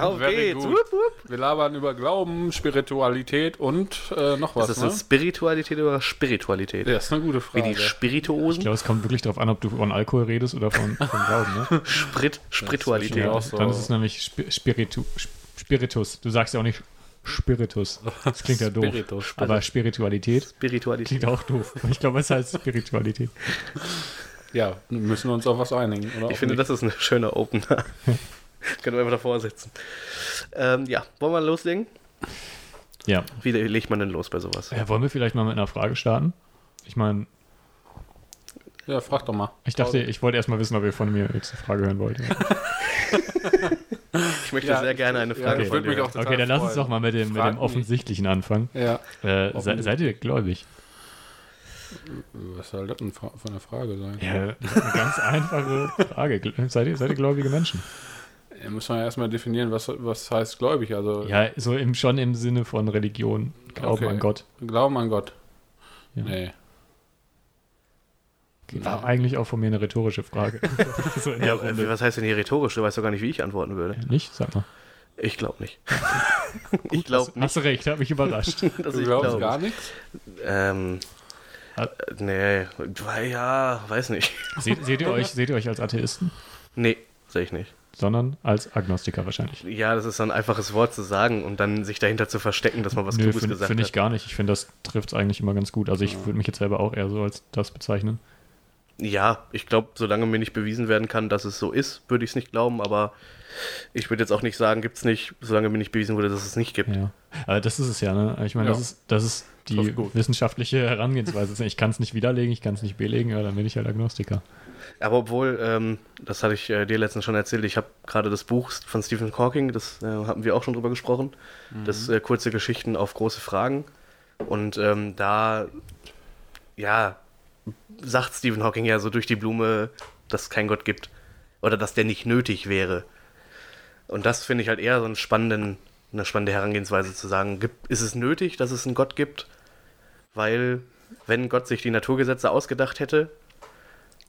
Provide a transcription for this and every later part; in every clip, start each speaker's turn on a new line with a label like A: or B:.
A: Auf
B: Very
A: geht's.
B: good.
A: Wupp, wupp.
B: Wir labern über Glauben, Spiritualität und äh, noch was.
A: Ist das
B: ne?
A: so Spiritualität oder Spiritualität?
B: Ja, ist eine gute
A: Wie
B: Frage.
A: die
C: Ich
A: Spirituosen?
C: glaube, es kommt wirklich darauf an, ob du von Alkohol redest oder von, von Glauben. Ne?
A: Sprit, Spiritualität.
B: Auch so.
C: Dann ist es nämlich Spi- Spiritu, Sp- Spiritus. Du sagst ja auch nicht Spiritus. Das klingt ja doof.
B: Spiritus.
C: Aber Spiritualität
A: Spiritualität.
C: klingt auch doof. Ich glaube, es heißt Spiritualität.
B: Ja, müssen wir uns auf was einigen. Oder
A: Ich finde,
B: nicht?
A: das ist ein schöner Opener. Können wir einfach davor sitzen. Ähm, ja, wollen wir loslegen?
C: Ja.
A: Wie legt man denn los bei sowas?
C: ja. Wollen wir vielleicht mal mit einer Frage starten? Ich meine,
B: Ja, frag doch mal.
C: ich dachte, ich wollte erst mal wissen, ob ihr von mir jetzt eine Frage hören wollt.
A: Ich möchte
B: Ja,
A: sehr gerne eine
B: ja,
A: Frage von
B: auch total
C: Okay, dann lass uns
B: freuen.
C: doch mal mit dem, mit dem. Offensichtlichen anfangen.
B: Ja.
C: Äh,
B: Offensichtlich.
C: seid ihr gläubig?
B: Was soll das denn für für eine Frage sein?
C: Ja, das ist eine ganz einfache Frage. Seid ihr, seid ihr gläubige Menschen?
B: Ja, muss man ja erstmal definieren, was, was heißt gläubig. Also
C: Ja, so im, schon im Sinne von Religion, Glauben
B: Okay.
C: an Gott.
B: Glauben an Gott.
C: Ja.
B: Nee.
C: War eigentlich auch von mir eine rhetorische Frage. so in der
A: Ja,
C: Runde.
A: äh, was heißt denn hier rhetorisch? Du weißt doch gar nicht, wie ich antworten würde.
C: Nicht? Sag mal.
A: Ich glaube nicht. ich glaube
C: Hast,
A: nicht,
C: hast du recht, habe mich überrascht.
A: dass
B: Du
A: ich
B: glaubst
A: glaube.
B: gar nichts?
A: Ähm,
C: Ah.
A: äh, nee, ja, weiß nicht.
C: seht, seht, ihr euch, seht ihr euch als Atheisten?
A: Nee, sehe ich nicht.
C: Sondern als Agnostiker wahrscheinlich.
A: Ja, das ist so ein einfaches Wort zu sagen und dann sich dahinter zu verstecken, dass man was
C: Nö,
A: Kluges
C: finde
A: gesagt
C: find ich
A: hat.
C: gar nicht. Ich finde, das trifft es eigentlich immer ganz gut. Also ich würde mich jetzt selber auch eher so als das bezeichnen.
A: Ja, ich glaube, solange mir nicht bewiesen werden kann, dass es so ist, würde ich es nicht glauben, aber ich würde jetzt auch nicht sagen, gibt es nicht, solange mir nicht bewiesen wurde, dass es nicht gibt.
C: Ja. Aber das ist es ja, ne? Ich meine,
B: Ja.
C: das, ist, das ist die wissenschaftliche Herangehensweise. Ich kann es nicht widerlegen, ich kann es nicht belegen, ja, dann bin ich halt Agnostiker.
A: Aber obwohl, ähm, das hatte ich äh, dir letztens schon erzählt, ich habe gerade das Buch von Stephen Hawking, das äh, haben wir auch schon drüber gesprochen, das äh, kurze Geschichten auf große Fragen. Und ähm, da, ja, sagt Stephen Hawking ja so durch die Blume, dass es keinen Gott gibt. Oder dass der nicht nötig wäre. Und das finde ich halt eher so einen spannenden, eine spannende Herangehensweise zu sagen, gibt, ist es nötig, dass es einen Gott gibt? Weil, wenn Gott sich die Naturgesetze ausgedacht hätte,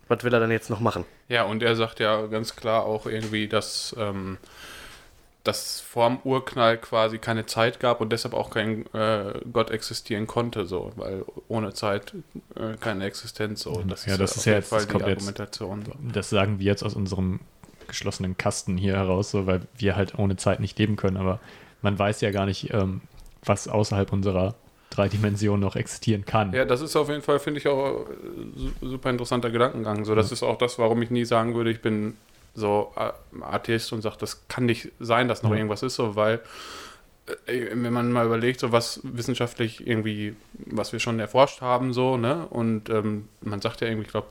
A: was will er dann jetzt noch machen?
B: Ja, und er sagt ja ganz klar auch irgendwie, dass ähm, dass vorm Urknall quasi keine Zeit gab und deshalb auch kein äh, Gott existieren konnte, so, weil ohne Zeit äh, keine Existenz so. Und das
C: Ja,
B: ist
C: das ist ja
B: jeden
C: jetzt-
B: Fall
C: das
B: die
C: kommt jetzt-
B: Argumentation. So.
C: Das sagen wir jetzt aus unserem geschlossenen Kasten hier heraus, so, weil wir halt ohne Zeit nicht leben können. Aber man weiß ja gar nicht, ähm, was außerhalb unserer drei Dimensionen noch existieren kann.
B: Ja, das ist auf jeden Fall, finde ich, auch äh, su- super interessanter Gedankengang. So, das ist auch das, warum ich nie sagen würde, ich bin so äh, Atheist und sage, das kann nicht sein, dass noch
C: Ja.
B: irgendwas ist, so, weil äh, wenn man mal überlegt, so was wissenschaftlich irgendwie, was wir schon erforscht haben, so, ne, und ähm, man sagt ja irgendwie, ich glaube,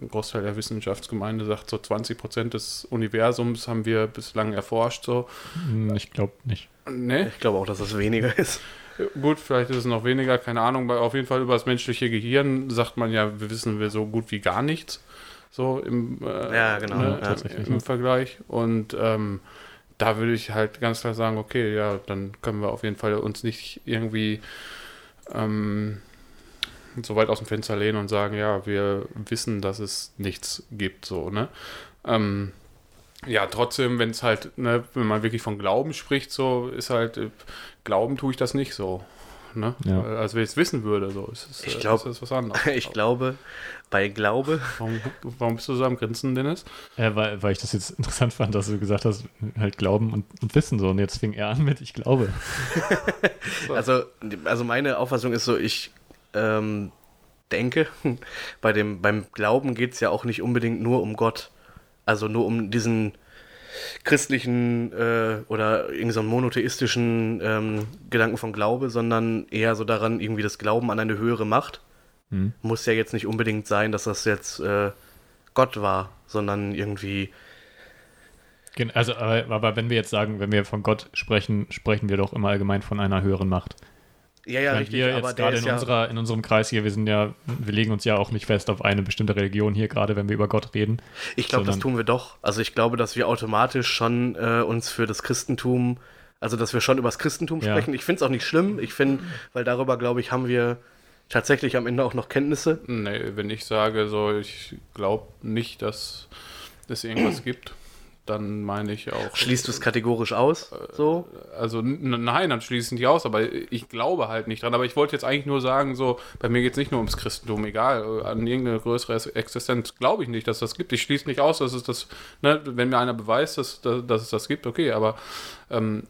B: ein Großteil der Wissenschaftsgemeinde sagt, so 20 Prozent des Universums haben wir bislang erforscht, so.
C: Hm, Ich glaube nicht.
B: Ne?
A: Ich glaube auch, dass das weniger ist.
B: Gut, vielleicht ist es noch weniger, keine Ahnung, auf jeden Fall über das menschliche Gehirn sagt man ja, wir wissen wir so gut wie gar nichts. So im, äh,
A: Ja, genau, ja,
C: tatsächlich,
B: im
C: ja.
B: Vergleich. Und ähm, da würde ich halt ganz klar sagen, okay, ja, dann können wir auf jeden Fall uns nicht irgendwie ähm, so weit aus dem Fenster lehnen und sagen, ja, wir wissen, dass es nichts gibt, so, ne? Ähm, ja, trotzdem, wenn es halt, ne, wenn man wirklich von Glauben spricht, so ist halt, äh, Glauben tue ich das nicht so. Ne?
C: Ja.
B: Also wenn ich es wissen würde, so ist es
A: Ich
B: äh,
A: glaub-
B: ist was anderes.
A: Ich glaube, bei Glaube,
B: Warum, warum bist du so am Grinsen, Dennis?
C: Äh, weil, weil ich das jetzt interessant fand, dass du gesagt hast, halt Glauben und, und Wissen so. Und jetzt fing er an mit, ich glaube.
A: also, also meine Auffassung ist so, ich ähm, denke, bei dem, beim Glauben geht es ja auch nicht unbedingt nur um Gott. Also nur um diesen christlichen äh, oder irgendwie so monotheistischen ähm, Gedanken von Glaube, sondern eher so daran, irgendwie das Glauben an eine höhere Macht.
C: Hm.
A: Muss ja jetzt nicht unbedingt sein, dass das jetzt äh, Gott war, sondern irgendwie
C: Gen- Also, aber, aber wenn wir jetzt sagen, wenn wir von Gott sprechen, sprechen wir doch immer allgemein von einer höheren Macht.
A: Ja, ja,
C: Weil
A: richtig,
C: wir
A: aber
C: jetzt
A: der
C: gerade
A: ist
C: in,
A: ja.
C: unserer, in unserem Kreis hier, wir sind ja, wir legen uns ja auch nicht fest auf eine bestimmte Religion hier, gerade wenn wir über Gott reden.
A: Ich glaube, das tun wir doch. Also ich glaube, dass wir automatisch schon äh, uns für das Christentum, also dass wir schon über das Christentum
C: Ja.
A: sprechen. Ich finde es auch nicht schlimm. Ich finde, weil darüber, glaube ich, haben wir tatsächlich am Ende auch noch Kenntnisse.
B: Nee, wenn ich sage, so, ich glaube nicht, dass es irgendwas gibt, dann meine ich auch.
A: Schließt du es kategorisch aus? So?
B: Also nein, dann schließe ich es nicht aus, aber ich glaube halt nicht dran. Aber ich wollte jetzt eigentlich nur sagen, so, bei mir geht es nicht nur ums Christentum, egal, äh, an irgendeine größere Existenz glaube ich nicht, dass das gibt. Ich schließe nicht aus, dass es das, ne, wenn mir einer beweist, dass, dass, dass es das gibt, okay, aber ähm,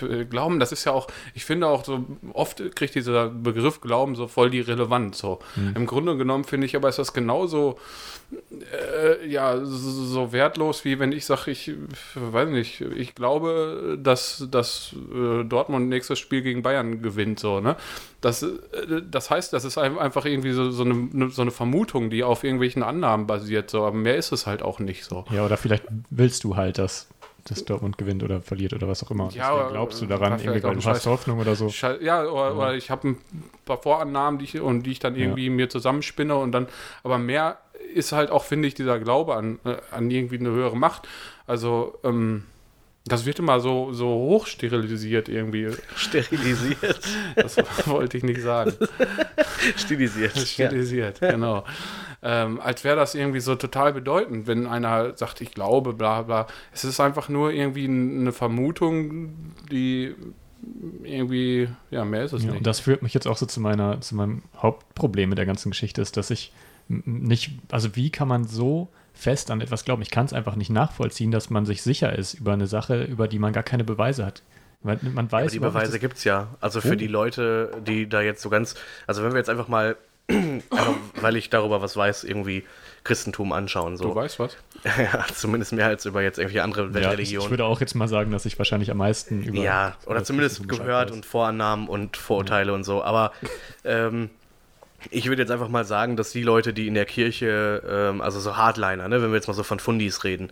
B: äh, Glauben, das ist ja auch, ich finde auch so, oft kriegt dieser Begriff Glauben so voll die Relevanz. So. Im Grunde genommen finde ich aber, ist das genauso äh, ja, so, wertlos, wie wenn ich sage, ich weiß nicht, ich glaube, dass, dass äh, Dortmund nächstes Spiel gegen Bayern gewinnt, so, ne? Das, äh, das heißt, das ist ein- einfach irgendwie so, so, eine, so eine Vermutung, die auf irgendwelchen Annahmen basiert, so, aber mehr ist es halt auch nicht so.
C: Ja, oder vielleicht willst du halt, dass, dass Dortmund gewinnt oder verliert oder was auch immer.
B: Ja,
C: Deswegen glaubst du daran, irgendwie, weil du hast Hoffnung oder so.
B: Ja, oder, oder ich habe ein paar Vorannahmen, die ich, und die ich dann irgendwie mir zusammenspinne und dann, aber mehr ist halt auch, finde ich, dieser Glaube an, äh, an irgendwie eine höhere Macht. Also, ähm, das wird immer so, so hochsterilisiert irgendwie.
A: Sterilisiert.
B: Das wollte ich nicht sagen.
A: Stilisiert. Ja.
B: Stilisiert, genau. Ähm, als wäre das irgendwie so total bedeutend, wenn einer sagt, ich glaube, bla bla. Es ist einfach nur irgendwie eine Vermutung, die irgendwie, ja, mehr ist es
C: Ja,
B: nicht.
C: und das führt mich jetzt auch so zu meiner, zu meinem Hauptproblem mit der ganzen Geschichte, ist, dass ich nicht, also wie kann man so fest an etwas glauben? Ich kann es einfach nicht nachvollziehen, dass man sich sicher ist über eine Sache, über die man gar keine Beweise hat. Man, man weiß
A: Aber die Beweise gibt es ja. Also für
C: Oh.
A: die Leute, die da jetzt so ganz. Also wenn wir jetzt einfach mal, einfach, weil ich darüber was weiß, irgendwie Christentum anschauen.
B: Du
A: So.
B: weißt was?
A: ja, zumindest mehr als über jetzt irgendwelche andere
C: ja, ich,
A: Weltreligionen.
C: würde auch jetzt mal sagen, dass ich wahrscheinlich am meisten über.
A: Ja, oder
C: über
A: zumindest gehört und Vorannahmen und Vorurteile und so. Aber ähm, ich würde jetzt einfach mal sagen, dass die Leute, die in der Kirche, ähm, also so Hardliner, ne, wenn wir jetzt mal so von Fundis reden,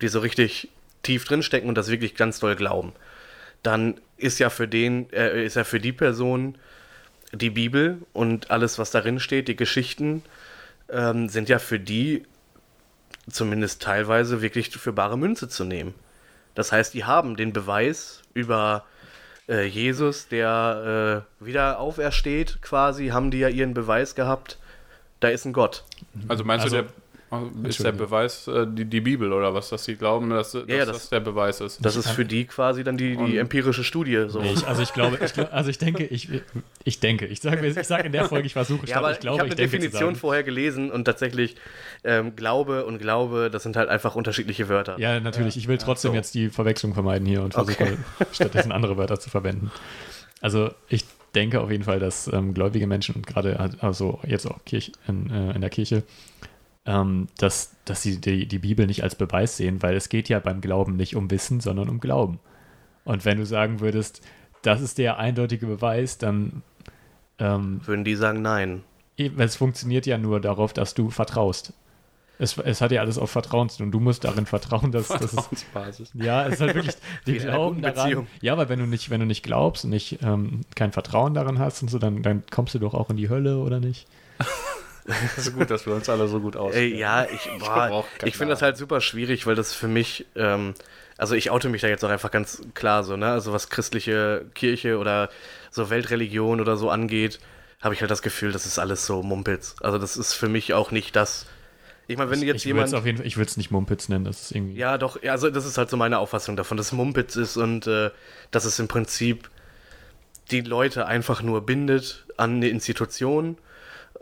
A: die so richtig tief drinstecken und das wirklich ganz doll glauben, dann ist ja für den, äh, ist ja für die Person die Bibel und alles, was darin steht, die Geschichten, ähm, sind ja für die zumindest teilweise wirklich für bare Münze zu nehmen. Das heißt, die haben den Beweis über äh, Jesus, der äh, wieder aufersteht, quasi, haben die ja ihren Beweis gehabt, da ist ein Gott.
B: Also meinst
C: Also-
B: du, der, ist der. Beweis äh, die, die Bibel oder was, dass sie glauben, dass, dass
A: ja,
B: das,
A: das-
B: der Beweis ist?
A: Das ist für die quasi dann die, die empirische Studie. So.
C: Nee, ich, also ich glaube, ich, also ich denke, ich, ich denke, ich sage ich sag in der Folge, ich versuche,
A: Ja, aber
C: ich
A: ich,
C: glaube,
A: habe
C: ich,
A: eine
C: denke
A: Definition vorher gelesen und tatsächlich ähm, Glaube und Glaube, das sind halt einfach unterschiedliche Wörter.
C: Ja, natürlich. Ich will trotzdem
A: so.
C: jetzt die Verwechslung vermeiden hier und versuche
A: Okay.
C: stattdessen andere Wörter zu verwenden. Also ich denke auf jeden Fall, dass ähm, gläubige Menschen und gerade also jetzt auch Kirch, in, äh, in der Kirche, ähm, dass, dass sie die, die Bibel nicht als Beweis sehen, weil es geht ja beim Glauben nicht um Wissen, sondern um Glauben. Und wenn du sagen würdest, das ist der eindeutige Beweis, dann ähm,
A: Würden die sagen nein.
C: es funktioniert ja nur darauf, dass du vertraust. Es, es hat ja alles auf Vertrauen zu tun. Und du musst darin vertrauen, dass, dass es
B: Vertrauensbasis.
C: ja, es ist halt wirklich, die glauben daran.
A: Beziehung.
C: Ja, weil wenn du nicht, wenn du nicht glaubst und nicht ähm, kein Vertrauen daran hast und so, dann, dann kommst du doch auch in die Hölle, oder nicht?
B: Das ist gut, dass wir uns alle so gut
A: Ey,
B: auskennen.
A: ja, ich, boah,
B: keine
A: ich finde das halt super schwierig, weil das für mich, ähm, also ich oute mich da jetzt auch einfach ganz klar so, ne? Also was christliche Kirche oder so Weltreligion oder so angeht, habe ich halt das Gefühl, das ist alles so Mumpitz. Also das ist für mich auch nicht das. Ich meine, wenn
C: ich
A: jetzt
C: ich
A: jemand.
C: auf jeden Fall, ich würde es nicht Mumpitz nennen, das ist irgendwie.
A: Ja, doch, also das ist halt so meine Auffassung davon, dass Mumpitz ist und äh, dass es im Prinzip die Leute einfach nur bindet an eine Institution.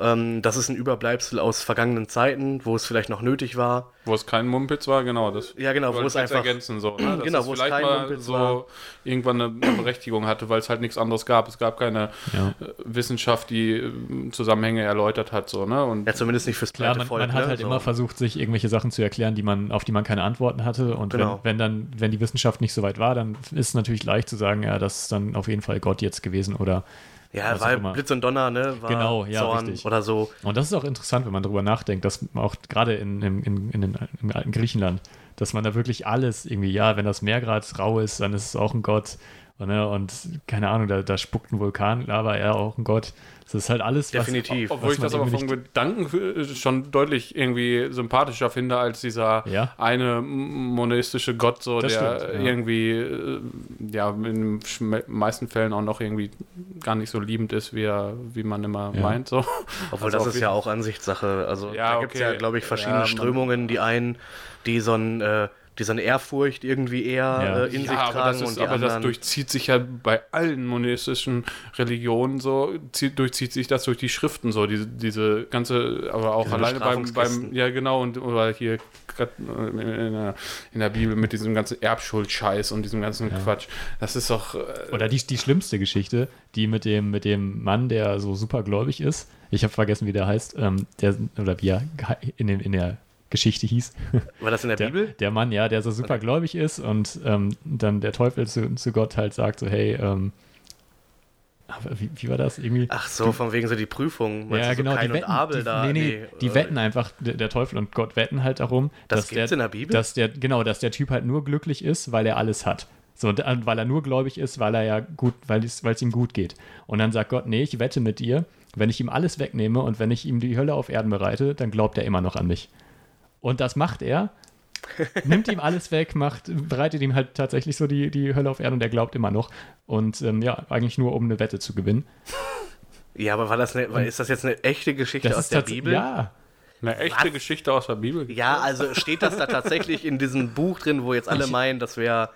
A: Ähm, das ist ein Überbleibsel aus vergangenen Zeiten, wo es vielleicht noch nötig war.
B: Wo es kein Mumpitz war, genau. Das
A: Ja, genau, wo es einfach.
B: ergänzen, so, ne? Dass
A: Genau,
B: es
A: wo es
B: vielleicht
A: kein
B: mal
A: Mumpitz
B: so
A: war.
B: irgendwann eine, Berechtigung hatte, weil es halt nichts anderes gab. Es gab keine
C: Ja.
B: äh, Wissenschaft, die äh, Zusammenhänge erläutert hat, so, ne? Und
A: Ja, zumindest nicht fürs
C: Klar, man,
A: Volk.
C: man hat
A: ne?
C: halt
A: so.
C: immer versucht, sich irgendwelche Sachen zu erklären, die man, auf die man keine Antworten hatte. Und
A: Genau.
C: wenn, wenn dann, wenn die Wissenschaft nicht so weit war, dann ist es natürlich leicht zu sagen, ja, das ist dann auf jeden Fall Gott jetzt gewesen oder
A: Ja, weil. Blitz und Donner, ne? War
C: Genau, ja,
A: Zorn
C: richtig.
A: oder so.
C: Und das ist auch interessant, wenn man darüber nachdenkt, dass auch gerade in, in, in, in alten Griechenland, dass man da wirklich alles irgendwie, ja, wenn das Meer gerade rau ist, dann ist es auch ein Gott. Und, ne, und keine Ahnung, da, da spuckt ein Vulkan, aber er auch ein Gott. Das ist halt alles, was,
A: Definitiv.
B: Obwohl
C: was
B: ich
C: man
B: das aber vom Gedanken äh, schon deutlich irgendwie sympathischer finde als dieser
C: Ja.
B: eine monistische Gott, so
C: Das
B: der
C: stimmt, ja.
B: irgendwie äh, ja in den meisten Fällen auch noch irgendwie gar nicht so liebend ist, wie er, wie man immer
C: Ja.
B: meint. So.
A: Obwohl
B: Also
A: das ist ja auch Ansichtssache. Also
B: Ja,
A: da gibt es
B: okay.
A: ja, glaube ich, verschiedene Strömungen. Die einen, die so ein äh, die so eine Ehrfurcht irgendwie eher
C: Ja.
A: äh, in sich
B: ja,
A: tragen
B: aber, das,
A: und
B: ist,
A: die
B: aber das
A: anderen.
B: durchzieht sich ja bei allen monistischen Religionen so, zieht, durchzieht sich das durch die Schriften so, diese, diese ganze, aber auch
A: Diese
B: alleine beim, beim, ja genau, und oder hier äh, in der, in der Bibel mit diesem ganzen Erbschuld-Scheiß und diesem ganzen Quatsch. Das ist doch, äh,
C: Oder die, die schlimmste Geschichte, die mit dem, mit dem Mann, der so supergläubig ist. Ich habe vergessen, wie der heißt. Ähm, der, oder wie er in, dem, in der Geschichte hieß.
A: War das in der,
C: Der,
A: Bibel?
C: der Mann, ja, der so supergläubig ist und ähm, dann der Teufel zu, zu Gott halt sagt so, hey, ähm, aber wie, wie war das? Irgendwie.
A: Ach so, von wegen so die Prüfung. Meinst
C: ja,
A: du so
C: genau,
A: Kain
C: die wetten,
A: und Abel
C: die,
A: da.
C: nee, nee, die
A: äh,
C: wetten einfach, der, der Teufel und Gott wetten halt darum,
A: Das
C: dass
A: gibt's
C: der,
A: in der Bibel?
C: dass der, genau, dass der Typ halt nur glücklich ist, weil er alles hat. So, und, und weil er nur gläubig ist, weil er ja gut, weil es ihm gut geht. Und dann sagt Gott, nee, ich wette mit dir, wenn ich ihm alles wegnehme und wenn ich ihm die Hölle auf Erden bereite, dann glaubt er immer noch an mich. Und das macht er, nimmt ihm alles weg, macht, bereitet ihm halt tatsächlich so die, die Hölle auf Erden und er glaubt immer noch. Und ähm, ja, eigentlich nur, um eine Wette zu gewinnen.
A: Ja, aber war das eine, war, ist das jetzt eine echte Geschichte aus
C: ist
A: der Bibel?
C: Ja,
B: eine echte
A: Was?
B: Geschichte aus der Bibel.
A: Ja, also steht das da tatsächlich in diesem Buch drin, wo jetzt alle
C: Ich-
A: meinen, das wäre.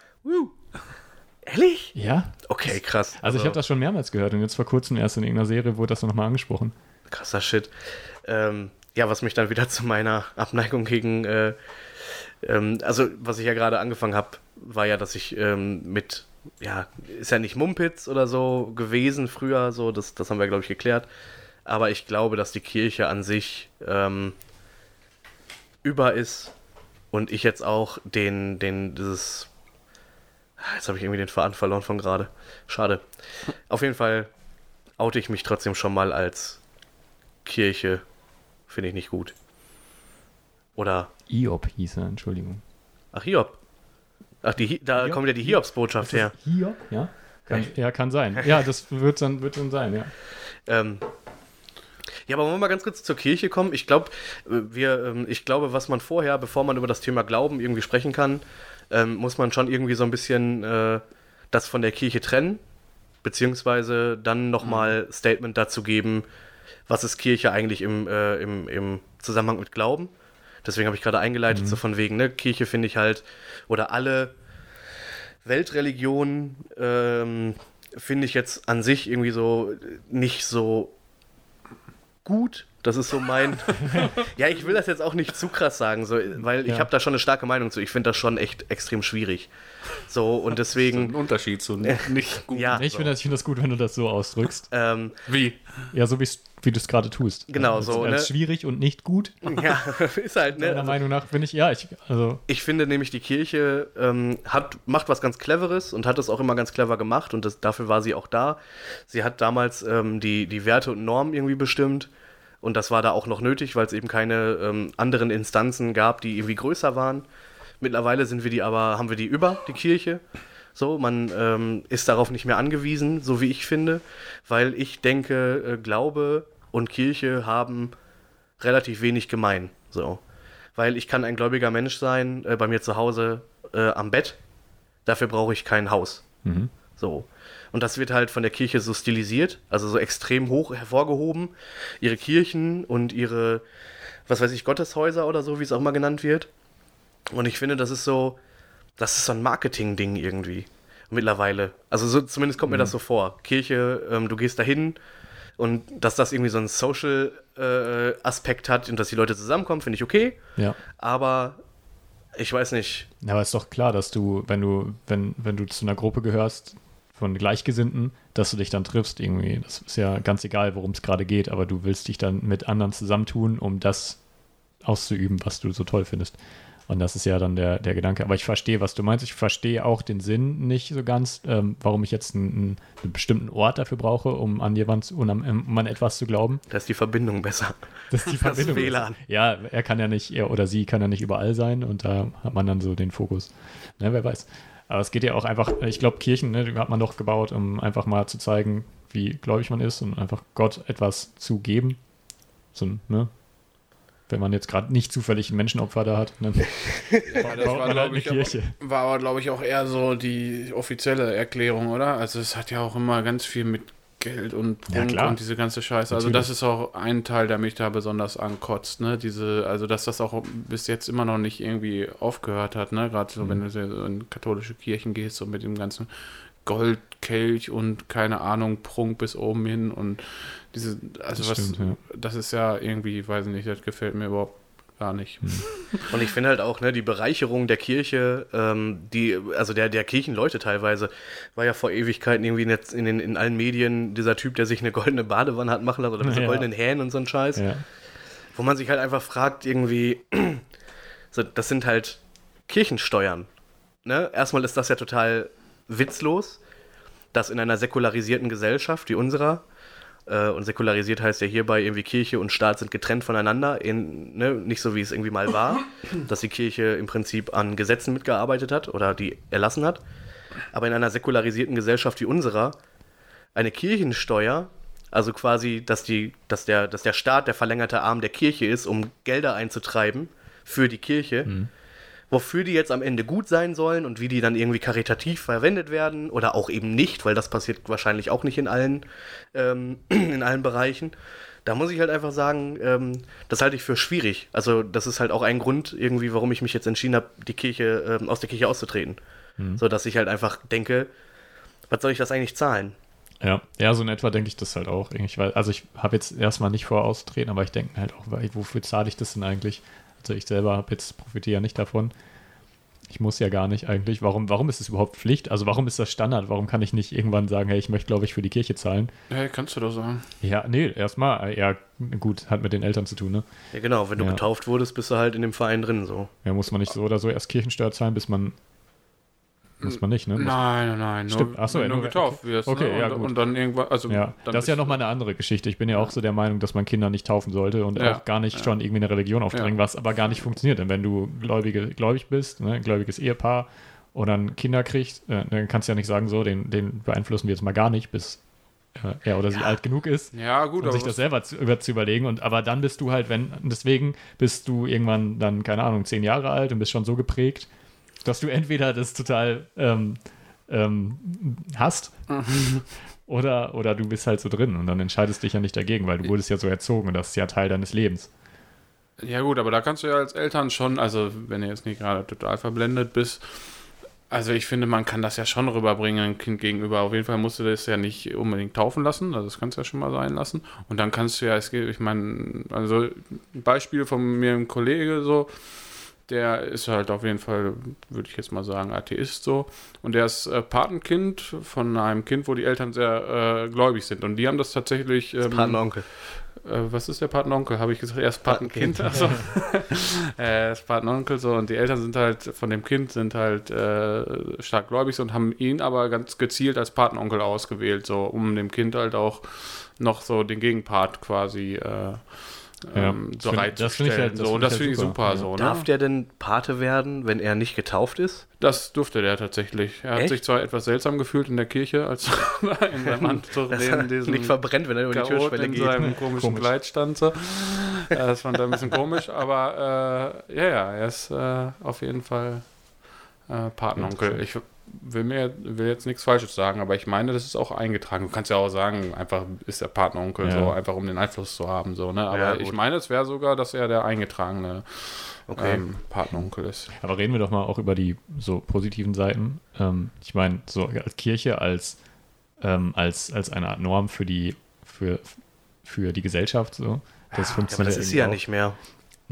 A: Ehrlich?
C: ja.
A: Okay, krass.
C: Also ich habe das schon mehrmals gehört und jetzt vor kurzem erst in irgendeiner Serie wurde das nochmal angesprochen.
A: Krasser Shit. Ähm, ja, was mich dann wieder zu meiner Abneigung gegen. Äh, ähm, also, was ich ja gerade angefangen habe, war ja, dass ich ähm, mit. Ja, ist ja nicht Mumpitz oder so gewesen früher, so, das, das haben wir, glaube ich, geklärt. Aber ich glaube, dass die Kirche an sich ähm, über ist und ich jetzt auch den, den, dieses. Ah, Jetzt habe ich irgendwie den Faden verloren von gerade. Schade. Auf jeden Fall oute ich mich trotzdem schon mal als Kirche. Finde ich nicht gut. Oder,
C: Iop hieß er, Entschuldigung.
A: ach, Hiob. Ach, die, da
C: Hiob?
A: kommt ja die Hiobsbotschaft her.
C: Hiob? Ja. Kann, ja, kann sein. Ja, das wird dann, wird dann sein, ja.
A: Ähm, ja, aber wollen wir mal ganz kurz zur Kirche kommen? Ich glaube, wir, ähm, ich glaube, was man vorher, bevor man über das Thema Glauben irgendwie sprechen kann, ähm, muss man schon irgendwie so ein bisschen äh, das von der Kirche trennen, beziehungsweise dann nochmal Statement dazu geben, was ist Kirche eigentlich im, äh, im, im Zusammenhang mit Glauben. Deswegen habe ich gerade eingeleitet, so von wegen, ne, Kirche finde ich halt, oder alle Weltreligionen ähm, finde ich jetzt an sich irgendwie so nicht so gut. Das ist so mein. ja, ich will das jetzt auch nicht zu krass sagen, so, weil ich
C: Ja.
A: habe da schon eine starke Meinung zu. Ich finde das schon echt extrem schwierig. So, und
B: Ein
A: deswegen.
B: Unterschied zu nicht gut.
A: Ja,
C: Ich finde das, ich find das gut, wenn du das so ausdrückst.
A: ähm,
B: Wie?
C: Ja, so wie's- wie du es gerade tust.
A: Genau,
C: als,
A: so,
C: Als
A: ne?
C: schwierig und nicht gut.
A: ja, ist halt, ne?
C: Meiner
A: Also,
C: Meinung nach bin ich, ja, ich, also,
A: ich finde nämlich, die Kirche ähm, hat, macht was ganz Cleveres und hat es auch immer ganz clever gemacht und das, dafür war sie auch da. Sie hat damals ähm, die, die Werte und Normen irgendwie bestimmt und das war da auch noch nötig, weil es eben keine ähm, anderen Instanzen gab, die irgendwie größer waren. Mittlerweile sind wir die aber, haben wir die über, die Kirche. So, man ähm, ist darauf nicht mehr angewiesen, so wie ich finde, weil ich denke, äh, Glaube und Kirche haben relativ wenig gemein. So. Weil ich kann ein gläubiger Mensch sein, äh, bei mir zu Hause äh, am Bett. Dafür brauche ich kein Haus.
C: mhm.
A: So. Und das wird halt von der Kirche so stilisiert, also so extrem hoch hervorgehoben. Ihre Kirchen und ihre, was weiß ich, Gotteshäuser oder so, wie es auch mal genannt wird. Und ich finde, das ist so, das ist so ein Marketing-Ding irgendwie. Mittlerweile. Also so, zumindest kommt mir das so vor. Kirche, ähm, du gehst dahin und dass das irgendwie so einen Social-Aspekt hat und dass die Leute zusammenkommen, finde ich okay.
C: ja.
A: Aber ich weiß nicht.
C: Ja, aber ist doch klar, dass du, wenn du, wenn, wenn du zu einer Gruppe gehörst von Gleichgesinnten, dass du dich dann triffst irgendwie. Das ist ja ganz egal, worum es gerade geht, aber du willst dich dann mit anderen zusammentun, um das auszuüben, was du so toll findest. Und das ist ja dann der, der Gedanke. Aber ich verstehe, was du meinst. Ich verstehe auch den Sinn nicht so ganz, ähm, warum ich jetzt einen, einen, bestimmten Ort dafür brauche, um an jemand, um an, um an etwas zu glauben.
A: Da ist die Verbindung besser.
C: Das ist die Verbindung. ist.
A: WLAN.
C: Ja, er kann ja nicht, er oder sie kann ja nicht überall sein und da hat man dann so den Fokus. Ne, wer weiß. Aber es geht ja auch einfach, ich glaube, Kirchen, ne, hat man doch gebaut, um einfach mal zu zeigen, wie gläubig man ist und einfach Gott etwas zu geben. So, ne? Wenn man jetzt gerade nicht zufällig ein Menschenopfer da hat, ne?
B: Ja, das war,
C: halt
B: glaube
C: eine
B: ich, war aber, glaube ich, auch eher so die offizielle Erklärung, oder? Also es hat ja auch immer ganz viel mit Geld und
C: Ja,
B: Prunk
C: klar.
B: und diese ganze Scheiße. Also
C: Natürlich.
B: das ist auch ein Teil, der mich da besonders ankotzt, ne? Diese, also dass das auch bis jetzt immer noch nicht irgendwie aufgehört hat, ne? Gerade so, wenn
C: Mhm.
B: du so in katholische Kirchen gehst, so mit dem ganzen Goldkelch und keine Ahnung, Prunk bis oben hin und diese, also
C: Das
B: was,
C: stimmt, ja.
B: das ist ja irgendwie, weiß ich nicht, das gefällt mir überhaupt gar nicht.
A: Und ich finde halt auch, ne, die Bereicherung der Kirche, ähm, die, also der, der Kirchenleute teilweise, war ja vor Ewigkeiten irgendwie jetzt in, den, in allen Medien dieser Typ, der sich eine goldene Badewanne hat machen lassen oder diese
C: Ja.
A: goldenen Hähnen und so ein Scheiß.
C: Ja.
A: Wo man sich halt einfach fragt, irgendwie, so, das sind halt Kirchensteuern. Ne? Erstmal ist das ja total witzlos, dass in einer säkularisierten Gesellschaft wie unserer, äh, und säkularisiert heißt ja hierbei irgendwie Kirche und Staat sind getrennt voneinander, in, ne? nicht so wie es irgendwie mal war, dass die Kirche im Prinzip an Gesetzen mitgearbeitet hat oder die erlassen hat. Aber in einer säkularisierten Gesellschaft wie unserer, eine Kirchensteuer, also quasi, dass, die, dass, der, dass der Staat der verlängerte Arm der Kirche ist, um Gelder einzutreiben für die Kirche, wofür die jetzt am Ende gut sein sollen und wie die dann irgendwie karitativ verwendet werden oder auch eben nicht, weil das passiert wahrscheinlich auch nicht in allen, ähm, in allen Bereichen. Da muss ich halt einfach sagen, ähm, das halte ich für schwierig. Also das ist halt auch ein Grund irgendwie, warum ich mich jetzt entschieden habe, die Kirche ähm, aus der Kirche auszutreten. So dass ich halt einfach denke, was soll ich das eigentlich zahlen?
C: Ja, ja, so in etwa denke ich das halt auch. Ich weiß, also ich habe jetzt erstmal nicht vor auszutreten, aber ich denke halt auch, weil- wofür zahle ich das denn eigentlich? Also ich selber habe jetzt profitiere ja nicht davon. Ich muss ja gar nicht eigentlich. Warum, warum ist es überhaupt Pflicht? Also warum ist das Standard? Warum kann ich nicht irgendwann sagen, hey, ich möchte, glaube ich, für die Kirche zahlen?
B: Hey, kannst du doch sagen.
C: Ja, nee, erstmal, ja, gut, hat mit den Eltern zu tun, ne?
A: Ja, genau, wenn du
C: Ja.
A: getauft wurdest, bist du halt in dem Verein drin so.
C: Ja, muss man nicht so oder so erst Kirchensteuer zahlen, bis man. Muss man nicht, ne? Muss-
B: Nein, nein, nein. Nur,
C: Stimmt. Ach so,
B: wenn du
C: nur-
B: getauft wirst.
C: okay,
B: ne?
C: ja,
B: und,
C: gut.
B: und dann irgendwann, also
C: Ja,
B: dann
C: das ist ja nochmal eine andere Geschichte. Ich bin ja auch so der Meinung, dass man Kinder nicht taufen sollte und
B: Ja,
C: auch gar nicht
B: ja.
C: schon irgendwie eine Religion aufdrängen, was aber gar nicht funktioniert. Denn wenn du gläubige, gläubig bist, ne, ein gläubiges Ehepaar oder ein Kinder kriegst, äh, dann kannst du ja nicht sagen, so, den, den beeinflussen wir jetzt mal gar nicht, bis äh, er oder sie alt genug ist.
B: Ja, gut,
C: und
B: aber
C: sich das selber zu, über, zu überlegen. Und aber dann bist du halt, wenn, deswegen bist du irgendwann dann, keine Ahnung, zehn Jahre alt und bist schon so geprägt, dass du entweder das total ähm, ähm, hast oder, oder du bist halt so drin und dann entscheidest dich ja nicht dagegen, weil du wurdest ja so erzogen und das ist ja Teil deines Lebens.
B: Ja gut, aber da kannst du ja als Eltern schon, also wenn du jetzt nicht gerade total verblendet bist, also ich finde, man kann das ja schon rüberbringen, ein Kind gegenüber. Auf jeden Fall musst du das ja nicht unbedingt taufen lassen, also das kannst du ja schon mal sein lassen. Und dann kannst du ja, es geht, ich meine, also ein Beispiel von mir, ein Kollege so, der ist halt auf jeden Fall, würde ich jetzt mal sagen, Atheist so. Und der ist äh, Patenkind von einem Kind, wo die Eltern sehr äh, gläubig sind. Und die haben das tatsächlich. Ähm,
A: Patenonkel.
B: äh, was ist der Patenonkel? Habe ich gesagt, erst Patenkind.
A: Patenkind.
B: Achso. äh, das Patenonkel so. Und die Eltern sind halt, von dem Kind sind halt äh, stark gläubig und haben ihn aber ganz gezielt als Patenonkel ausgewählt, so, um dem Kind halt auch noch so den Gegenpart quasi äh,
C: Ja,
B: ähm,
C: find ich halt-
B: so.
C: find
B: Und
C: ich
B: das
C: halt
B: finde ich
C: super.
B: super,
C: Ja.
B: so. Ne?
A: Darf der denn Pate werden, wenn er nicht getauft ist?
B: Das durfte der tatsächlich. Er hat
A: Echt?
B: sich zwar etwas seltsam gefühlt in der Kirche, als in seinem Anzug
A: nicht verbrennt, wenn er über die Türschwelle
B: in
A: geht.
B: seinem komischen
C: Komisch.
B: Kleid stand. So. Das fand er ein bisschen komisch, aber äh, ja, ja, er ist äh, auf jeden Fall äh, Patenonkel. Ich will mir will jetzt nichts Falsches sagen, aber ich meine, das ist auch eingetragen. Du kannst ja auch sagen, einfach ist der Patenonkel
C: Ja.
B: so, einfach um den Einfluss zu haben. So, ne? Aber
A: Ja,
B: ich meine, es wäre sogar, dass er der eingetragene
A: Okay.
B: ähm, Patenonkel ist.
C: Aber reden wir doch mal auch über die so positiven Seiten. Ähm, ich meine, so als Kirche, als, ähm, als, als eine Art Norm für die, für, für die Gesellschaft, so. Das
A: ja, aber
C: funktioniert
A: das ist sie ja
C: auch.
A: nicht mehr.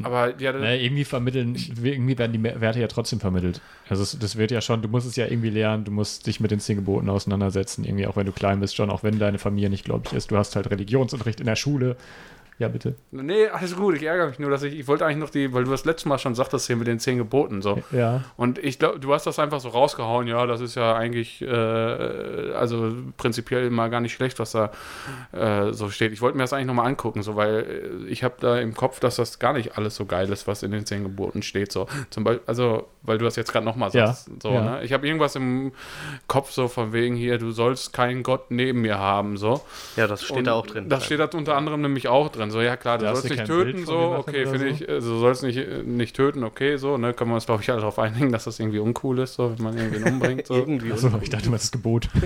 B: Aber ja,
C: Naja, irgendwie vermitteln, irgendwie werden die Werte ja trotzdem vermittelt. Also es, das wird ja schon, du musst es ja irgendwie lernen, du musst dich mit den zehn Geboten auseinandersetzen, irgendwie auch wenn du klein bist, schon auch wenn deine Familie nicht gläubig ist. Du hast halt Religionsunterricht in der Schule. Ja, bitte.
B: nee, alles gut, ich ärgere mich nur, dass ich, ich wollte eigentlich noch die, weil du das letzte Mal schon sagtest, hier mit den zehn Geboten so.
C: Ja.
B: Und ich glaube, du hast das einfach so rausgehauen, ja, das ist ja eigentlich, äh, also prinzipiell mal gar nicht schlecht, was da äh, so steht. Ich wollte mir das eigentlich nochmal angucken, so, weil äh, ich habe da im Kopf, dass das gar nicht alles so geil ist, was in den zehn Geboten steht. So. Zum Beispiel, also, weil du das jetzt gerade nochmal
C: Ja,
B: sagst. So,
C: ja.
B: ne? Ich habe irgendwas im Kopf, so von wegen hier, du sollst keinen Gott neben mir haben. So.
A: Ja, das steht
B: Und
A: da auch drin.
B: Das steht da unter anderem nämlich auch drin. Dann so, ja klar, du sollst nicht töten, so, okay, finde
C: so?
B: ich, äh, du sollst nicht, nicht töten, okay, so, ne, können wir uns, glaube ich, alle darauf einigen, dass das irgendwie uncool ist, so, wenn man irgendwen umbringt, so.
A: Irgendwie.
C: Achso, ich dachte, das ist Gebot.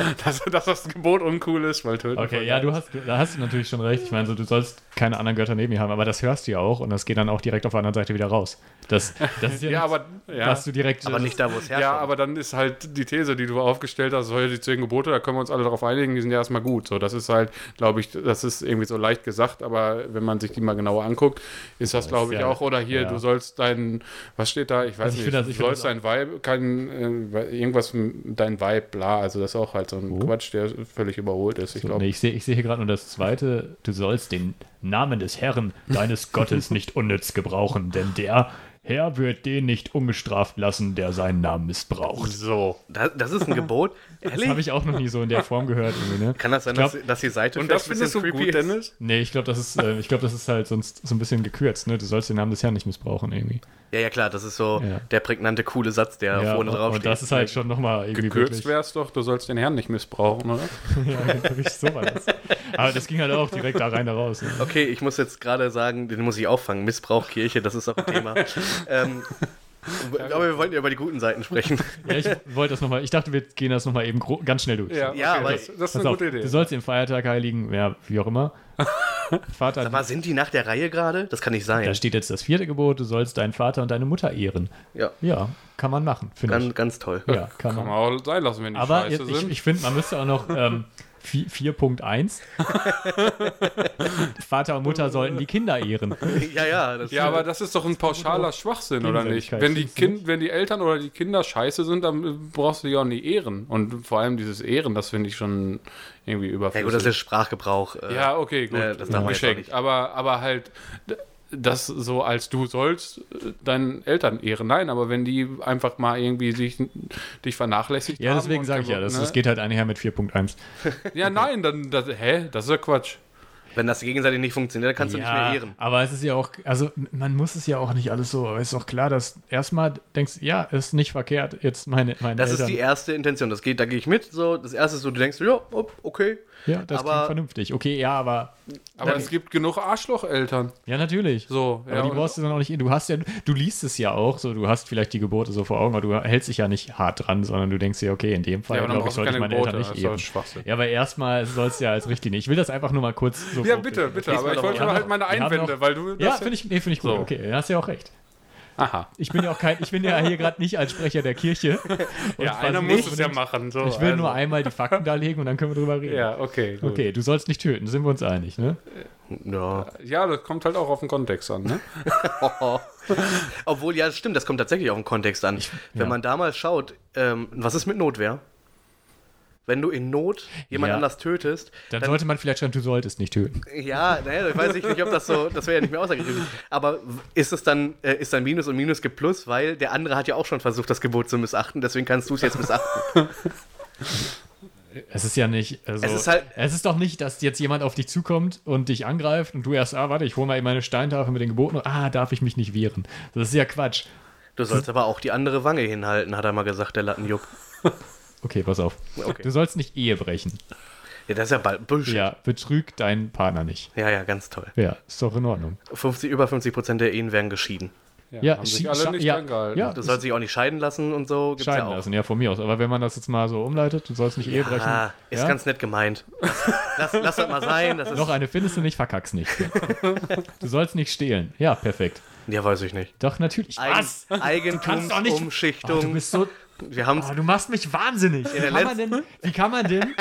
B: dass, dass das Gebot uncool ist, weil töten.
C: Okay, ja, du hast, da hast du natürlich schon recht. Ich meine, so, du sollst keine anderen Götter neben dir haben, aber das hörst du ja auch und das geht dann auch direkt auf der anderen Seite wieder raus. Das, das ist ja,
B: Ja,
C: nichts,
B: aber, ja.
C: was du direkt.
A: aber nicht da, wo es herkommt.
B: Ja, aber dann ist halt die These, die du aufgestellt hast, so die zehn Gebote, da können wir uns alle darauf einigen, die sind ja erstmal gut. So, das ist halt, glaube ich, das ist irgendwie so leicht gesagt, aber wenn man sich die mal genauer anguckt, ist das,
C: Das
B: glaube ich,
C: ja-
B: auch, oder hier,
C: ja.
B: du sollst dein, was steht da? Ich weiß
C: Also ich
B: nicht,
C: das-
B: du
C: ich finde
B: sollst dein Vibe, kein, äh, irgendwas, dein Vibe, bla, also das ist auch halt so ein
C: Oh.
B: Quatsch, der völlig überholt ist. Ich
C: So,
B: glaube,
C: nee, ich sehe ich sehe hier gerade nur das zweite. Du sollst den Namen des Herrn, deines Gottes, nicht unnütz gebrauchen, denn der Herr wird den nicht ungestraft lassen, der seinen Namen missbraucht.
B: so.
A: Das, das ist ein Gebot.
C: Das
A: Ehrlich?
C: habe ich auch noch nie so in der Form gehört. Ne?
A: Kann das sein,
C: glaub-
A: dass, dass die Seite
B: Und das findest du gut,
A: ist?
B: Dennis?
C: Nee, ich glaube, das ist, äh, ich glaube, das ist halt sonst so ein bisschen gekürzt. Ne? Du sollst den Namen des Herrn nicht missbrauchen irgendwie.
A: Ja, ja, klar, das ist so
C: Ja.
A: der prägnante, coole Satz, der
C: ja,
A: vorne
C: und,
A: drauf
C: und
A: steht.
C: das ist halt schon nochmal irgendwie
B: Gekürzt
C: wirklich.
B: wär's doch, du sollst den Herrn nicht missbrauchen, oder?
C: ja, wirklich so war das. Aber das ging halt auch direkt da rein, da raus. Ne?
A: Okay, ich muss jetzt gerade sagen, den muss ich auffangen. Missbrauch, Kirche, das ist auch ein Thema. ähm, aber wir wollten ja über die guten Seiten sprechen.
C: Ja, ich wollte das nochmal, ich dachte, wir gehen das nochmal eben ganz schnell durch.
A: Ja, aber
B: das, das ist eine
C: auf,
B: gute Idee.
C: du sollst den Feiertag heiligen, ja, wie auch immer. Vater,
A: Sag mal, sind die nach der Reihe gerade? Das kann nicht sein.
C: da steht jetzt das vierte Gebot, du sollst deinen Vater und deine Mutter ehren.
A: Ja,
C: Ja, kann man machen, finde
A: ganz,
C: ich.
A: ganz toll.
C: Ja, kann
B: Kann
C: man.
B: man auch sein lassen, wenn die
C: Aber
B: scheiße
C: jetzt, ich,
B: sind.
C: ich finde, man müsste auch noch ähm, 4.1 Vater und Mutter sollten die Kinder ehren.
A: Ja, ja, das
B: ja, aber das ist doch ein pauschaler Schwachsinn, oder nicht? Wenn die, kind, wenn die Eltern oder die Kinder scheiße sind, dann äh, brauchst du die auch nicht ehren. Und vor allem dieses Ehren, das finde ich schon irgendwie
A: ja
B: überflüssig.
A: gut, das ist Sprachgebrauch. äh,
B: Ja, okay, gut.
A: äh, das darf man jetzt auch
B: geschenkt.
A: nicht.
B: Aber, aber halt, das so als du sollst äh, deinen Eltern ehren. Nein, aber wenn die einfach mal irgendwie sich, dich vernachlässigt
C: Ja,
B: haben
C: deswegen sage ich ja, das,
B: ne?
C: das geht halt einher mit 4.1.
B: Ja, nein, dann, das, hä? Das ist ja Quatsch.
A: Wenn das gegenseitig nicht funktioniert, dann kannst du nicht mehr ehren.
C: aber es ist ja auch, also man muss es ja auch nicht alles so, es ist auch klar, dass erstmal denkst, ja, ist nicht verkehrt, jetzt meine, meine
A: Das
C: Eltern.
A: ist die erste Intention. Das geht, da gehe ich mit. So, das erste ist so, du denkst, ja, okay.
C: Ja, das
A: aber-
C: klingt vernünftig. Okay, ja, aber,
B: Aber
A: Dann-
B: es gibt genug Arschlocheltern.
C: ja, natürlich.
B: So,
C: Aber
B: ja,
C: die brauchst du dann auch nicht, du hast ja, du liest es ja auch, so, du hast vielleicht die Gebote so vor Augen, aber du hältst dich ja nicht hart dran, sondern du denkst dir, okay, in dem Fall,
B: Ja,
C: glaube ich,
B: brauchst du
C: sollte ich
B: keine
C: meine
B: Gebote.
C: Eltern nicht ehren.
B: Schwachsinn.
C: Ja, aber erstmal soll es ja als Richtlinie. Ich will das einfach nur mal kurz so.
B: Ja, bitte, bitte. Aber ich wollte
A: doch
B: nur
A: mal.
B: halt meine Einwände, weil du.
C: Ja,
B: das-
C: finde ich, nee, finde ich gut.
B: So.
C: Okay, hast du ja auch recht.
B: Aha.
C: Ich bin ja auch kein, ich bin ja hier gerade nicht als Sprecher der Kirche.
B: Ja, einer muss es ja machen. So,
C: Ich will
B: also.
C: nur einmal die Fakten darlegen und dann können wir drüber reden.
B: Ja, okay. Gut.
C: Okay, du sollst nicht töten, sind wir uns einig, ne?
A: Ja.
B: Ja, das kommt halt auch auf den Kontext an, ne?
A: Obwohl, ja, das stimmt, das kommt tatsächlich auf den Kontext an. Wenn
C: ja.
A: man da mal schaut, ähm, was ist mit Notwehr? Wenn du in Not jemand
C: Ja.
A: anders tötest,
C: Dann,
A: dann,
C: sollte man vielleicht schreiben, du solltest nicht töten.
A: ja, naja, ich weiß ich nicht, ob das so, das wäre ja nicht mehr aussagekräftig. Aber ist es dann, äh, ist dann Minus und Minus gibt Plus, weil der andere hat ja auch schon versucht, das Gebot zu missachten, deswegen kannst du es jetzt missachten.
C: Es ist ja nicht. Also,
A: Es ist halt-
C: Es ist doch nicht, dass jetzt jemand auf dich zukommt und dich angreift und du erst, ah, warte, ich hole mal eben meine Steintafel mit den Geboten und, ah, darf ich mich nicht wehren. Das ist ja Quatsch.
A: Du sollst aber auch die andere Wange hinhalten, hat er mal gesagt, der Lattenjupp.
C: Okay, pass auf.
A: Okay.
C: Du sollst nicht Ehe brechen.
A: Ja, das ist ja bald Bullshit. Ja.
C: Ja, betrüg deinen Partner nicht.
A: ja, ganz toll.
C: Ja, ist doch in Ordnung.
A: 50, über 50 Prozent der Ehen werden geschieden.
C: Ja,
B: haben sich alle nicht
C: ja, ja.
A: Du sollst dich auch nicht scheiden lassen und so. Gibt's
C: scheiden
A: ja auch.
C: lassen, ja, von mir aus. Aber wenn man das jetzt mal so umleitet, du sollst nicht Ehe brechen.
A: Ah, ist
C: ja?
A: ganz nett gemeint. Lass, lass das mal sein. Das ist,
C: Noch eine findest du nicht, verkack's nicht. du sollst nicht stehlen. Ja, perfekt.
A: Ja, weiß ich nicht.
C: Doch, natürlich.
A: Eigen,
C: nicht-
A: Eigentumsumschichtung.
C: Oh, du bist so.
A: Wir haben
C: Oh, du machst mich wahnsinnig. Wie kann, man denn, wie kann man denn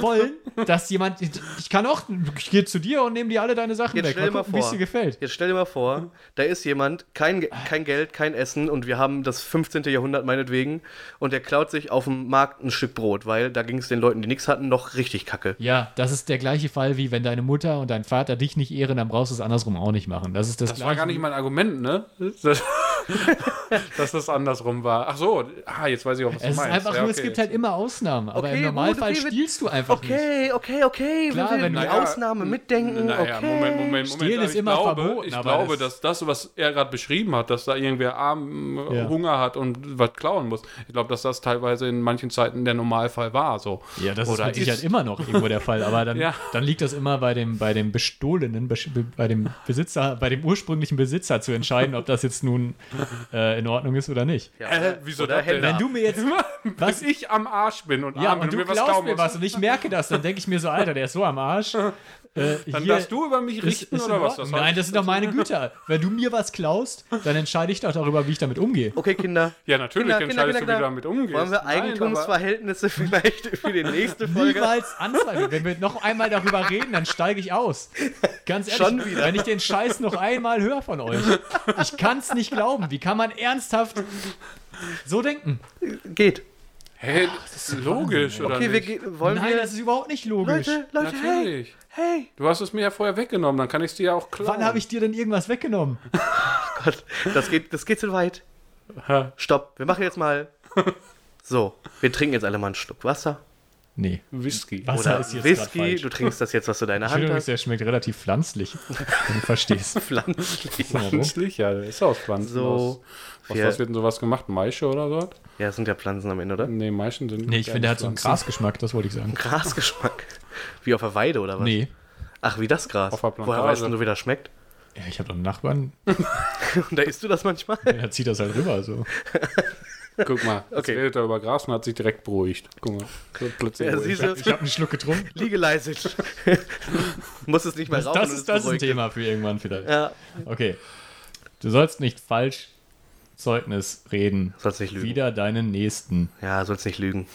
C: wollen, dass jemand. Ich kann auch. Ich gehe zu dir und nehme dir alle deine Sachen
A: Jetzt
C: weg.
A: stell mal
C: gucken, wie es dir gefällt.
A: Jetzt stell dir mal vor, da ist jemand, kein, kein Geld, kein Essen und wir haben das 15. Jahrhundert meinetwegen und der klaut sich auf dem Markt ein Stück Brot, weil da ging es den Leuten, die nichts hatten, noch richtig kacke.
C: Ja, das ist der gleiche Fall, wie wenn deine Mutter und dein Vater dich nicht ehren, dann brauchst du es andersrum auch nicht machen. Das ist das,
B: Das war gar nicht mein Argument, ne? Das, dass das andersrum war. Ach so, ah, jetzt weiß ich auch, was
C: Es
B: du
C: ist
B: meinst.
C: einfach
B: Ja,
C: nur, es gibt halt immer Ausnahmen. Aber
A: Okay,
C: im
A: gut,
C: Normalfall
A: okay, wir-
C: stiehlst du einfach nicht.
A: Okay, okay, okay.
C: Klar,
A: wir
C: wenn du-
A: die
B: Naja,
A: Ausnahme mitdenken.
B: Naja,
A: okay.
B: Moment, Moment, Moment.
C: Stehlen
B: Also
C: ist
B: ich
C: immer
B: glaube,
C: verboten,
B: Ich
C: aber
B: glaube,
C: das-
B: dass das, was er gerade beschrieben hat, dass da irgendwer arm äh,
C: Ja.
B: Hunger hat und was klauen muss, ich glaube, dass das teilweise in manchen Zeiten der Normalfall war. So.
C: Ja, das
B: Oder
C: ist mit Sicherheit immer noch irgendwo der Fall. Aber dann,
B: Ja.
C: dann liegt das immer bei dem, bei dem Bestohlenen, bei dem Besitzer, bei dem ursprünglichen Besitzer zu entscheiden, ob das jetzt nun äh, in Ordnung ist oder nicht.
A: Ja,
B: Äh, wieso
A: oder
B: das denn?
A: Händler.
C: Wenn du mir jetzt.
B: Was ich am Arsch bin und
C: Ja,
B: arm
C: und du
B: und mir was
C: klaust mir
B: muss,
C: was und ich merke das, dann denke ich mir so, Alter, der ist so am Arsch. Äh,
B: dann
C: hier
B: darfst du über mich
C: ist-
B: richten
C: ist in
B: oder was? Das
C: Nein, das sind doch meine Güter. Wenn du mir was klaust, dann entscheide ich doch darüber, wie ich damit umgehe.
A: Okay, Kinder.
B: Ja, natürlich
A: Kinder,
B: entscheidest
A: Kinder,
B: du, wie du damit umgehst.
A: Wollen wir
B: Nein,
A: Eigentumsverhältnisse vielleicht für die nächste Folge?
C: Niemals anzweifeln. Wenn wir noch einmal darüber reden, dann steige ich aus. Ganz ehrlich,
A: Schon wieder.
C: wenn ich den Scheiß noch einmal höre von euch. Ich kann es nicht glauben. Wie kann man ernsthaft so denken?
A: Geht.
B: Hä, das ist logisch, oder
A: Okay, wir
B: nicht?
A: ge- wollen
C: Nein,
A: wir.
C: das ist überhaupt nicht logisch.
A: Leute, Leute, hey,
B: Natürlich.
A: hey.
B: Du hast es mir ja vorher weggenommen, dann kann ich es dir ja auch klauen.
C: Wann habe ich dir denn irgendwas weggenommen?
A: Gott, das geht, das geht zu weit. Stopp, wir machen jetzt mal. So, wir trinken jetzt alle mal einen Schluck Wasser.
C: Nee.
B: Whisky.
C: Wasser
A: Oder
C: ist jetzt
A: Whisky. Du trinkst das jetzt, was du in deiner
C: Ich
A: Hand hast.
C: der schmeckt relativ pflanzlich, wenn du verstehst.
A: Pflanzlich.
B: Pflanzlich, ja, der ist aus Pflanzen.
A: So,
B: aus, aus was wird denn sowas gemacht? Maische oder so?
A: Ja, das sind ja Pflanzen am Ende, oder?
B: Nee, Maischen sind.
C: Nee, ich finde, der hat so einen. Grasgeschmack, das wollte ich sagen.
A: Grasgeschmack. Wie auf der Weide, oder was?
C: Nee.
A: Ach, wie das Gras.
B: Auf der Plantage.
A: Woher weißt du, wie das schmeckt?
C: Ja, ich habe doch einen Nachbarn,
A: Und da isst du das manchmal?
C: der zieht das halt rüber. So.
B: Guck mal, jetzt
A: Okay.
B: redet er über Gras und hat sich direkt beruhigt. Guck mal, plötzlich
A: Ja,
C: Ich habe einen Schluck getrunken.
A: legalized. Muss es nicht mehr rauchen.
C: das ist das ist ein. Thema für irgendwann vielleicht.
A: Ja,
C: Okay. Du sollst nicht falsch Zeugnis reden.
A: sollst nicht lügen.
C: Wieder deinen Nächsten.
A: Ja, sollst nicht lügen.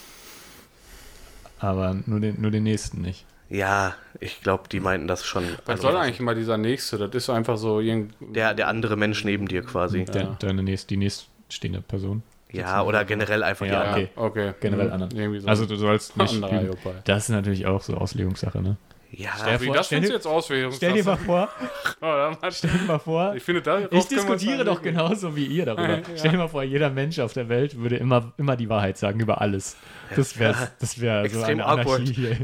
C: Aber nur den, nur den Nächsten nicht.
A: Ja, ich glaube, die meinten das schon.
B: Was soll eigentlich immer dieser Nächste? Das ist einfach so irgend.
A: Der, der andere Mensch neben dir quasi.
C: Der, deine nächst, die nächststehende Person.
A: Ja, oder generell einfach die
C: Ja,
A: anderen.
C: okay.
B: okay.
C: Generell
B: Mhm.
C: anderen.
B: Irgendwie so
C: Also du sollst nicht. Das ist natürlich auch so Auslegungssache, ne?
A: Ja,
C: Stell
B: Wie,
C: vor-
B: das findest du jetzt Auswählung?
C: Stell dir mal vor,
B: Oh,
C: stell dir mal vor,
B: ich finde, da
C: ich diskutiere doch genauso wie ihr darüber. Stell dir mal vor, jeder Mensch auf der Welt würde immer, immer die Wahrheit sagen über alles. Das wäre das wär so
A: Extrem
C: eine Anarchie hier.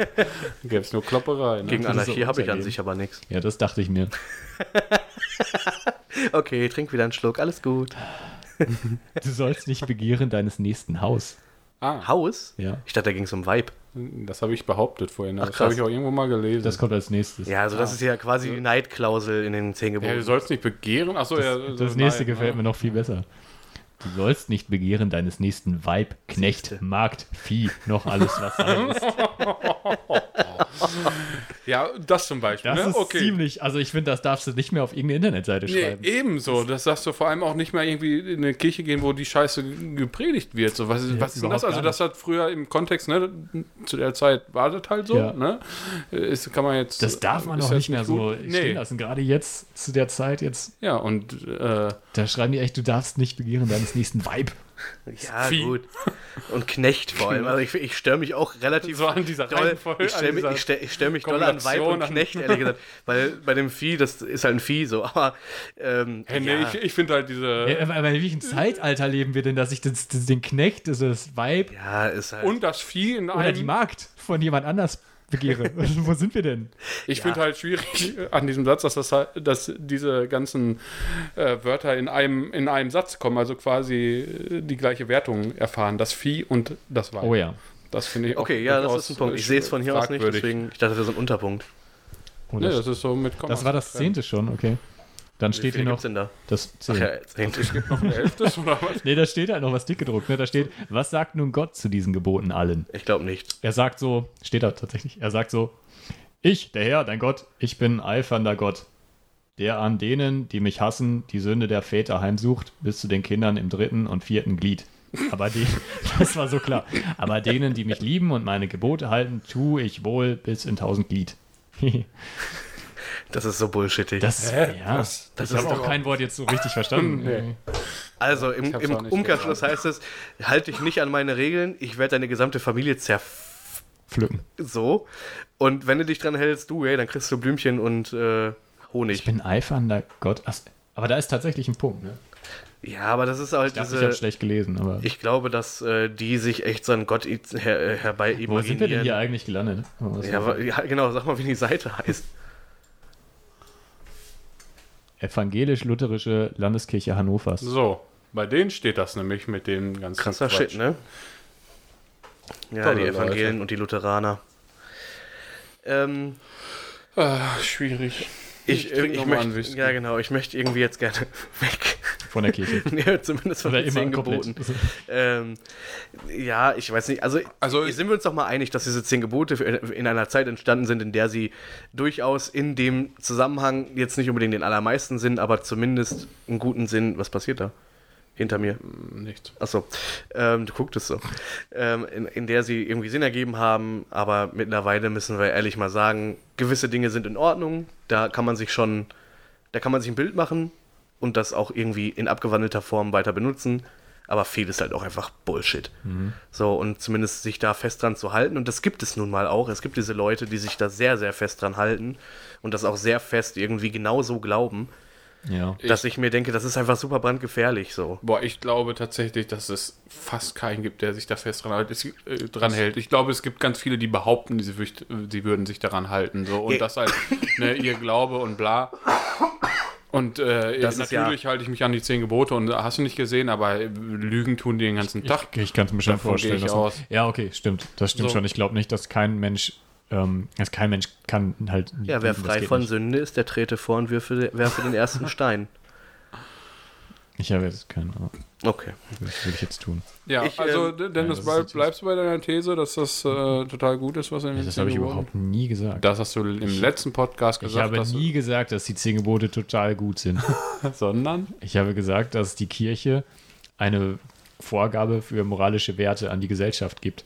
B: Gäbe es nur Klopperei. Ne?
A: Gegen Anarchie
C: so
A: habe ich an sich aber nichts.
C: Ja, das dachte ich mir.
A: Okay, trink wieder einen Schluck, alles gut.
C: Du sollst nicht begehren deines nächsten Haus.
B: ah,
A: Haus?
C: Ja.
A: Ich dachte, da ging es um Vibe.
B: das habe ich behauptet vorhin. Das
A: krass.
B: habe ich auch irgendwo mal gelesen.
C: Das kommt als nächstes.
A: Ja, also das ist ja quasi die Neidklausel in den zehn
B: ja,
A: Geboten.
B: du sollst nicht begehren. Achso, ja.
C: Das,
B: so
C: das nächste
B: nein,
C: gefällt
B: ne?
C: mir noch viel besser. Du sollst nicht begehren deines nächsten Weib, Knecht. Magd, Vieh, noch alles, was sein ist.
B: Ja, das zum Beispiel.
C: Das
B: ne?
C: ist
B: okay.
C: ziemlich, also ich finde, das darfst du nicht mehr auf irgendeine Internetseite
B: Nee,
C: schreiben.
B: ebenso. Das sagst du vor allem auch nicht mehr irgendwie in eine Kirche gehen, wo die Scheiße gepredigt wird. So, was, was ist denn das? Also, das hat früher im Kontext, ne, zu der Zeit war das halt so,
C: Ja.
B: ne? Ist, kann man jetzt.
C: Das darf man doch nicht mehr so
B: gut.
C: stehen
B: Nee.
C: lassen. Gerade jetzt, zu der Zeit, jetzt,
B: Ja, und äh,
C: da schreiben die echt, du darfst nicht begehren deines nächsten Weib.
A: Ja,
B: Vieh.
A: gut. Und Knecht vor allem. Also ich, ich störe mich auch relativ
B: So an dieser
A: doll.
B: Reihenfolge,
A: Ich
B: an
A: mich, ich stell, ich stell mich doll an Weib und
B: an-
A: Knecht, ehrlich gesagt. Weil bei dem Vieh, das ist halt ein Vieh so. Aber ähm,
B: hey, nee,
A: ja.
B: ich, ich finde halt diese.
C: Ja, aber in welchem Zeitalter leben wir denn, dass ich das, das, den Knecht, das, das Weib
A: ja, ist halt.
B: und das Vieh in
C: oder die
B: einem.
C: Magd von jemand anders begehre? Wo sind wir denn?
B: Ich finde halt schwierig an diesem Satz, dass, das halt, dass diese ganzen äh, Wörter in einem, in einem Satz kommen, also quasi äh, die gleiche Wertung erfahren. Das Vieh und das Weib.
C: Oh ja.
B: Das finde ich auch
A: okay, ja, das ist ein Punkt.
B: äh,
A: Ich sehe es von hier aus nicht, deswegen. Ich dachte, das ist ein Unterpunkt.
C: Oh,
B: Nee,
C: das,
B: das ist so mit Kommas
C: das war das zehnte schon, okay. Dann steht hier noch
A: da?
C: das
A: Ach
C: zehn.
A: ja, zehn.
B: Noch ein Elftes oder was?
C: Nee, da steht halt noch was dick gedruckt. Ne? Da steht, was sagt nun Gott zu diesen Geboten allen?
A: Ich glaube nicht.
C: Er sagt so, steht da tatsächlich, er sagt so, ich, der Herr, dein Gott, ich bin eifernder Gott, der an denen, die mich hassen, die Sünde der Väter heimsucht, bis zu den Kindern im dritten und vierten Glied. Aber die, das war so klar. Aber denen, die mich lieben und meine Gebote halten, tue ich wohl bis in tausend Glied.
A: Das ist so bullshittig.
C: Das,
B: Hä?
C: ja, das
A: Das
C: ich
A: ist
C: habe auch
A: doch-
C: kein Wort jetzt so richtig verstanden.
B: Nee.
A: also im, im Umkehrschluss heißt es, halt dich nicht an meine Regeln, ich werde deine gesamte Familie zerf
C: Pflücken.
A: so. Und wenn du dich dran hältst, du, ey, dann kriegst du Blümchen und äh,
C: Ich
A: Honig.
C: bin eifernder Gott. Aber da ist tatsächlich ein Punkt, ne?
A: Ja, aber das ist halt
C: Ich, dachte,
A: diese.
C: ich habe schlecht gelesen, aber.
A: Ich glaube, dass äh, die sich echt so einen Gott her, äh, herbei
C: Wo sind wir denn hier
A: imaginieren.
C: eigentlich gelandet? Oh,
A: Ja, ja, genau, sag mal, wie die Seite heißt.
C: Evangelisch-Lutherische Landeskirche Hannovers.
B: So, bei denen steht das nämlich mit dem ganzen
A: Krasser
B: Quatsch.
A: Shit, ne? Ja,
B: Tolle
A: die
B: Leute.
A: Evangelien und die Lutheraner. Ähm,
B: Ah, schwierig.
A: Ich,
B: Ich
A: ich
B: einen
A: möchte, ja genau, ich möchte irgendwie jetzt gerne weg.
C: Von der Kirche.
A: ja, zumindest von
C: Oder
A: den zehn. Geboten. Ähm, ja, ich weiß nicht. Also,
B: Also-
A: sind wir uns doch mal einig, dass diese zehn Gebote in einer Zeit entstanden sind, in der sie durchaus in dem Zusammenhang jetzt nicht unbedingt den allermeisten Sinn, aber zumindest einen guten Sinn. Was passiert da? Hinter mir.
B: Nichts.
A: Achso, ähm, du gucktest so. Ähm, in, in der sie irgendwie Sinn ergeben haben, aber mittlerweile müssen wir ehrlich mal sagen, gewisse Dinge sind in Ordnung. Da kann man sich schon, da kann man sich ein Bild machen und das auch irgendwie in abgewandelter Form weiter benutzen. Aber viel ist halt auch einfach Bullshit. So, und zumindest sich da fest dran zu halten. Und das gibt es nun mal auch. Es gibt diese Leute, die sich da sehr, sehr fest dran halten und das auch sehr fest irgendwie genauso glauben,
C: Ja.
A: dass ich mir denke, das ist einfach super brandgefährlich so.
B: Boah, ich glaube tatsächlich, dass es fast keinen gibt, der sich da fest dran, äh, dran hält. Ich glaube, es gibt ganz viele, die behaupten, sie, sie würden sich daran halten. So. Und
A: Ja.
B: das halt ne, ihr Glaube und bla. Und äh, natürlich halte ich mich an die zehn Gebote und hast du nicht gesehen, aber Lügen tun die den ganzen Tag.
C: Ich, ich kann es mir schon
B: Davon
C: vorstellen.
B: ich
C: dass man-
B: aus.
C: Ja, okay, stimmt. Das stimmt
B: So.
C: schon. Ich glaube nicht, dass kein Mensch, ähm, dass kein Mensch kann halt.
A: Ja, wer
C: das
A: frei von
C: nicht.
A: Sünde ist, der trete vor und werfe, werfe den ersten Stein.
C: Ich habe jetzt keinen, aber
A: Okay.
C: das würde ich jetzt tun.
B: Ja,
A: Ich,
B: also
A: ähm,
B: Dennis,
C: ja, das
B: bleib, bleibst du bei deiner These, dass das äh, total gut ist, was in den
C: Das
B: zehn
C: habe ich überhaupt nie gesagt.
B: Das hast du im letzten Podcast
C: ich
B: gesagt,
C: habe
B: dass
C: nie gesagt, dass die zehn Gebote total gut sind.
B: sondern
C: Ich habe gesagt, dass die Kirche eine Vorgabe für moralische Werte an die Gesellschaft gibt.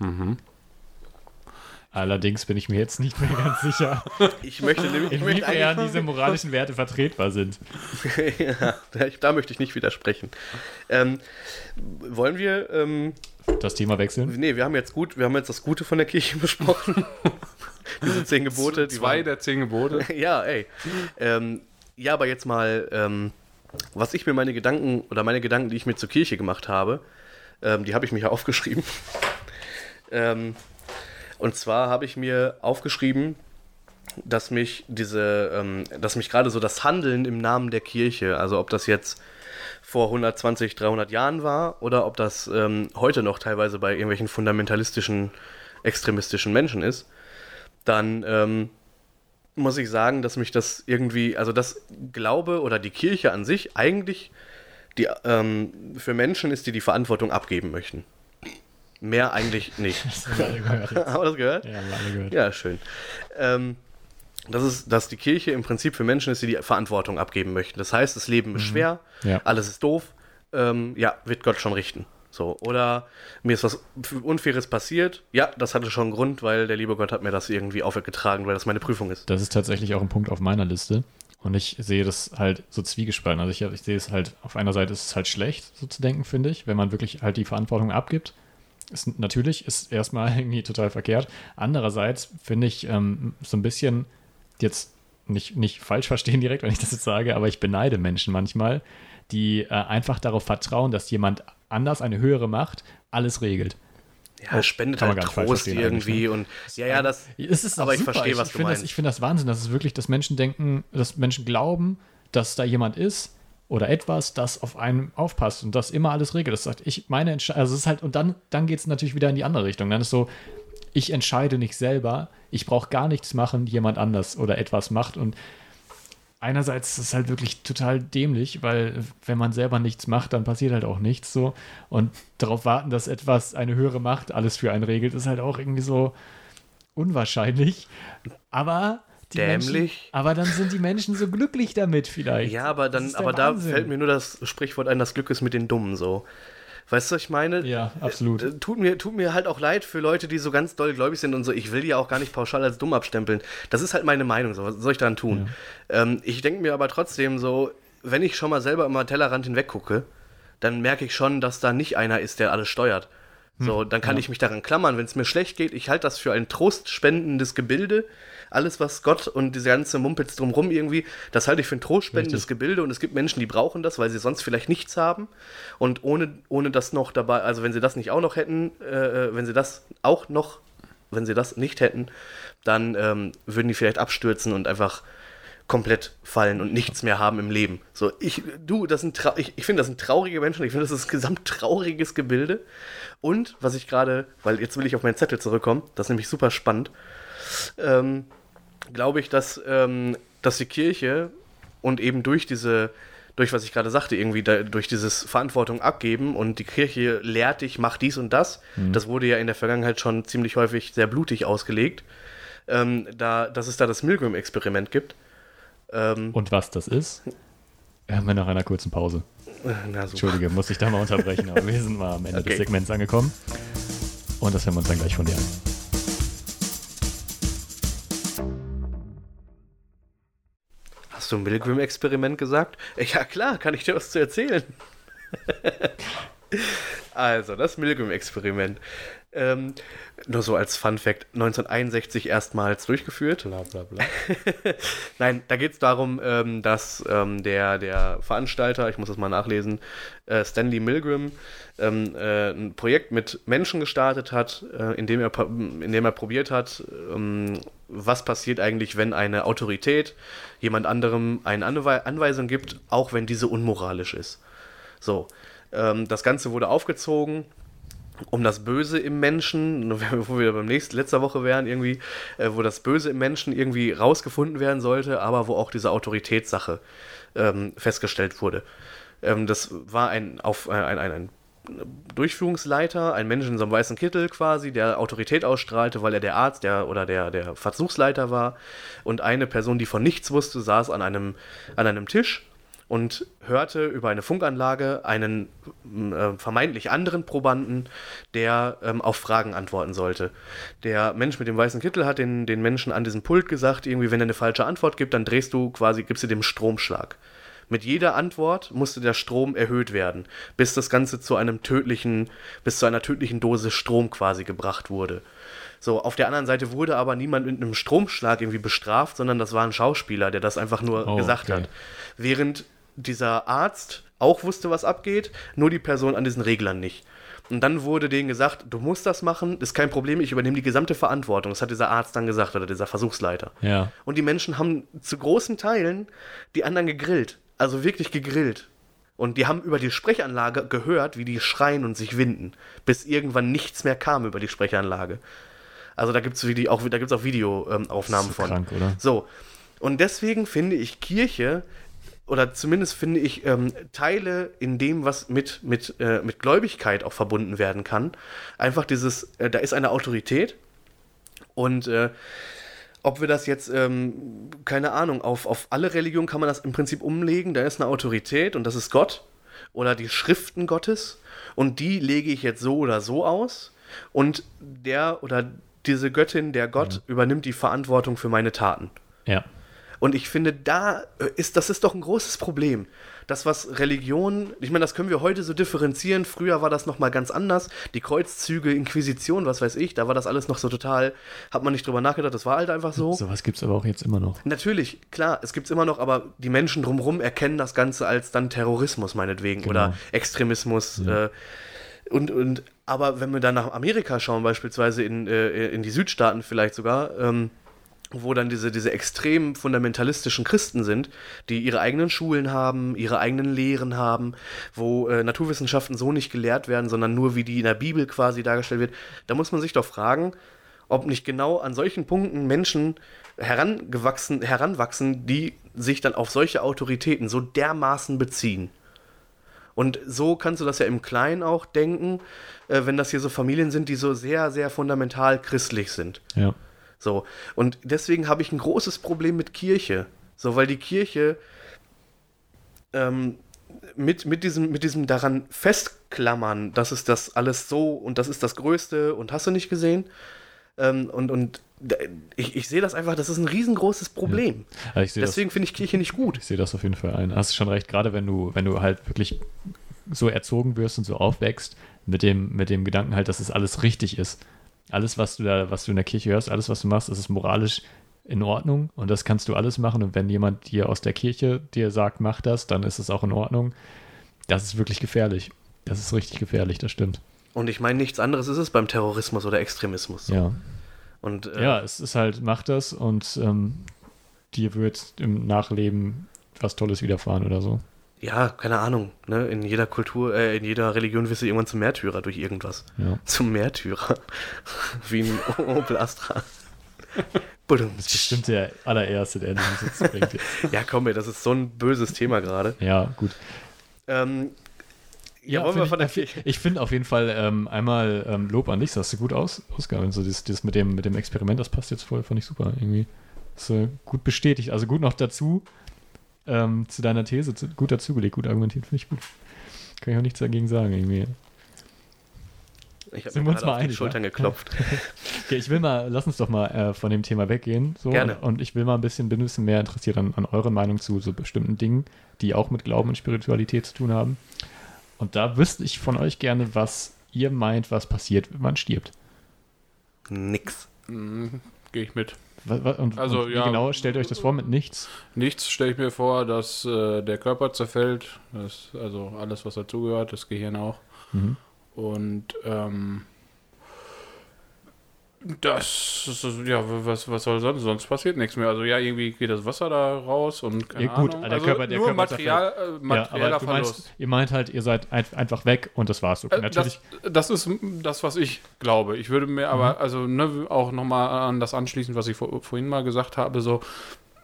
B: Mhm.
C: Allerdings bin ich mir jetzt nicht mehr ganz sicher,
A: Ich möchte nämlich. Ich möchte
C: inwiefern
A: eigentlich,
C: diese moralischen Werte vertretbar sind.
A: ja, da- da möchte ich nicht widersprechen. Ähm, wollen wir. Ähm,
C: Das Thema wechseln?
A: nee, wir haben jetzt gut, wir haben jetzt das Gute von der Kirche besprochen. Diese zehn Gebote. die
B: zwei
A: waren-
B: der zehn Gebote.
A: ja, ey. Ähm, ja, aber jetzt mal, ähm, was ich mir meine Gedanken oder meine Gedanken, die ich mir zur Kirche gemacht habe, ähm, die habe ich mir hier aufgeschrieben. ähm, und zwar habe ich mir aufgeschrieben, dass mich diese, ähm, dass mich gerade so das Handeln im Namen der Kirche, also ob das jetzt vor 120, 300 Jahren war oder ob das ähm, heute noch teilweise bei irgendwelchen fundamentalistischen, extremistischen Menschen ist, dann ähm, muss ich sagen, dass mich das irgendwie, also das Glaube oder die Kirche an sich eigentlich die, ähm, für Menschen ist, die die Verantwortung abgeben möchten. Mehr eigentlich nicht.
C: Das haben wir alle gehört.
A: Haben wir das gehört?
C: Ja, haben wir alle gehört.
A: Ja, schön. Ähm, das ist, dass die Kirche im Prinzip für Menschen ist, die die Verantwortung abgeben möchten. Das heißt, das Leben ist schwer,
C: Ja.
A: alles ist doof, ähm, ja, wird Gott schon richten. So, oder mir ist was Unfaires passiert, ja, das hatte schon einen Grund, weil der liebe Gott hat mir das irgendwie aufgetragen, weil das meine Prüfung ist.
C: Das ist tatsächlich auch ein Punkt auf meiner Liste. Und ich sehe das halt so zwiegespalten. Also ich, ich sehe es halt, auf einer Seite ist es halt schlecht, so zu denken, finde ich, wenn man wirklich halt die Verantwortung abgibt. Ist, natürlich ist erstmal irgendwie total verkehrt. Andererseits finde ich ähm, so ein bisschen jetzt nicht, nicht falsch verstehen direkt, wenn ich das jetzt sage, aber ich beneide Menschen manchmal, die äh, einfach darauf vertrauen, dass jemand anders, eine höhere Macht, alles regelt.
A: Ja, es spendet halt Trost
C: eigentlich,
A: irgendwie und ja, ja, das,
C: Es ist
A: Aber ich
C: super.
A: verstehe, was du
C: finde das,
A: meinst.
C: ich finde das Wahnsinn, dass es wirklich, dass Menschen denken, dass Menschen glauben, dass da jemand ist oder etwas, das auf einen aufpasst und das immer alles regelt. Das sagt, ich meine Entscheidung, also es ist halt, und dann, dann geht es natürlich wieder in die andere Richtung. Dann ist so, ich entscheide nicht selber, ich brauche gar nichts machen, jemand anders oder etwas macht und einerseits ist es halt wirklich total dämlich, weil wenn man selber nichts macht, dann passiert halt auch nichts so. Und darauf warten, dass etwas, eine höhere Macht alles für einen regelt, ist halt auch irgendwie so unwahrscheinlich. Aber
A: Dämlich.
C: Menschen, aber dann sind die Menschen so glücklich damit vielleicht.
A: ja, aber dann, aber da
C: Wahnsinn.
A: fällt mir nur das Sprichwort ein, das Glück ist mit den Dummen so. Weißt du, was ich meine?
C: Ja, absolut.
A: Äh, Tut mir, tut mir halt auch leid für Leute, die so ganz doll gläubig sind und so. Ich will die ja auch gar nicht pauschal als dumm abstempeln. Das ist halt meine Meinung. So. Was soll ich dann tun? Ähm, ich denke mir aber trotzdem so, wenn ich schon mal selber immer Tellerrand hinweg gucke, dann merke ich schon, dass da nicht einer ist, der alles steuert. So, dann kann
C: ja.
A: ich mich daran klammern, wenn es mir schlecht geht. Ich halte das für ein trostspendendes Gebilde. Alles, was Gott und diese ganze Mumpitz drumrum irgendwie, das halte ich für ein trostspendendes
C: Richtig.
A: Gebilde. Und es gibt Menschen, die brauchen das, weil sie sonst vielleicht nichts haben. Und ohne, ohne das noch dabei, also wenn sie das nicht auch noch hätten, äh, wenn sie das auch noch, wenn sie das nicht hätten, dann ähm, würden die vielleicht abstürzen und einfach komplett fallen und nichts mehr haben im Leben. So, ich, du, das sind ich, ich finde, das sind traurige Menschen, ich finde, das ist ein gesamt trauriges Gebilde. Und was ich gerade, weil jetzt will ich auf meinen Zettel zurückkommen, das ist nämlich super spannend, ähm, glaube ich, dass, ähm, dass die Kirche und eben durch diese, durch was ich gerade sagte, irgendwie da, durch dieses Verantwortung abgeben und die Kirche lehrt dich, mach dies und das, das wurde ja in der Vergangenheit schon ziemlich häufig sehr blutig ausgelegt, ähm, da, dass es da das Milgram-Experiment gibt. Ähm,
C: Und was das ist, hören wir nach einer kurzen Pause.
A: na.
C: Entschuldige, muss ich da mal unterbrechen, aber wir sind mal am Ende
A: Okay.
C: des Segments angekommen. Und das hören wir uns dann gleich von dir an.
A: Hast du Milgram-Experiment gesagt? Ja klar, kann ich dir was zu erzählen. also, das Milgram-Experiment. Ähm, nur so als Fun Fact, 1961 erstmals durchgeführt.
B: Bla bla bla.
A: Nein, da geht es darum, ähm, dass ähm, der, der Veranstalter, ich muss das mal nachlesen, äh, Stanley Milgram, ähm, äh, ein Projekt mit Menschen gestartet hat, äh, in, dem er, in dem er probiert hat, ähm, was passiert eigentlich, wenn eine Autorität jemand anderem eine Anwe Anweisung gibt, auch wenn diese unmoralisch ist. So, ähm, das Ganze wurde aufgezogen um das Böse im Menschen, wo wir beim nächsten, letzter Woche wären, irgendwie, äh, wo das Böse im Menschen irgendwie rausgefunden werden sollte, aber wo auch diese Autoritätssache ähm, festgestellt wurde. Ähm, das war ein, auf, äh, ein, ein, ein Durchführungsleiter, ein Mensch in so einem weißen Kittel quasi, der Autorität ausstrahlte, weil er der Arzt der, oder der, der Versuchsleiter war. Und eine Person, die von nichts wusste, saß an einem, an einem Tisch und hörte über eine Funkanlage einen äh, vermeintlich anderen Probanden, der ähm, auf Fragen antworten sollte. Der Mensch mit dem weißen Kittel hat den, den Menschen an diesem Pult gesagt, irgendwie, wenn er eine falsche Antwort gibt, dann drehst du quasi, gibst du dem Stromschlag. Mit jeder Antwort musste der Strom erhöht werden, bis das Ganze zu einem tödlichen, bis zu einer tödlichen Dosis Strom quasi gebracht wurde. So, auf der anderen Seite wurde aber niemand mit einem Stromschlag irgendwie bestraft, sondern das war ein Schauspieler, der das einfach nur
C: Oh,
A: gesagt
C: okay.
A: hat. Während dieser Arzt auch wusste, was abgeht, nur die Person an diesen Reglern nicht. Und dann wurde denen gesagt, du musst das machen, ist kein Problem, ich übernehme die gesamte Verantwortung. Das hat dieser Arzt dann gesagt oder dieser Versuchsleiter.
C: Ja.
A: Und die Menschen haben zu großen Teilen die anderen gegrillt. Also wirklich gegrillt. Und die haben über die Sprechanlage gehört, wie die schreien und sich winden, bis irgendwann nichts mehr kam über die Sprechanlage. Also da gibt es auch, da gibt's auch Videoaufnahmen
C: so
A: von.
C: krank, oder?
A: So. Und deswegen finde ich Kirche, oder zumindest finde ich ähm, Teile in dem, was mit, mit, äh, mit Gläubigkeit auch verbunden werden kann, einfach dieses, äh, da ist eine Autorität und äh, ob wir das jetzt, ähm, keine Ahnung, auf, auf alle Religionen kann man das im Prinzip umlegen, da ist eine Autorität und das ist Gott oder die Schriften Gottes und die lege ich jetzt so oder so aus und der oder diese Göttin, der Gott, übernimmt die Verantwortung für meine Taten.
C: Ja.
A: Und ich finde, da äh, ist, das ist doch ein großes Problem. Das, was Religion, ich meine, das können wir heute so differenzieren. Früher war das nochmal ganz anders. Die Kreuzzüge, Inquisition, was weiß ich, da war das alles noch so total, hat man nicht drüber nachgedacht, das war halt einfach so.
C: Sowas gibt es aber auch jetzt immer noch.
A: Natürlich, klar, es gibt es immer noch, aber die Menschen drumherum erkennen das Ganze als dann Terrorismus meinetwegen
C: Genau.
A: oder Extremismus. Äh, und, und, aber wenn wir dann nach Amerika schauen, beispielsweise in, äh, in die Südstaaten vielleicht sogar, ähm, wo dann diese, diese extrem fundamentalistischen Christen sind, die ihre eigenen Schulen haben, ihre eigenen Lehren haben, wo äh, Naturwissenschaften so nicht gelehrt werden, sondern nur wie die in der Bibel quasi dargestellt wird, da muss man sich doch fragen, ob nicht genau an solchen Punkten Menschen herangewachsen, heranwachsen, die sich dann auf solche Autoritäten so dermaßen beziehen. Und so kannst du das ja im Kleinen auch denken, äh, wenn das hier so Familien sind, die so sehr, sehr fundamental christlich sind.
C: Ja.
A: So, und deswegen habe ich ein großes Problem mit Kirche. So, weil die Kirche ähm, mit, mit, diesem, mit diesem daran festklammern, das ist das alles so und das ist das Größte und hast du nicht gesehen? Ähm, und und ich, ich sehe das einfach, das ist ein riesengroßes Problem.
C: Das,
A: Deswegen finde ich Kirche nicht gut.
C: ich sehe das auf jeden Fall ein. Hast du schon recht, gerade wenn du, wenn du halt wirklich so erzogen wirst und so aufwächst, mit dem, mit dem Gedanken halt, dass es alles richtig ist. Alles, was du da, was du in der Kirche hörst, alles, was du machst, das ist moralisch in Ordnung und das kannst du alles machen. Und wenn jemand dir aus der Kirche dir sagt, mach das, dann ist es auch in Ordnung. Das ist wirklich gefährlich. Das ist richtig gefährlich, das stimmt.
A: Und ich meine, nichts anderes ist es beim Terrorismus oder Extremismus. So.
C: Ja.
A: Und äh,
C: Ja, es ist halt, mach das und ähm, dir wird im Nachleben was Tolles widerfahren oder so.
A: Ja, keine Ahnung. Ne? In jeder Kultur, äh, in jeder Religion wirst du irgendwann zum Märtyrer durch irgendwas.
C: Ja.
A: Zum Märtyrer. Wie ein Opel Astra.
C: Das ist bestimmt der allererste, der den Sitz bringt.
A: Ja, komm mir, das ist so ein böses Thema gerade.
C: Ja, gut.
A: Ähm, ja, wollen wir
C: find ich,
A: Kirche.
C: ich finde auf jeden Fall ähm, einmal ähm, Lob an dich, das hast du gut aus, ausgearbeitet. So das, das mit, dem, mit dem Experiment, das passt jetzt voll, fand ich super irgendwie. Das ist äh, gut bestätigt, also gut noch dazu ähm, zu deiner These, zu, gut dazugelegt, gut argumentiert, finde ich gut. Kann ich auch nichts dagegen sagen irgendwie.
A: Ich habe
C: Sind
A: mir
C: uns mal
A: auf die Schultern
C: ne?
A: geklopft.
C: Okay, ich will mal, lass uns doch mal äh, von dem Thema weggehen. So,
A: Gerne.
C: Und ich will mal ein bisschen, bin ein bisschen mehr interessiert an, an eurer Meinung zu so bestimmten Dingen, die auch mit Glauben und Spiritualität zu tun haben. Und da wüsste ich von euch gerne, was ihr meint, was passiert, wenn man stirbt.
A: Nix.
B: Mhm, Gehe ich mit.
C: Und,
B: Also,
C: und wie
B: ja.
C: genau stellt ihr euch das vor mit nichts?
B: Nichts stelle ich mir vor, dass äh, der Körper zerfällt, das, also alles, was dazugehört, das Gehirn auch.
C: Mhm.
B: Und ähm, das ist, ja, was, was soll sonst? Sonst passiert nichts mehr. Also ja, irgendwie geht das Wasser da raus und keine
C: Ja, gut,
B: Ahnung.
C: der
B: also
C: Körper- der
B: nur
C: Körper
B: Material, äh,
C: Ja, aber
B: Verlust.
C: meinst, ihr meint halt, ihr seid ein, einfach weg und das war's. Okay,
B: Äh,
C: natürlich.
B: Das, das ist das, was ich glaube. Ich würde mir
C: Mhm.
B: aber, also ne, auch nochmal an das anschließen, was ich vor, vorhin mal gesagt habe, so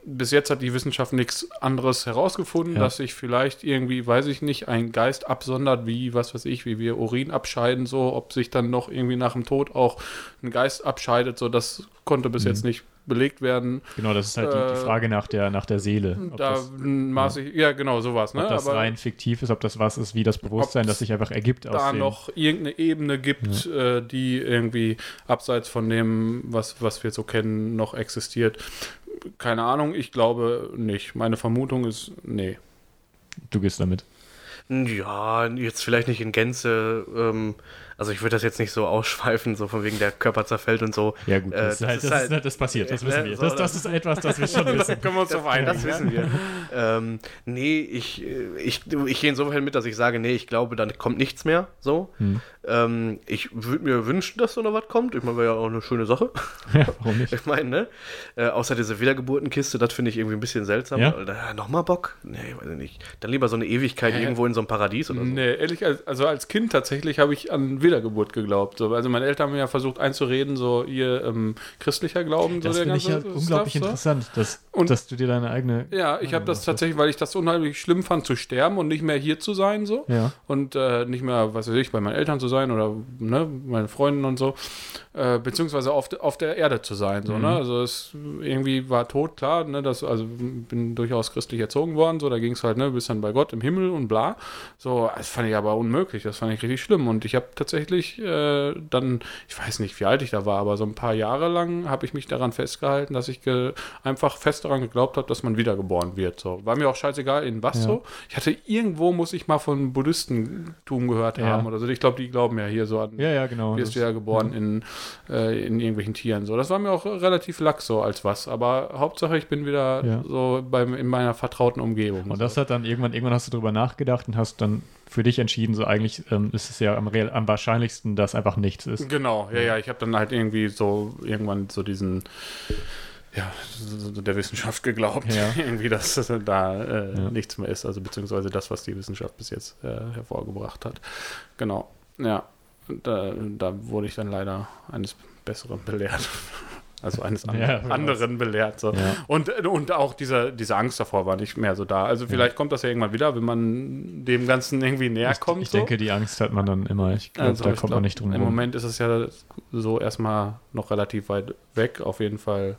B: bis jetzt hat die Wissenschaft nichts anderes herausgefunden,
C: Ja.
B: dass sich vielleicht irgendwie, weiß ich nicht, ein Geist absondert, wie, was weiß ich, wie wir Urin abscheiden, so, ob sich dann noch irgendwie nach dem Tod auch ein Geist abscheidet, so, das konnte bis
C: Mhm.
B: jetzt nicht belegt werden.
C: genau, das ist halt die, die
B: äh,
C: Frage nach der, nach der Seele. Ob
B: Da
C: das,
B: maß ich, ja, genau, sowas, ne?
C: ob das
B: Aber-
C: rein fiktiv ist, ob das was ist wie das Bewusstsein, das sich einfach ergibt aus
B: da
C: dem,
B: noch irgendeine Ebene gibt, äh, die irgendwie abseits von dem, was, was wir so kennen, noch existiert. Keine Ahnung, ich glaube nicht. Meine Vermutung ist, nee.
C: Du gehst damit.
A: Ja, jetzt vielleicht nicht in Gänze. Ähm, also ich würde das jetzt nicht so ausschweifen, so von wegen der Körper zerfällt und so.
C: Ja, gut,
A: Äh,
C: das, ist halt, das, ist, das passiert, das
A: äh,
C: wissen wir.
A: so,
C: Das, das ist etwas, das wir schon wissen.
B: können wir uns
A: Das, das wissen wir. ähm, nee, ich, äh, ich, ich gehe insofern mit, dass ich sage, nee, ich glaube, dann kommt nichts mehr. So.
C: Hm.
A: Ähm, ich würde mir wünschen, dass da noch was kommt. Ich meine, wäre ja auch eine schöne Sache.
C: Ja, warum nicht?
A: Ich meine, ne? Äh, außer diese Wiedergeburtenkiste, das finde ich irgendwie ein bisschen seltsam.
C: Ja?
A: Äh, Nochmal Bock? Nee, weiß ich nicht. Dann lieber so eine Ewigkeit
B: Hä?
A: irgendwo in so einem Paradies oder so.
B: Nee, ehrlich, als- also als Kind tatsächlich habe ich an Wiedergeburt geglaubt. So. Also meine Eltern haben mir ja versucht einzureden, so ihr ähm, christlicher Glauben.
C: Das
B: so
C: finde ich ja
B: ganze
C: unglaublich
B: Stuff, so.
C: interessant, dass,
B: Und-
C: dass du dir deine eigene.
B: Ja, ich habe das tatsächlich, weil ich das unheimlich schlimm fand, zu sterben und nicht mehr hier zu sein, so.
C: Ja.
B: Und äh, nicht mehr, was weiß ich, bei meinen Eltern zu sein oder ne, meine Freunden und so. Äh, beziehungsweise auf, auf der Erde zu sein, so,
C: Mhm.
B: ne? Also es irgendwie war tot, klar, ne? Das, also bin durchaus christlich erzogen worden, so, da ging es halt, ne, bis dann bei Gott im Himmel und bla. So, das fand ich aber unmöglich, das fand ich richtig schlimm. Und ich habe tatsächlich äh, dann, ich weiß nicht, wie alt ich da war, aber so ein paar Jahre lang habe ich mich daran festgehalten, dass ich einfach fest daran geglaubt habe, dass man wiedergeboren wird. So. War mir auch scheißegal, in was
C: Ja.
B: so. Ich hatte irgendwo, muss ich mal von Buddhistentum gehört
C: Ja.
B: haben oder so. Ich glaube, die glauben ja hier so an,
C: Ja, ja, genau.
B: wirst ja geboren in, äh, in irgendwelchen Tieren. So, das war mir auch relativ lax so als was. Aber Hauptsache, ich bin wieder so beim, in meiner vertrauten Umgebung.
C: Und das hat dann irgendwann, irgendwann hast du drüber nachgedacht und hast dann für dich entschieden, so eigentlich ähm, ist es ja am, real, am wahrscheinlichsten, dass einfach nichts ist.
B: Genau, ja, ja, ich habe dann halt irgendwie so irgendwann so diesen, ja, der Wissenschaft geglaubt,
C: Ja.
B: irgendwie, dass da äh,
C: Ja.
B: nichts mehr ist, also beziehungsweise das, was die Wissenschaft bis jetzt äh, hervorgebracht hat. Genau, ja, da, da wurde ich dann leider eines Besseren belehrt. Also eines an
C: Ja, wer
B: anderen belehrt. So.
C: Ja.
B: Und, und auch diese, diese Angst davor war nicht mehr so da. Also vielleicht kommt das ja irgendwann wieder, wenn man dem Ganzen irgendwie näher
C: Ich,
B: kommt.
C: ich
B: so.
C: denke, die Angst hat man dann immer. Ich glaube,
B: Also
C: da
B: ich
C: kommt
B: glaub,
C: man nicht drum
B: Im
C: rum.
B: Moment ist es ja so erstmal noch relativ weit weg, auf jeden Fall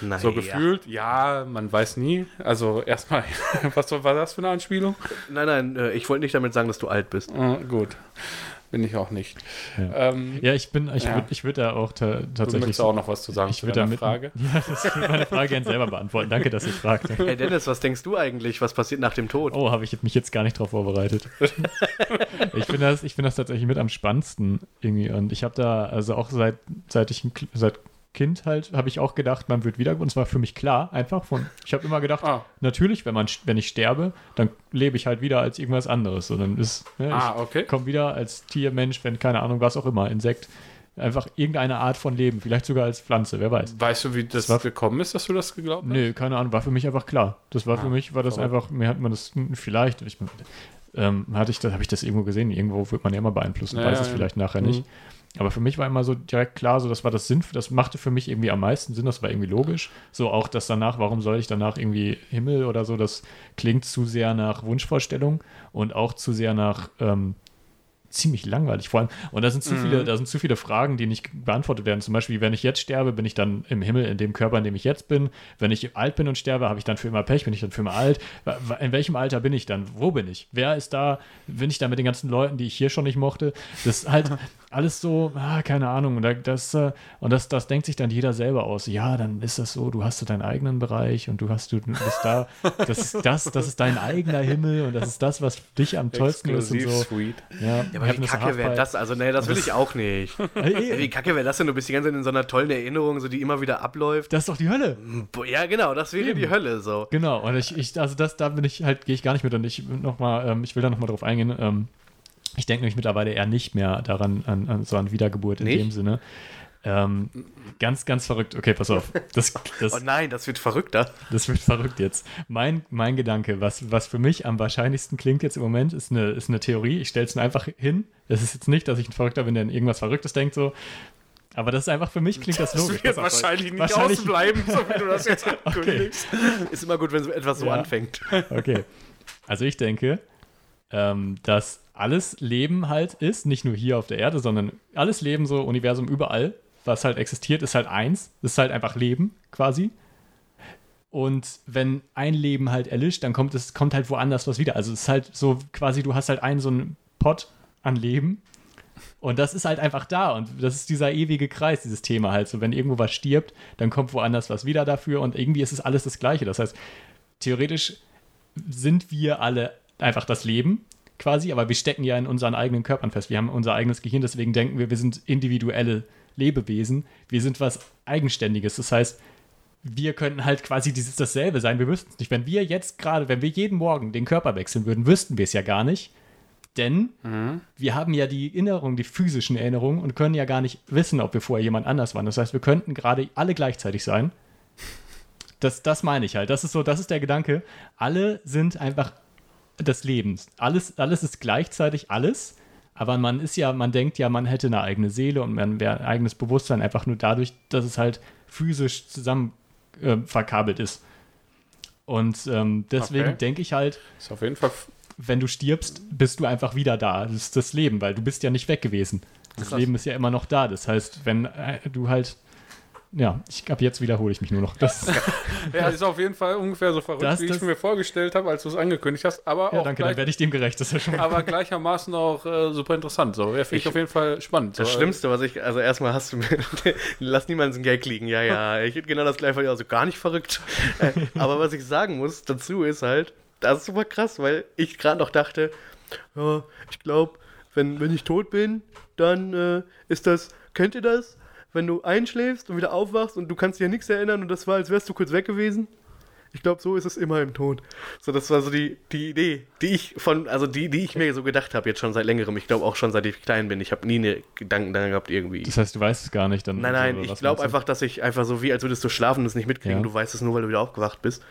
A: Naja.
B: so gefühlt. Ja, man weiß nie. Also erstmal, was war das für eine Anspielung?
A: Nein, nein, äh, ich wollte nicht damit sagen, dass du alt bist.
B: Äh, gut. Bin ich auch nicht.
C: Ja,
B: Ähm,
C: ja ich bin, ich
B: Ja.
C: würde ich würd da auch ta
B: du
C: tatsächlich.
B: möchtest auch noch was zu sagen
C: ich
B: zu
C: würde
B: deiner
C: damit.
B: Frage.
C: Ja, das ich würde meine Frage gerne selber beantworten. Danke, dass ihr fragt.
A: Hey Dennis, was denkst du eigentlich, was passiert nach dem Tod?
C: Oh, habe ich mich jetzt gar nicht drauf vorbereitet. ich finde das, ich finde das tatsächlich mit am spannendsten irgendwie. Und ich habe da, also auch seit, seit ich seit Kind halt, habe ich auch gedacht, man wird wieder. Und es war für mich klar, einfach von. Ich habe immer gedacht,
B: Ah.
C: natürlich, wenn man, wenn ich sterbe, dann lebe ich halt wieder als irgendwas anderes. So, dann ist, ne,
B: Ah,
C: ich
B: okay.
C: komme wieder als Tier, Mensch, wenn keine Ahnung, was auch immer, Insekt. Einfach irgendeine Art von Leben, vielleicht sogar als Pflanze, wer weiß.
B: Weißt du, wie das,
C: war-
B: gekommen ist, dass du das geglaubt hast?
C: Nö, keine Ahnung, war für mich einfach klar. Das war für
B: Ah,
C: mich, war das
B: verrückt.
C: einfach, mir hat man das hm, vielleicht, ich, ähm, hatte ich das, habe ich das irgendwo gesehen, irgendwo wird man ja immer beeinflussen,
B: Ja,
C: weiß es
B: ja.
C: vielleicht nachher
B: Mhm.
C: Aber für mich war immer so direkt klar, so das war das Sinn, das machte für mich irgendwie am meisten Sinn, das war irgendwie logisch. So auch das danach, warum soll ich danach irgendwie Himmel oder so, das klingt zu sehr nach Wunschvorstellung und auch zu sehr nach ähm, ziemlich langweilig vor allem. Und da sind zu
B: Mhm.
C: viele, da sind zu viele Fragen, die nicht beantwortet werden. Zum Beispiel, wenn ich jetzt sterbe, bin ich dann im Himmel in dem Körper, in dem ich jetzt bin. Wenn ich alt bin und sterbe, habe ich dann für immer Pech, bin ich dann für immer alt. In welchem Alter bin ich dann? Wo bin ich? Wer ist da? Bin ich da mit den ganzen Leuten, die ich hier schon nicht mochte? Das ist halt alles so, ah, keine Ahnung. Und, da, das, äh, und das, das denkt sich dann jeder selber aus. Ja, dann ist das so, du hast so deinen eigenen Bereich und du hast, du bist da, das ist das, das ist dein eigener Himmel und das ist das, was dich am tollsten ist und
B: Exklusiv
C: so.
B: sweet.
C: Ja,
A: Ja, aber wie kacke wäre das? Also, nee, das will ich auch nicht.
C: Ey,
A: Wie kacke wäre das denn? Du bist die ganze Zeit in so einer tollen Erinnerung, so die immer wieder abläuft.
C: Das ist doch die Hölle.
A: Ja, genau, das wäre
C: Eben.
A: die Hölle so.
C: Genau, und ich, ich also das, da bin ich halt, gehe ich gar nicht mit und ich noch mal, ähm, ich will da nochmal drauf eingehen. Ähm, ich denke nämlich mittlerweile eher nicht mehr daran, an, an so an Wiedergeburt in
A: Nicht?
C: dem Sinne. Ähm, ganz, ganz verrückt. Okay, pass auf. Das, das,
A: Oh nein, das wird verrückter.
C: das wird verrückt jetzt. Mein, mein Gedanke, was, was für mich am wahrscheinlichsten klingt jetzt im Moment, ist eine, ist eine Theorie. Ich stelle es mir einfach hin. Es ist jetzt nicht, dass ich ein Verrückter bin, der an irgendwas Verrücktes denkt, so. Aber das ist einfach für mich, klingt das
B: Das
C: logisch.
B: wird
C: Pass auf.
B: wahrscheinlich nicht
C: Wahrscheinlich-
B: ausbleiben, so wie du das jetzt ankündigst.
A: Ist immer gut, wenn so etwas so
C: Ja.
A: anfängt.
C: Okay. Also ich denke, ähm, dass alles Leben halt ist, nicht nur hier auf der Erde, sondern alles Leben, so Universum überall, was halt existiert, ist halt eins. Ist halt einfach Leben quasi. Und wenn ein Leben halt erlischt, dann kommt es kommt halt woanders was wieder. Also es ist halt so quasi, du hast halt einen so einen Pot an Leben und das ist halt einfach da und das ist dieser ewige Kreis, dieses Thema halt. So wenn irgendwo was stirbt, dann kommt woanders was wieder dafür und irgendwie ist es alles das Gleiche. Das heißt, theoretisch sind wir alle einfach das Leben quasi, aber wir stecken ja in unseren eigenen Körpern fest. Wir haben unser eigenes Gehirn, deswegen denken wir, wir sind individuelle Lebewesen. Wir sind was Eigenständiges. Das heißt, wir könnten halt quasi dieses dasselbe sein. Wir wüssten es nicht. Wenn wir jetzt gerade, wenn wir jeden Morgen den Körper wechseln würden, wüssten wir es ja gar nicht. Denn wir haben ja die Erinnerung, die physischen Erinnerungen und können ja gar nicht wissen, ob wir vorher jemand anders waren. Das heißt, wir könnten gerade alle gleichzeitig sein. Das, das meine ich halt. Das ist so, das ist der Gedanke. Alle sind einfach des Lebens. Alles, alles ist gleichzeitig alles, aber man ist ja, man denkt ja, man hätte eine eigene Seele und man wäre ein eigenes Bewusstsein einfach nur dadurch, dass es halt physisch zusammen äh, verkabelt ist. Und ähm, deswegen
B: Okay.
C: denke ich halt,
B: Ist auf jeden Fall.
C: wenn du stirbst, bist du einfach wieder da. Das ist das Leben, weil du bist ja nicht weg gewesen. Das
A: Krass.
C: Leben ist ja immer noch da. Das heißt, wenn äh, du halt, ja, ich ab jetzt wiederhole ich mich nur noch. Das,
B: Ja, ist auf jeden Fall ungefähr so verrückt,
C: Das-
B: wie ich
C: das-
B: es mir vorgestellt habe, als du es angekündigt hast. Aber
C: ja,
B: auch
C: danke, dann
B: gleich,
C: werde ich dem gerecht. Das ist ja schon
B: aber gleichermaßen auch äh, super interessant. So, ja, finde ich,
A: Ich-
B: auf jeden Fall spannend.
A: Das
B: so,
A: Schlimmste, was ich, also erstmal hast du mir, lass niemanden so einen Gag liegen. Ja, ja, ich hätte genau das gleiche, also gar nicht verrückt. Äh, Aber was ich sagen muss dazu ist halt, das ist super krass, weil ich gerade noch dachte, ja, ich glaube, wenn, wenn ich tot bin, dann äh, ist das, kennt ihr das? Wenn du einschläfst und wieder aufwachst und du kannst an nichts erinnern und das war, als wärst du kurz weg gewesen. Ich glaube, so ist es immer im Tod. So, das war so die, die Idee, die ich von, also die, die ich mir so gedacht habe, jetzt schon seit längerem. Ich glaube auch schon seit ich klein bin. Ich habe nie eine Gedanken daran gehabt, irgendwie.
C: Das heißt, du weißt es gar nicht. Dann
A: Nein, nein, ich glaube einfach, dass ich einfach so wie, als würdest du schlafen und es nicht mitkriegen.
C: Ja.
A: Du weißt es nur, weil du wieder aufgewacht bist.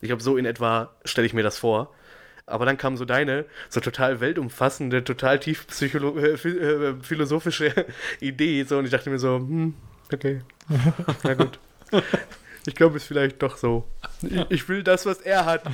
A: Ich glaube, so in etwa stelle ich mir das vor. Aber dann kam so deine, so total weltumfassende, total tief äh, äh, philosophische Idee. So, und ich dachte mir so, hm, okay. Na gut. Ich glaube, es ist vielleicht doch so. Ich, ich will das, was er hat.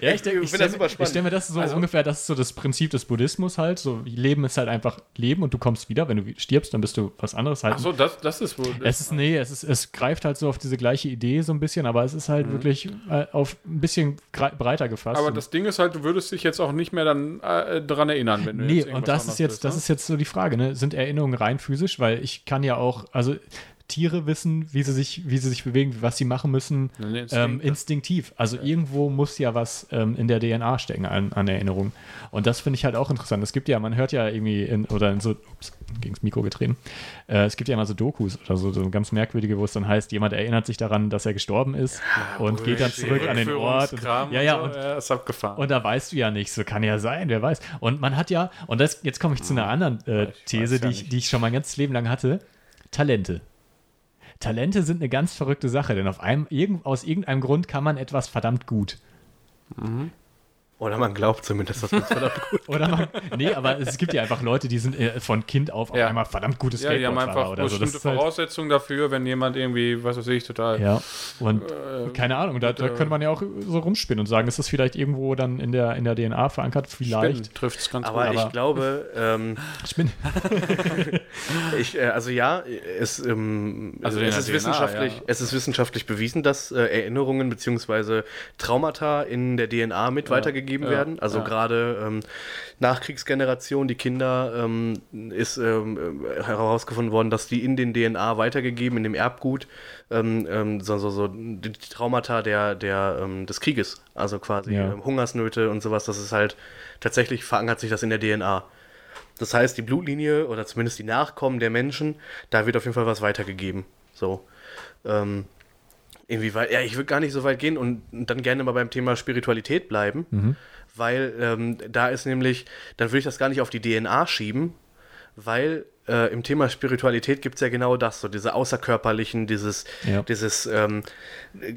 C: Ja, ich denke, ich
A: finde das
C: stelle
A: super spannend.
C: stell mir das so
B: Also-
C: ungefähr, das ist so das Prinzip des Buddhismus halt. So, Leben ist halt einfach Leben und du kommst wieder. Wenn du stirbst, dann bist du was anderes halt.
B: Ach so, das, das ist wohl.
C: Es ist, nee, es, ist, es greift halt so auf diese gleiche Idee so ein bisschen, aber es ist halt wirklich äh, auf ein bisschen breiter gefasst.
B: aber das Ding ist halt, du würdest dich jetzt auch nicht mehr dann äh, daran erinnern, wenn du
C: Nee,
B: jetzt
C: und das ist jetzt,
B: willst,
C: das
B: ne?
C: ist jetzt so die Frage, ne? Sind Erinnerungen rein physisch? Weil ich kann ja auch, also Tiere wissen, wie sie sich, wie sie sich bewegen, was sie machen müssen,
B: Nee,
C: ähm,
B: ja.
C: instinktiv. Also irgendwo muss ja was ähm, in der DNA stecken an, an Erinnerungen. Und das finde ich halt auch interessant. Es gibt ja, man hört ja irgendwie in, oder in so, ups, gegens Mikro getreten. Äh, es gibt ja immer so Dokus oder so, so ganz merkwürdige, wo es dann heißt, jemand erinnert sich daran, dass er gestorben ist und geht dann zurück an den Ort. Und, ja, ja,
B: und so, ja, ist abgefahren.
C: und da weißt du ja nicht, so kann ja sein, wer weiß. Und man hat ja, und das, jetzt komme ich zu einer anderen äh, These,
B: ja
C: die, ich, die ich schon mein ganzes Leben lang hatte. Talente. Talente sind eine ganz verrückte Sache, denn auf einem, irgend, aus irgendeinem Grund kann man etwas verdammt gut.
A: Oder man glaubt zumindest, dass man es verdammt gut
C: Oder man, nee, aber es gibt ja einfach Leute, die sind äh, von Kind auf auf
B: Ja.
C: einmal verdammt gutes
B: ja, die haben einfach
C: oder so. Das
B: bestimmte
C: ist halt,
B: Voraussetzungen dafür, wenn jemand irgendwie, was weiß ich, total.
C: ja, und
B: Äh,
C: keine Ahnung, da, da
B: äh,
C: könnte man ja auch so rumspinnen und sagen, ist das vielleicht irgendwo dann in der, in der DNA verankert? Vielleicht.
B: trifft es ganz
A: Aber,
B: gut.
A: ich glaube, ähm,
C: Spinn.
A: ich, äh, also ja, es, ähm,
B: Also
A: es, ist
B: DNA,
A: wissenschaftlich,
B: ja.
A: es ist wissenschaftlich bewiesen, dass äh, Erinnerungen bzw. Traumata in der DNA mit weitergegeben
B: ja,
A: werden. Also
B: ja.
A: gerade ähm, Nachkriegsgeneration, die Kinder, ähm, ist ähm, äh, herausgefunden worden, dass die in den DNA weitergegeben, in dem Erbgut, ähm, ähm, so, so, so die Traumata der, der, ähm, des Krieges, also quasi
C: Ja.
A: Hungersnöte und sowas, das ist halt tatsächlich verankert sich das in der DNA. Das heißt, die Blutlinie oder zumindest die Nachkommen der Menschen, da wird auf jeden Fall was weitergegeben. So. Ähm, inwieweit, ja, ich würde gar nicht so weit gehen und dann gerne mal beim Thema Spiritualität bleiben, weil ähm, da ist nämlich, dann würde ich das gar nicht auf die DNA schieben, weil äh, im Thema Spiritualität gibt es ja genau das, so diese außerkörperlichen, dieses,
C: Ja.
A: dieses ähm,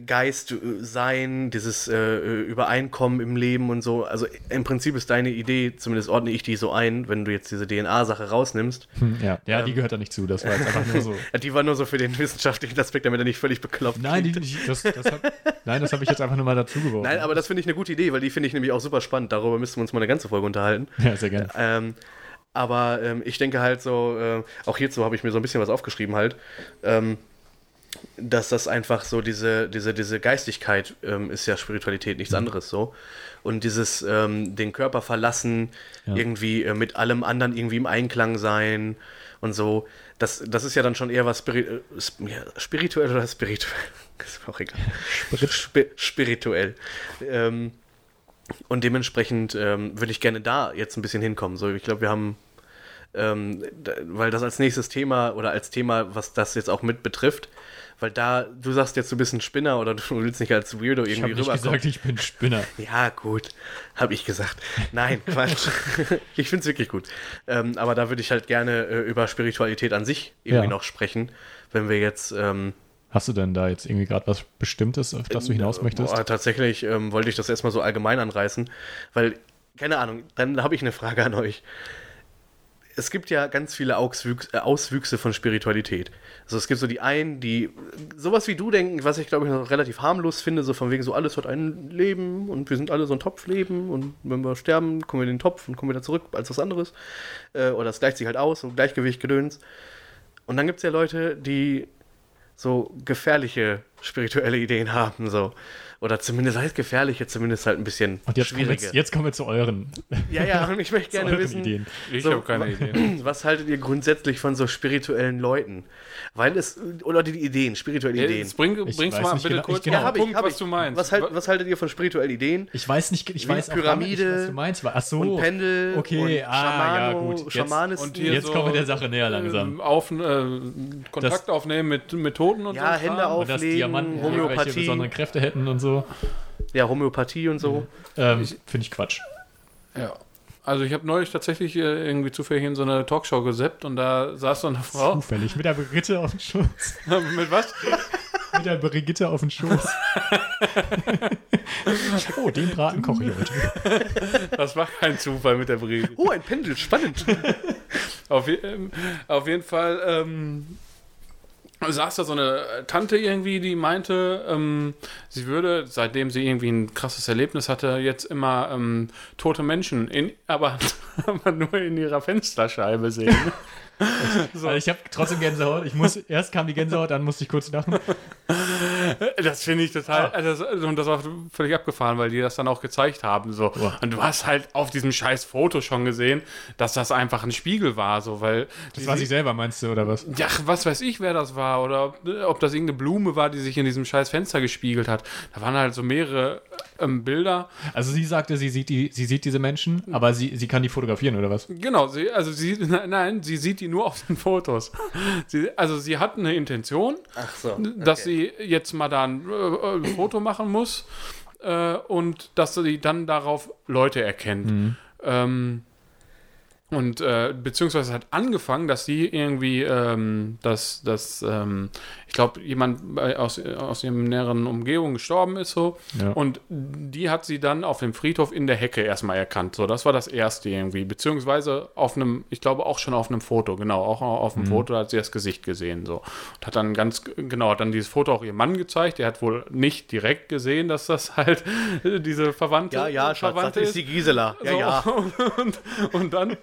A: Geist-Sein, dieses äh, Übereinkommen im Leben und so. Also im Prinzip ist deine Idee, zumindest ordne ich die so ein, wenn du jetzt diese DNA-Sache rausnimmst.
C: Hm, Ja, ja
A: Ähm.
C: die gehört da nicht zu. Das war jetzt einfach nur so.
A: Die war nur so für den wissenschaftlichen Aspekt, damit er nicht völlig bekloppt
C: Nein, die, die, das, das hab, nein, das habe ich jetzt einfach nur mal dazu geworfen.
A: Nein, aber das finde ich eine gute Idee, weil die finde ich nämlich auch super spannend. Darüber müssten wir uns mal eine ganze Folge unterhalten.
C: ja, sehr gerne.
A: Ähm, aber ähm, ich denke halt so, äh, auch hierzu habe ich mir so ein bisschen was aufgeschrieben halt, ähm, dass das einfach so diese, diese, diese Geistigkeit ähm, ist ja Spiritualität, nichts anderes so. Und dieses ähm, den Körper verlassen,
C: Ja.
A: irgendwie äh, mit allem anderen irgendwie im Einklang sein und so, das, das ist ja dann schon eher was Spiri äh, spirituell oder spirituell. ist auch egal. Spi spirituell. Ähm, und dementsprechend ähm, würde ich gerne da jetzt ein bisschen hinkommen. So, ich glaube, wir haben, ähm, da, weil das als nächstes Thema oder als Thema, was das jetzt auch mit betrifft, weil da, du sagst jetzt, du bist ein Spinner oder du willst nicht als Weirdo
C: Ich
A: irgendwie
C: habe nicht
A: rüberkommen.
C: gesagt, ich bin Spinner.
A: Ja, gut, habe ich gesagt. Nein, Quatsch. ich finde es wirklich gut. Ähm, aber da würde ich halt gerne äh, über Spiritualität an sich irgendwie
C: Ja.
A: noch sprechen, wenn wir jetzt ähm,
C: Hast du denn da jetzt irgendwie gerade was Bestimmtes, auf das du hinaus möchtest?
A: Boah, tatsächlich ähm, wollte ich das erstmal so allgemein anreißen, weil, keine Ahnung, dann habe ich eine Frage an euch. Es gibt ja ganz viele äh, Auswüchse von Spiritualität. Also es gibt so die einen, die sowas wie du denken, was ich glaube ich noch relativ harmlos finde, so von wegen so alles hat ein Leben und wir sind alle so ein Topfleben und wenn wir sterben, kommen wir in den Topf und kommen wieder zurück als was anderes. Äh, oder es gleicht sich halt aus, so Gleichgewicht, Gedöns. Und dann gibt es ja Leute, die so gefährliche spirituelle Ideen haben, so. Oder zumindest heißt gefährliche, zumindest halt ein bisschen
C: Und jetzt kommen, wir,
A: schwierige.
C: jetzt, jetzt kommen wir zu euren,
A: Ja, ja, und ich möchte gerne wissen,
C: Ideen.
B: ich
A: so,
B: habe keine Idee.
A: was haltet ihr grundsätzlich von so spirituellen Leuten? Weil es, oder die Ideen, spirituelle Ideen.
B: Jetzt bring,
C: Ich
B: bring's mal bitte
C: genau-
B: kurz
C: ich- genau.
A: Ja, ich,
B: Punkt,
A: hab
B: was
A: ich.
B: du meinst.
A: Was, halt, was haltet ihr von spirituellen Ideen?
C: Ich weiß nicht, ich
A: Wie
C: weiß auch gar nicht,
A: Pyramide
C: was du meinst. Ach so.
A: und Pendel
C: okay,
A: und
C: ah, ja, gut. Jetzt-
B: und hier
C: Jetzt
B: so,
C: kommen wir der Sache näher langsam.
B: Ähm, auf, äh, Kontakt aufnehmen mit, Toten und
A: Ja,
B: so.
A: Hände
B: Kram.
A: auf.
C: Und dass
A: Auflegen,
C: Diamanten
A: Homöopathie.
C: besonderen Kräfte hätten und so.
A: Ja, Homöopathie und so.
C: Ähm, Finde ich Quatsch.
B: Ja. Also ich habe neulich tatsächlich äh, irgendwie zufällig in so eine Talkshow geseppt und da saß so eine Frau.
C: Zufällig. Mit der Brigitte auf dem Schoß.
B: mit was?
C: Mit der Brigitte auf dem Schoß. oh, den Braten koche ich heute.
B: Das war kein Zufall mit der Brigitte.
A: Oh, ein Pendel, spannend.
B: Auf, je- ähm, auf jeden Fall ähm, saß da so eine Tante irgendwie, die meinte, ähm, sie würde, seitdem sie irgendwie ein krasses Erlebnis hatte, jetzt immer ähm, tote Menschen, in, aber, aber nur in ihrer Fensterscheibe sehen.
C: Also ich habe trotzdem Gänsehaut. Ich muss, erst kam die Gänsehaut, dann musste ich kurz lachen.
B: Das finde ich total, also das, und das war völlig abgefahren, weil die das dann auch gezeigt haben. So. Und du hast halt auf diesem scheiß Foto schon gesehen, dass das einfach ein Spiegel war, so, weil.
C: Das war sie selber, meinst du, oder was?
B: Ja, was weiß ich, wer das war oder ob, ob das irgendeine Blume war, die sich in diesem scheiß Fenster gespiegelt hat. Da waren halt so mehrere ähm, Bilder.
C: Also sie sagte, sie sieht, die, sie sieht diese Menschen, aber sie, sie kann die fotografieren, oder was?
B: Genau, sie, also sie, nein, nein, sie sieht die nur auf den Fotos. Sie, also sie hat eine Intention,
A: Ach so.
B: dass sie jetzt mal da ein, äh, ein Foto machen muss äh, und dass sie dann darauf Leute erkennt. Ähm, und äh, beziehungsweise hat angefangen, dass sie irgendwie, ähm, dass, dass ähm, ich glaube, jemand bei, aus, aus ihrem näheren Umgebung gestorben ist so.
C: Ja.
B: Und die hat sie dann auf dem Friedhof in der Hecke erstmal erkannt. So, das war das erste irgendwie. Beziehungsweise auf einem, ich glaube auch schon auf einem Foto, genau, auch auf dem Foto hat sie das Gesicht gesehen. So. Und hat dann ganz, genau, hat dann dieses Foto auch ihrem Mann gezeigt. Der hat wohl nicht direkt gesehen, dass das halt diese Verwandte,
A: Ja, ja, Schatz, das
B: Verwandte
A: ist die Gisela. Ja,
B: so,
A: ja.
B: Und, und dann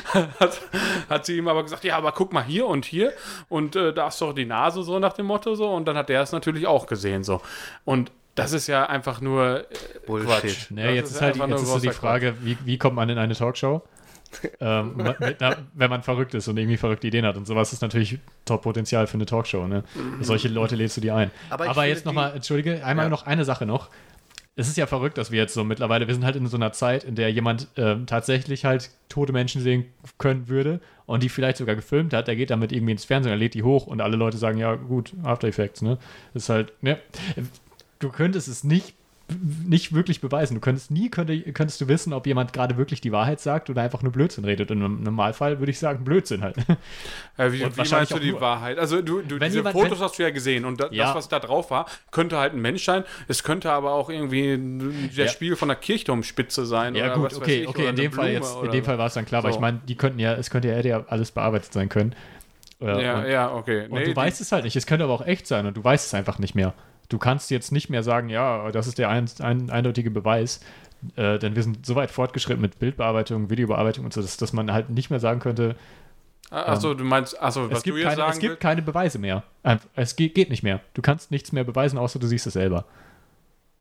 B: hat, hat sie ihm aber gesagt, ja, aber guck mal hier und hier und äh, da ist doch die Nase so nach dem Motto so und dann hat der es natürlich auch gesehen so. Und das ist ja einfach nur äh,
A: Bullshit.
B: Quatsch.
C: Nee, jetzt ist, halt
B: einfach
C: jetzt ist so die Frage, wie, wie kommt man in eine Talkshow? ähm, einer, wenn man verrückt ist und irgendwie verrückte Ideen hat und sowas ist natürlich Top-Potenzial für eine Talkshow. Ne? Solche Leute lädst du dir ein.
A: Aber
C: Aber, jetzt nochmal, entschuldige, einmal
A: Ja.
C: noch eine Sache noch. Es ist ja verrückt, dass wir jetzt so mittlerweile, wir sind halt in so einer Zeit, in der jemand ähm, tatsächlich halt tote Menschen sehen können würde und die vielleicht sogar gefilmt hat, der geht damit irgendwie ins Fernsehen, er lädt die hoch und alle Leute sagen, ja gut, After Effects, ne? Ist halt, ne? Du könntest es nicht nicht wirklich beweisen. Du könntest nie könnte, könntest du wissen, ob jemand gerade wirklich die Wahrheit sagt oder einfach nur Blödsinn redet. Und im Normalfall würde ich sagen Blödsinn halt.
B: Äh, wie,
C: Und
B: wie meinst du die
C: nur-
B: Wahrheit? Also du, du diese
C: jemand-
B: Fotos
C: wenn-
B: hast du ja gesehen und da,
C: Ja.
B: das, was da drauf war, könnte halt ein Mensch sein. Es könnte aber auch irgendwie der
C: Ja.
B: Spiegel von der Kirchturmspitze sein.
C: Ja,
B: oder
C: gut, okay,
B: ich,
C: okay,
B: oder
C: in dem Fall jetzt, in
B: oder-
C: dem Fall war es dann klar, weil
B: So.
C: ich meine, die könnten ja, es könnte ja, hätte ja alles bearbeitet sein können. Äh,
B: Ja,
C: und,
B: ja, okay.
C: und
B: Nee,
C: du
B: die-
C: weißt es halt nicht. Es könnte aber auch echt sein und du weißt es einfach nicht mehr. Du kannst jetzt nicht mehr sagen, ja, das ist der ein, ein, eindeutige Beweis, äh, denn wir sind so weit fortgeschritten mit Bildbearbeitung, Videobearbeitung und so, dass, dass man halt nicht mehr sagen könnte,
B: Achso, du meinst, achso, was
C: es gibt,
B: du jetzt
C: keine,
B: sagen
C: es gibt
B: willst.
C: keine Beweise mehr. Es geht nicht mehr. Du kannst nichts mehr beweisen, außer du siehst es selber.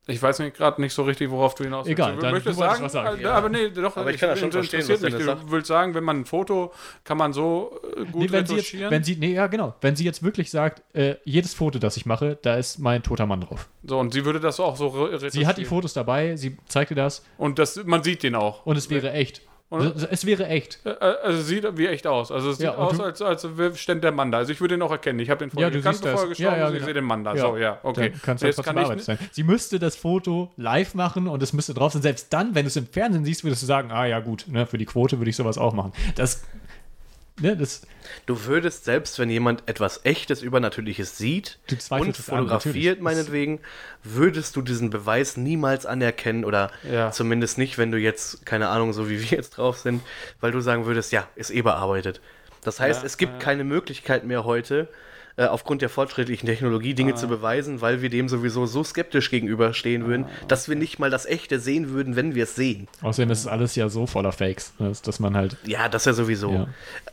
B: Ich weiß nicht gerade nicht so richtig, worauf du hinaus
C: Egal,
B: Du
C: dann-
B: möchtest
C: du
B: sagen,
C: was sagen.
B: äh,
A: Ja.
B: aber nee, doch,
A: Aber ich kann das schon verstehen,
B: interessiert
A: was
B: mich. Du willst sagen, wenn man ein Foto, kann man so äh, gut
C: Nee, wenn sie jetzt,
B: retuschieren?
C: wenn sie, nee, ja, genau. Wenn sie jetzt wirklich sagt, äh, jedes Foto, das ich mache, da ist mein toter Mann drauf.
B: so, und sie würde das auch so re retuschieren.
C: Sie hat die Fotos dabei, sie zeigte das
B: Und das, man sieht den auch.
C: und es wäre echt.
B: Und-
C: Es- Es wäre echt.
B: Also sieht wie echt aus. Also es sieht
C: Ja,
B: aus, als, als stände der Mann da. Also ich würde ihn auch erkennen. Ich habe den vorher
C: Ja,
B: gekannt, bevor er gestorben
C: Ja, ja,
B: ist. Ich
C: genau.
B: sehe den Mann da. So, ja, okay.
C: Dann kannst du trotzdem
B: kann
C: bearbeitet sein. Sie müsste das Foto live machen und es müsste drauf sein. Selbst dann, wenn du es im Fernsehen siehst, würdest du sagen, ah ja gut, ne, für die Quote würde ich sowas auch machen. Das, ne, das,
A: Du würdest selbst, wenn jemand etwas echtes, Übernatürliches sieht und
C: an,
A: fotografiert,
C: natürlich.
A: meinetwegen, würdest du diesen Beweis niemals anerkennen oder
B: Ja.
A: zumindest nicht, wenn du jetzt, keine Ahnung, so wie wir jetzt drauf sind, weil du sagen würdest, ja, ist eh bearbeitet. Das heißt,
B: Ja,
A: es gibt
B: ja.
A: keine Möglichkeit mehr heute, äh, aufgrund der fortschrittlichen Technologie Dinge
B: Ah.
A: zu beweisen, weil wir dem sowieso so skeptisch gegenüberstehen würden,
B: Ah.
A: dass wir nicht mal das Echte sehen würden, wenn wir es sehen.
C: außerdem ist es alles ja so voller Fakes, dass, dass man halt.
A: Ja, das ja sowieso.
C: Ja.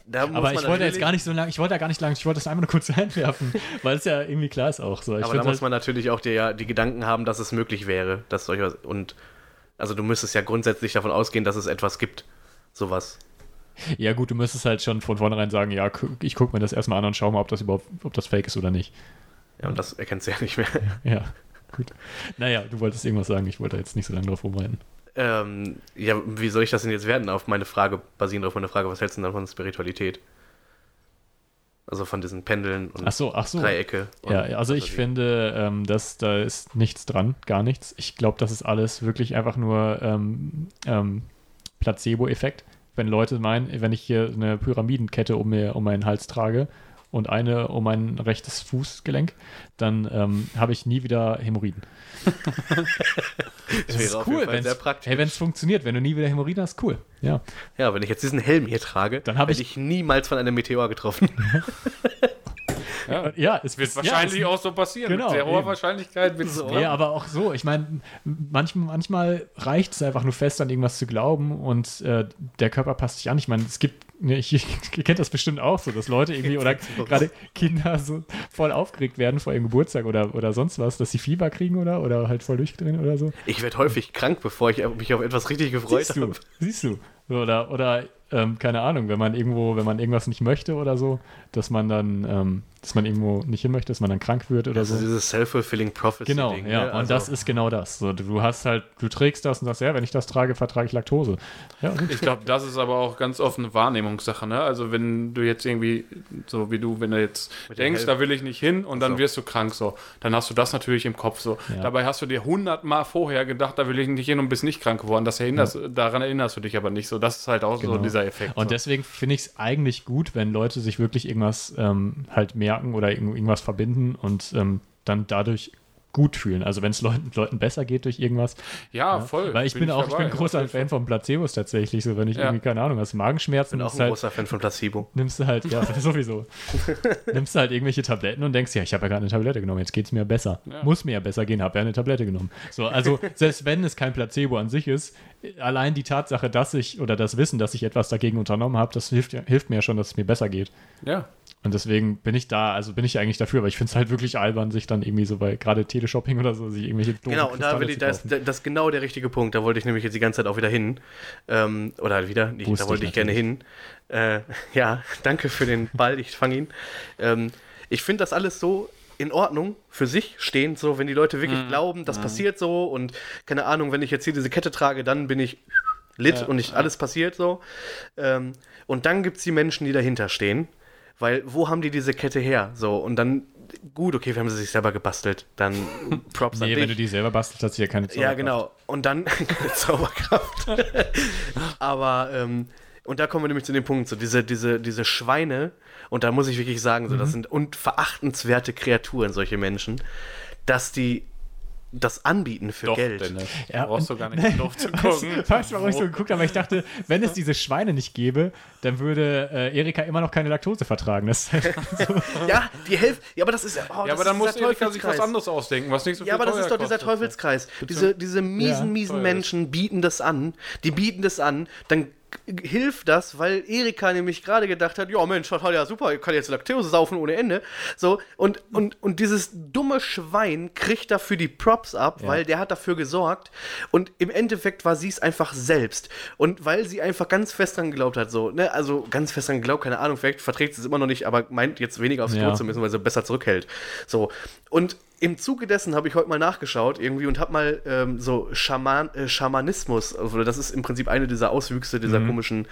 A: Da
C: Aber ich wollte jetzt gar nicht so lange, ich wollte da gar nicht lang, ich wollte das einmal nur kurz einwerfen, weil es ja irgendwie klar ist auch so. Ich
A: Aber da muss
C: halt,
A: man natürlich auch die, ja, die Gedanken haben, dass es möglich wäre, dass solche und also du müsstest ja grundsätzlich davon ausgehen, dass es etwas gibt, sowas.
C: Ja gut, du müsstest halt schon von vornherein sagen, ja, ich gucke mir das erstmal an und schau mal, ob das überhaupt, ob das fake ist oder nicht.
A: Ja, und das erkennst du ja nicht mehr.
C: Ja, gut. Naja, du wolltest irgendwas sagen, ich wollte jetzt nicht so lange drauf rumreiten.
A: ähm, ja, wie soll ich das denn jetzt werden auf meine Frage, basierend auf meine Frage, was hältst du denn dann von Spiritualität? Also von diesen Pendeln und
C: Ach so, ach so.
A: Dreiecke.
C: Ja, also ich finde, ähm, dass da ist nichts dran, gar nichts. Ich glaube, das ist alles wirklich einfach nur ähm, ähm, Placebo-Effekt. Wenn Leute meinen, wenn ich hier eine Pyramidenkette um, mir, um meinen Hals trage und eine um mein rechtes Fußgelenk, dann ähm, habe ich nie wieder Hämorrhoiden.
A: Das wäre
C: wenn's-
A: sehr praktisch.
C: Hey, wenn es funktioniert, wenn du nie wieder Hämorrhoiden hast, cool. Ja.
A: Ja, wenn ich jetzt diesen Helm hier trage,
C: Dann hab
A: werde
C: ich-
A: ich niemals von einem Meteor getroffen.
B: Ja.
C: Ja, es
B: Wird
C: ja,
B: wahrscheinlich
C: es-
B: auch so passieren.
C: Genau,
B: Mit sehr hoher
C: eben.
B: Wahrscheinlichkeit wird es
A: So.
C: Ja, aber auch so. Ich meine, manchmal, manchmal reicht es einfach nur fest an irgendwas zu glauben und äh, der Körper passt sich an. Ich meine, es gibt, ne, ich, ihr kennt das bestimmt auch so, dass Leute irgendwie oder gerade Kinder so voll aufgeregt werden vor ihrem Geburtstag oder, oder sonst was, dass sie Fieber kriegen oder, oder halt voll durchdrehen oder so.
A: Ich werde häufig krank, bevor ich mich auf etwas richtig gefreut
C: Siehst du,
A: habe.
C: siehst du. Oder, oder ähm, keine Ahnung, wenn man irgendwo, wenn man irgendwas nicht möchte oder so, dass man dann, ähm, dass man irgendwo nicht hin möchte, dass man dann krank wird oder
A: Also
C: so.
A: dieses self-fulfilling prophecy
C: Genau,
A: Ding,
C: ja,
A: ne?
C: und
A: also,
C: das ist genau das. So, du hast halt, du trägst das und sagst, ja, wenn ich das trage, vertrage ich Laktose. Ja.
B: Ich glaube, das ist aber auch ganz oft eine Wahrnehmungssache. Ne? Also wenn du jetzt irgendwie, so wie du, wenn du jetzt
A: Mit
B: denkst, da will ich nicht hin und dann
A: so.
B: wirst du krank, so, dann hast du das natürlich im Kopf so.
C: Ja.
B: Dabei hast du dir hundertmal vorher gedacht, da will ich nicht hin und bist nicht krank geworden. Das erinnerst, Daran erinnerst du dich aber nicht so. Das ist halt auch so
C: Genau.
B: dieser Effekt.
C: Und
B: so.
C: deswegen finde ich es eigentlich gut, wenn Leute sich wirklich irgendwas ähm, halt merken oder irgend- irgendwas verbinden und ähm, dann dadurch gut fühlen. Also wenn es Leuten, Leuten besser geht durch irgendwas.
B: ja, voll.
C: Weil ich bin, auch, ich
B: dabei.
C: bin großer Fan von Placebos tatsächlich. So, wenn ich
B: Ja.
C: irgendwie, keine Ahnung, hast Magenschmerzen,
A: bin auch ein
C: halt,
A: großer Fan von Placebo.
C: nimmst du halt, ja, sowieso. nimmst du halt irgendwelche Tabletten und denkst, ja, ich habe ja gerade eine Tablette genommen, jetzt geht es mir besser.
B: Ja.
C: Muss mir ja besser gehen, habe ja eine Tablette genommen. So, also selbst wenn es kein Placebo an sich ist, allein die Tatsache, dass ich oder das Wissen, dass ich etwas dagegen unternommen habe, das hilft, hilft mir ja schon, dass es mir besser geht.
B: Ja.
C: Und deswegen bin ich da, also bin ich eigentlich dafür, aber ich finde es halt wirklich albern, sich dann irgendwie so bei gerade Teleshopping oder so, sich irgendwelche doofen
A: Genau, und da will ich,
C: zu
A: da
C: kaufen.
A: ist das ist genau der richtige Punkt. Da wollte ich nämlich jetzt die ganze Zeit auch wieder hin. Ähm, oder wieder, nicht,
C: Wusste
A: da wollte
C: ich
A: ich gerne hin. Äh, ja, danke für den Ball, ich fange ihn. Ähm, ich finde das alles so in Ordnung für sich stehend, so wenn die Leute wirklich glauben, das passiert so und keine Ahnung, wenn ich jetzt hier diese Kette trage, dann bin ich lit
B: Ja,
A: und nicht alles passiert so. Ähm, und dann gibt es die Menschen, die dahinter stehen. Weil, wo haben die diese Kette her? So, und dann, gut, okay, wir haben sie sich selber gebastelt. Dann Props an
C: Nee,
A: dich.
C: wenn du die selber bastelst, hast du ja keine
A: Ja,
C: Zauberkraft.
A: genau. Und dann keine Zauberkraft. Aber, ähm, und da kommen wir nämlich zu dem Punkt, so diese, diese, diese Schweine, und da muss ich wirklich sagen, so,
C: Mhm.
A: das sind und verachtenswerte Kreaturen, solche Menschen, dass die das anbieten für
B: Doch,
A: Geld.
B: Dennis.
C: Ja,
B: du brauchst du gar nicht Luft zu gucken.
C: Weißt du, warum ich so geguckt habe? Ich dachte, wenn es diese Schweine nicht gäbe, dann würde äh, Erika immer noch keine Laktose vertragen. Das ist halt so.
A: Ja, die Hälfte, ja, aber das ist, oh,
B: Ja,
A: das
B: aber dann muss Erika sich was anderes ausdenken, was nicht so viel
A: Ja, aber das ist doch dieser
B: kostet.
A: Teufelskreis. Diese, diese miesen,
C: Ja,
A: miesen Menschen bieten das an. Die bieten das an. Dann hilft das, weil Erika nämlich gerade gedacht hat, ja Mensch, total ja super, ich kann jetzt Laktose saufen ohne Ende. So, und, und, und dieses dumme Schwein kriegt dafür die Props ab,
C: Ja.
A: weil der hat dafür gesorgt. Und im Endeffekt war sie es einfach selbst. Und weil sie einfach ganz fest dran geglaubt hat, so, ne, also ganz fest dran geglaubt, keine Ahnung, vielleicht verträgt sie es immer noch nicht, aber meint jetzt weniger aufs
C: Ja.
A: Klo zu müssen, weil sie besser zurückhält. So. Und im Zuge dessen habe ich heute mal nachgeschaut irgendwie und habe mal ähm, so Schaman, äh, Schamanismus, also das ist im Prinzip eine dieser Auswüchse dieser komischen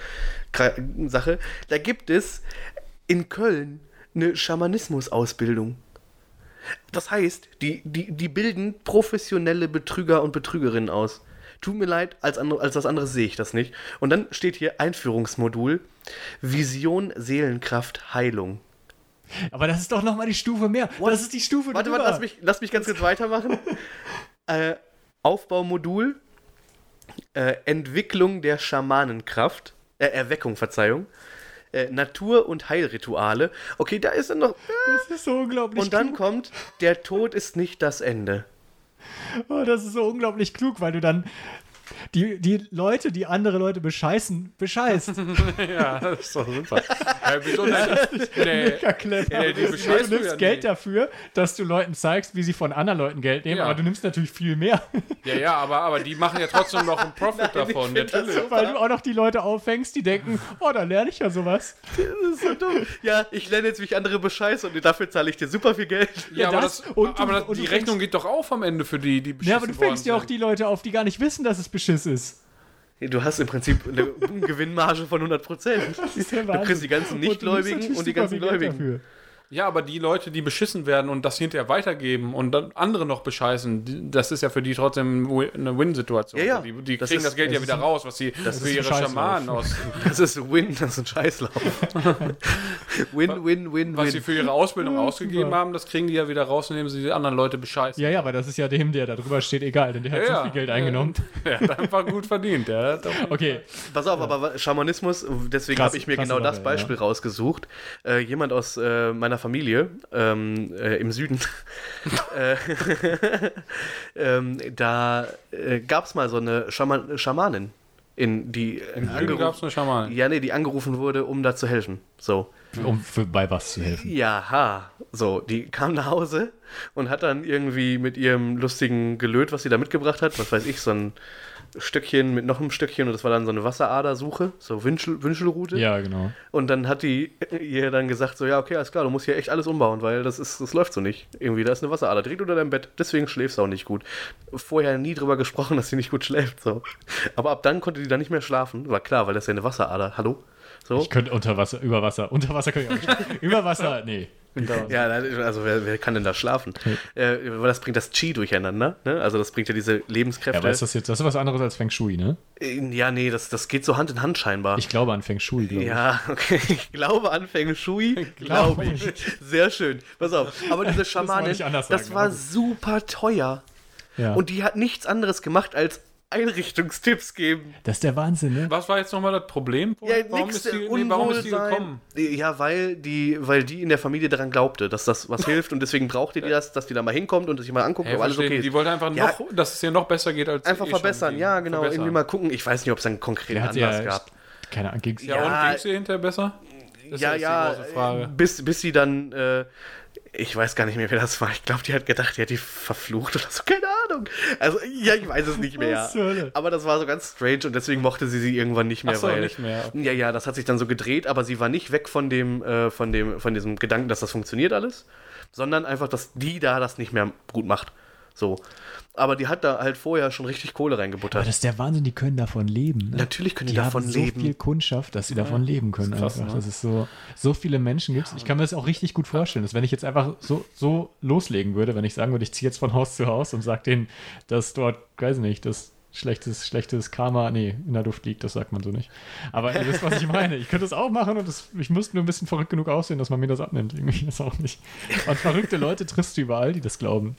A: Kra Sache. Da gibt es in Köln eine Schamanismus-Ausbildung. Das heißt, die, die, die bilden professionelle Betrüger und Betrügerinnen aus. Tut mir leid, als, andere, als was anderes sehe ich das nicht. Und dann steht hier Einführungsmodul Vision, Seelenkraft, Heilung.
C: Aber das ist doch nochmal die Stufe mehr. Das ist die Stufe
A: Warte,
C: drüber.
A: warte, lass mich, lass mich ganz kurz weitermachen. äh, Aufbaumodul, äh, Entwicklung der Schamanenkraft, äh, Erweckung, Verzeihung, äh, Natur- und Heilrituale. Okay, da ist dann noch.
C: Das ist so unglaublich
A: Und dann
C: klug.
A: kommt, der Tod ist nicht das Ende.
C: Oh, das ist so unglaublich klug, weil du dann die, die Leute, die andere Leute bescheißen, bescheißt.
B: Ja, das ist doch super. ja, wieso nicht? Nee.
C: Mega clever.
B: Ja, die
C: du
B: bescheißt du
C: nimmst
B: ja
C: Geld
B: nicht.
C: dafür, dass du Leuten zeigst, wie sie von anderen Leuten Geld nehmen,
B: Ja.
C: aber du nimmst natürlich viel mehr,
B: Ja, ja, aber, aber die machen ja trotzdem noch einen Profit davon.
A: find das
B: Natürlich.
C: weil du auch noch die Leute auffängst, die denken, oh, da lerne ich ja sowas.
A: Das ist so dumm. Ja, ich lerne jetzt, wie ich andere bescheiße und dafür zahle ich dir super viel Geld.
B: Ja, aber,
C: das
B: das,
C: und du-
B: aber das,
C: und
B: die
C: fängst-
B: Rechnung geht doch auf am Ende für die, die
C: Ja, aber du fängst ja auch die Leute auf, die gar nicht wissen, dass es Beschiss ist.
A: Du hast im Prinzip eine Gewinnmarge von 100%.
C: Das ist der
A: Du kriegst die ganzen
C: Und
A: Nichtgläubigen
C: natürlich
A: und die ganzen Gläubigen.
C: dafür.
B: Ja, aber die Leute, die beschissen werden und das hinterher weitergeben und dann andere noch bescheißen, die, das ist ja für die trotzdem eine Win-Situation.
A: Ja, ja.
B: Die, die
A: Das
B: kriegen
A: ist-
B: das Geld
C: das
B: ja wieder
C: ein-
B: raus, was sie
C: das
B: für
C: ist
B: ihre. Schamanen aus,
A: Das ist Win, das ist ein Scheißlauf. win, win, win,
B: was sie
A: win.
B: für ihre Ausbildung ausgegeben haben, das kriegen die ja wieder raus, indem sie die anderen Leute bescheißen.
C: Ja, ja, aber das ist ja dem, der da drüber steht, egal, denn der hat
B: Ja,
C: so viel Geld
B: Ja,
C: eingenommen.
B: Der hat einfach gut verdient. Der
C: Okay,
A: Pass auf, aber Schamanismus, deswegen habe ich mir genau das Beispiel rausgesucht. Äh, jemand aus äh, meiner meiner Familie ähm, äh, im Süden. äh, ähm, da äh, gab es mal so eine Schaman Schamanin, in die
B: Im Süden gab es eine Schamane.
A: ja, nee, die angerufen wurde, um da zu helfen. So.
C: Um für, bei was zu helfen.
A: Ja, ha. So, die kam nach Hause und hat dann irgendwie mit ihrem lustigen Gelöt, was sie da mitgebracht hat, was weiß ich, so ein Stöckchen mit noch einem Stöckchen und das war dann so eine Wasseradersuche, so Wünschel, Wünschelrute.
C: Ja, genau.
A: Und dann hat die ihr dann gesagt, so, ja, okay, alles klar, du musst hier echt alles umbauen, weil das ist, das läuft so nicht. Irgendwie, da ist eine Wasserader direkt unter deinem Bett, deswegen schläfst du auch nicht gut. Vorher nie drüber gesprochen, dass sie nicht gut schläft, so. Aber ab dann konnte die dann nicht mehr schlafen, war klar, weil das ist ja eine Wasserader, hallo? So.
C: Ich könnte unter Wasser, über Wasser, unter Wasser kann ich auch nicht. über Wasser, nee.
A: Ja, also wer, wer kann denn da schlafen? Äh, weil das bringt das Chi durcheinander, ne? Also das bringt ja diese
C: Ja,
A: Lebenskräfte.
C: aber ist das jetzt, das ist was anderes als Feng Shui, ne?
A: Äh, ja, nee, das, das geht so Hand in Hand scheinbar.
C: Ich glaube an Feng Shui, glaube ich.
A: ja, okay. Ich glaube an Feng Shui. Glaube ich. Sehr schön. Pass auf. Aber diese Schamanin,
C: anders
A: das
C: sagen,
A: war super teuer.
C: Ja.
A: Und die hat nichts anderes gemacht als Einrichtungstipps geben.
C: das ist der Wahnsinn, ne?
B: Was war jetzt nochmal das Problem?
A: Ja,
B: warum,
A: nix,
B: ist die, nee, warum ist die
A: Unwohlsein.
B: gekommen?
A: Ja, weil die, weil die in der Familie daran glaubte, dass das was hilft und deswegen brauchte die das, dass die da mal hinkommt und sich mal anguckt,
B: Hey,
A: ob alles okay ist.
B: Die wollte einfach
A: Ja.
B: noch, dass es ihr noch besser geht als
A: Einfach
B: eh
A: verbessern,
B: ging.
A: ja, genau.
B: Verbessern.
A: Irgendwie mal gucken. Ich weiß nicht, ob es einen konkreten Anlass
C: ja,
A: gab.
C: keine Ahnung, ging's
B: Ja,
A: Ja,
B: und ging es ihr hinterher besser? Das
A: ja,
B: ist
A: ja,
B: die große Frage.
A: bis, bis sie dann, äh, ich weiß gar nicht mehr, wer das war. Ich glaube, die hat gedacht, die hat die verflucht oder so. Keine Ahnung. Also, ja, ich weiß es nicht mehr. Aber das war so ganz strange und deswegen mochte sie sie irgendwann nicht mehr.
B: Ach so,
A: weil,
B: nicht mehr.
A: Ja, ja, das hat sich dann so gedreht, aber sie war nicht weg von dem, äh, von dem, von diesem Gedanken, dass das funktioniert alles, sondern einfach, dass die da das nicht mehr gut macht. So. Aber die hat da halt vorher schon richtig Kohle
C: Aber
A: reingebuttert.
C: das ist der Wahnsinn, die können davon leben. Ne?
A: Natürlich können die,
C: Die
A: davon
C: haben so
A: leben.
C: viel Kundschaft, dass sie davon leben können.
B: ist krass, ne?
C: Das ist so, so viele Menschen gibt Ich kann mir das auch richtig gut vorstellen, dass wenn ich jetzt einfach so, so loslegen würde, wenn ich sagen würde, ich ziehe jetzt von Haus zu Haus und sage denen, dass dort, weiß nicht, das schlechtes, schlechtes Karma, nee, in der Luft liegt, das sagt man so nicht. Aber ihr wisst, was ich meine. Ich könnte das auch machen und das, ich müsste nur ein bisschen verrückt genug aussehen, dass man mir das abnimmt. Irgendwie ist auch nicht. Und verrückte Leute triffst du überall, die das glauben.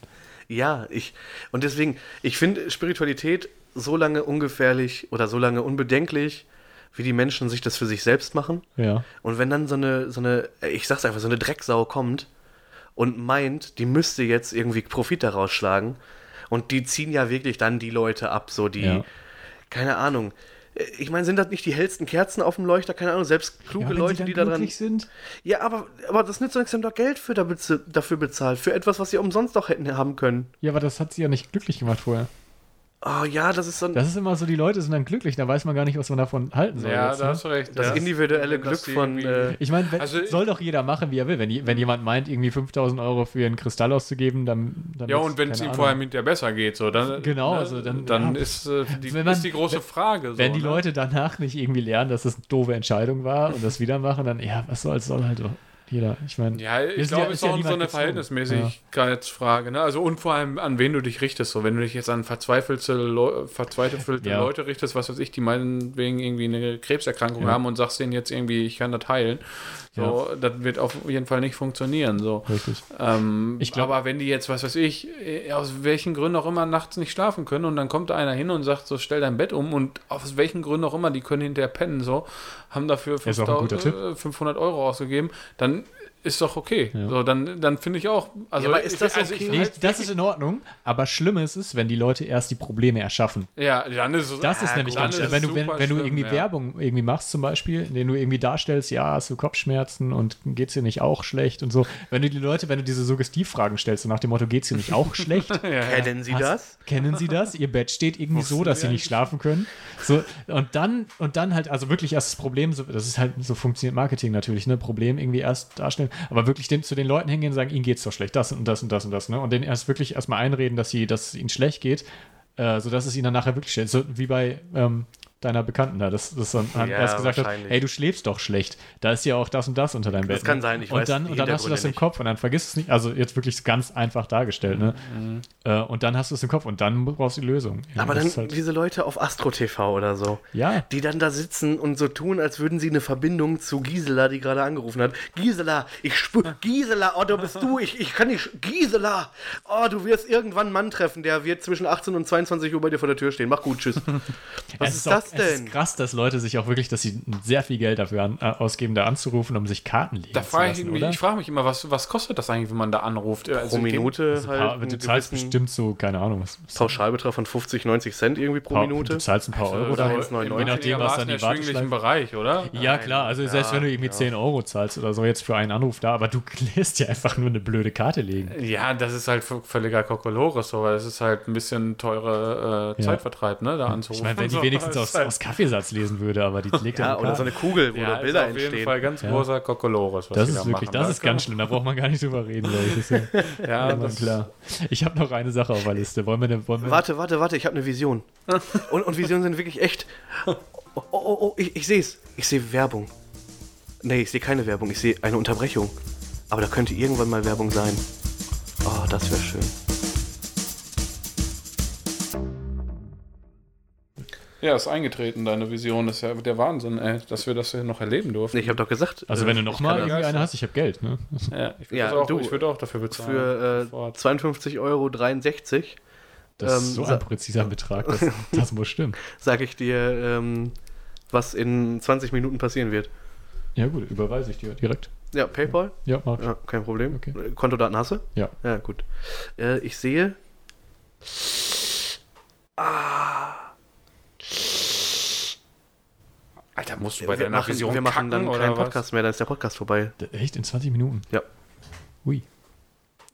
A: Ja, ich. Und deswegen, ich finde Spiritualität so lange ungefährlich oder so lange unbedenklich, wie die Menschen sich das für sich selbst machen.
C: Ja.
A: Und wenn dann so eine, so eine, ich sag's einfach, so eine Drecksau kommt und meint, die müsste jetzt irgendwie Profit daraus schlagen. Und die ziehen ja wirklich dann die Leute ab, so die,
C: Ja.
A: keine Ahnung. Ich meine, sind das nicht die hellsten Kerzen auf dem Leuchter? Keine Ahnung, selbst kluge
C: ja,
A: Leute, die da dran.
C: sind.
A: Ja, aber, aber das nützt doch nichts, sie haben doch Geld für dafür bezahlt. Für etwas, was sie umsonst doch hätten haben können.
C: Ja, aber das hat sie ja nicht glücklich gemacht vorher.
A: Oh ja, das ist so ein.
C: Das ist immer so, die Leute sind dann glücklich, da weiß man gar nicht, was man davon halten soll.
B: Ja,
C: jetzt,
B: da
C: ne?
B: hast du recht.
A: das
B: ja.
A: individuelle Glück von. Äh,
C: Ich meine,
B: Also-
C: soll doch jeder machen, wie er will. Wenn, wenn jemand meint, irgendwie 5000 Euro für einen Kristall auszugeben, dann. dann
B: Ja, und wenn es ihm
C: Ahnung.
B: vorher mit der besser geht, so dann.
C: Genau,
B: ne,
C: also dann-
B: dann
C: ja.
B: ist, äh, die,
C: Wenn man-
B: ist die große
C: wenn-
B: Frage. So,
C: Wenn die
B: ne?
C: Leute danach nicht irgendwie lernen, dass das eine doofe Entscheidung war und das wieder machen, dann, ja, was soll, soll halt doch jeder. Ich meine,
B: Ja, ich glaube, es
C: ist
B: ist
C: ja
B: auch so eine. Verhältnismäßigkeitsfrage. Ne? Also und vor allem, an wen du dich richtest. So, wenn du dich jetzt an verzweifelte, Leu verzweifelte
C: Ja.
B: Leute richtest, was weiß ich, die meinetwegen irgendwie eine Krebserkrankung haben und sagst denen jetzt irgendwie, ich kann das heilen, so, das wird auf jeden Fall nicht funktionieren. So.
C: richtig.
B: Ähm,
C: Ich glaub-
B: aber wenn die jetzt, was weiß ich, äh, aus welchen Gründen auch immer nachts nicht schlafen können und dann kommt da einer hin und sagt so, stell dein Bett um und aus welchen Gründen auch immer, die können hinterher pennen, so, haben dafür
C: Ist auch ein guter
B: 5000, äh, 500 Euro ausgegeben, dann ist doch okay.
C: Ja.
B: So, dann, dann finde ich auch. Also,
A: Ja, aber ist
B: ich,
A: das
B: also
A: okay?
B: ich,
C: Nee,
B: halt-
C: das ist in Ordnung, aber schlimm ist es, wenn die Leute erst die Probleme erschaffen.
B: ja, dann ist es.
C: Das ist
B: ah,
C: nämlich
B: gut,
C: ganz
B: dann
C: schlimm.
B: ist
C: Wenn
B: es
C: du, wenn, wenn du
B: schlimm,
C: irgendwie
B: ja.
C: Werbung irgendwie machst, zum Beispiel, indem du irgendwie darstellst, ja, hast du Kopfschmerzen und geht's dir nicht auch schlecht und so. Wenn du die Leute, wenn du diese Suggestivfragen stellst, so nach dem Motto, geht's dir nicht auch schlecht?
B: Ja, ja.
A: kennen Sie
C: Hast-
A: das?
C: Kennen Sie das? Ihr Bett steht irgendwie so, dass
B: Sie
C: Sie nicht schlafen können. So, und dann, und dann halt, also wirklich erst das Problem, so, das ist halt, so funktioniert Marketing natürlich, ne? Problem irgendwie erst darstellen, aber wirklich den, zu den Leuten hingehen und sagen, ihnen geht's doch schlecht, das und das und das und das, ne? Und denen erst wirklich erstmal einreden, dass sie, dass es ihnen schlecht geht, äh, sodass es ihnen dann nachher wirklich schlecht So wie bei ähm, deiner Bekannten da, dass das dann halt
A: Ja,
C: erst gesagt hat, ey, du schläfst doch schlecht. Da ist ja auch das und das unter deinem Bett.
A: Das kann
C: ne?
A: sein, ich
C: und
A: weiß
C: dann, und dann hast du das im Kopf und dann vergisst es nicht. Also jetzt wirklich ganz einfach dargestellt, ne? Äh, und dann hast du es im Kopf und dann brauchst du die Lösung. Ja,
A: Aber
C: das
A: dann
C: ist halt,
A: diese Leute auf Astro TV oder so,
C: ja,
A: die dann da sitzen und so tun, als würden sie eine Verbindung zu Gisela, die gerade angerufen hat. Gisela, ich spür, Gisela, oh, da bist du, ich, ich kann nicht, Gisela, oh, du wirst irgendwann einen Mann treffen, der wird zwischen 18 und 22 Uhr bei dir vor der Tür stehen. Mach gut, tschüss. Was
C: es
A: ist
C: auch,
A: das
C: Es ist
A: denn?
C: krass, dass Leute sich auch wirklich, dass sie sehr viel Geld dafür an, äh, ausgeben, da anzurufen, um sich Karten legen
B: Da
C: zu
B: frage ich
C: lassen,
B: mich,
C: oder?
B: ich frage mich immer, was, was kostet das eigentlich, wenn man da anruft? Also,
A: Pro Minute
C: Also,
A: halt
C: paar, du zahlst bestimmt so, keine Ahnung, was. was-
A: Pauschalbetrag von 50, 90 Cent irgendwie pro
C: paar-
A: Minute.
C: Du zahlst ein paar Euro
A: Oder
C: da.
A: 1,99.
C: Je nachdem, was dann die Warteschleife.
B: Bereich, oder?
C: Ja, klar, also selbst wenn du irgendwie 10 Euro zahlst oder so jetzt für einen Anruf da, aber du lässt dir einfach nur eine blöde Karte legen.
B: Ja, das ist halt völliger Kokolores, so, weil es ist halt ein bisschen teure äh,
C: Ja.
B: Zeitvertreib, ne, da anzurufen.
C: Ich meine, wenn die
B: So,
C: wenigstens
B: das
C: aus,
B: ist halt-
C: aus Kaffeesatz lesen würde, aber die legt
A: Ja, oder so eine Kugel, wo
B: ja,
A: da
B: ist
A: Bilder
B: auf jeden
A: entstehen.
B: Fall ganz
C: Ja.
B: großer Kokolores, was
C: Das ist
B: da
C: wirklich,
B: machen.
C: das ist ganz schlimm, da braucht man gar nicht drüber reden, glaube ich. Das ist ja,
B: Ja,
C: klar. Ich habe noch eine Sache auf der Liste. Wollen wir, denn- wollen wir
A: Warte, warte, warte, ich habe eine Vision. Und, und Visionen sind wirklich echt. Oh, oh, oh, oh ich, ich sehe es. Ich sehe Werbung. Nee, ich sehe keine Werbung, ich sehe eine Unterbrechung. Aber da könnte irgendwann mal Werbung sein. Oh, das wäre schön.
B: Ja, ist eingetreten, deine Vision. Das ist ja der Wahnsinn, ey, dass wir das hier noch erleben durften.
A: Ich habe doch gesagt.
C: Also
A: äh,
C: wenn du
A: ich
C: noch
A: kann
C: mal
A: das
C: irgendwie eine hast, ich habe Geld, ne?
B: Ja, ich würde
A: Ja,
B: auch,
A: du,
B: ich würd auch dafür bezahlen.
A: Für äh,
B: Sofort.
A: 52,63 Euro
C: Das
A: Ähm,
C: ist so
A: sa-
C: ein präziser Betrag, das, das muss stimmen.
A: sage ich dir, ähm, was in 20 Minuten passieren wird.
C: Ja gut, überweise ich dir direkt.
A: Ja, PayPal?
C: Ja, mach.
A: Ja, kein Problem.
C: Okay.
A: Kontodaten hast du?
C: Ja.
A: Ja, gut. Äh, ich sehe.
B: Alter, musst du bei
A: wir
B: deiner
A: machen,
B: Vision
A: wir machen
B: kacken,
A: dann
B: oder
A: keinen
B: was?
A: Podcast mehr, dann ist der Podcast vorbei.
C: Echt? In 20 Minuten?
A: Ja.
C: Ui.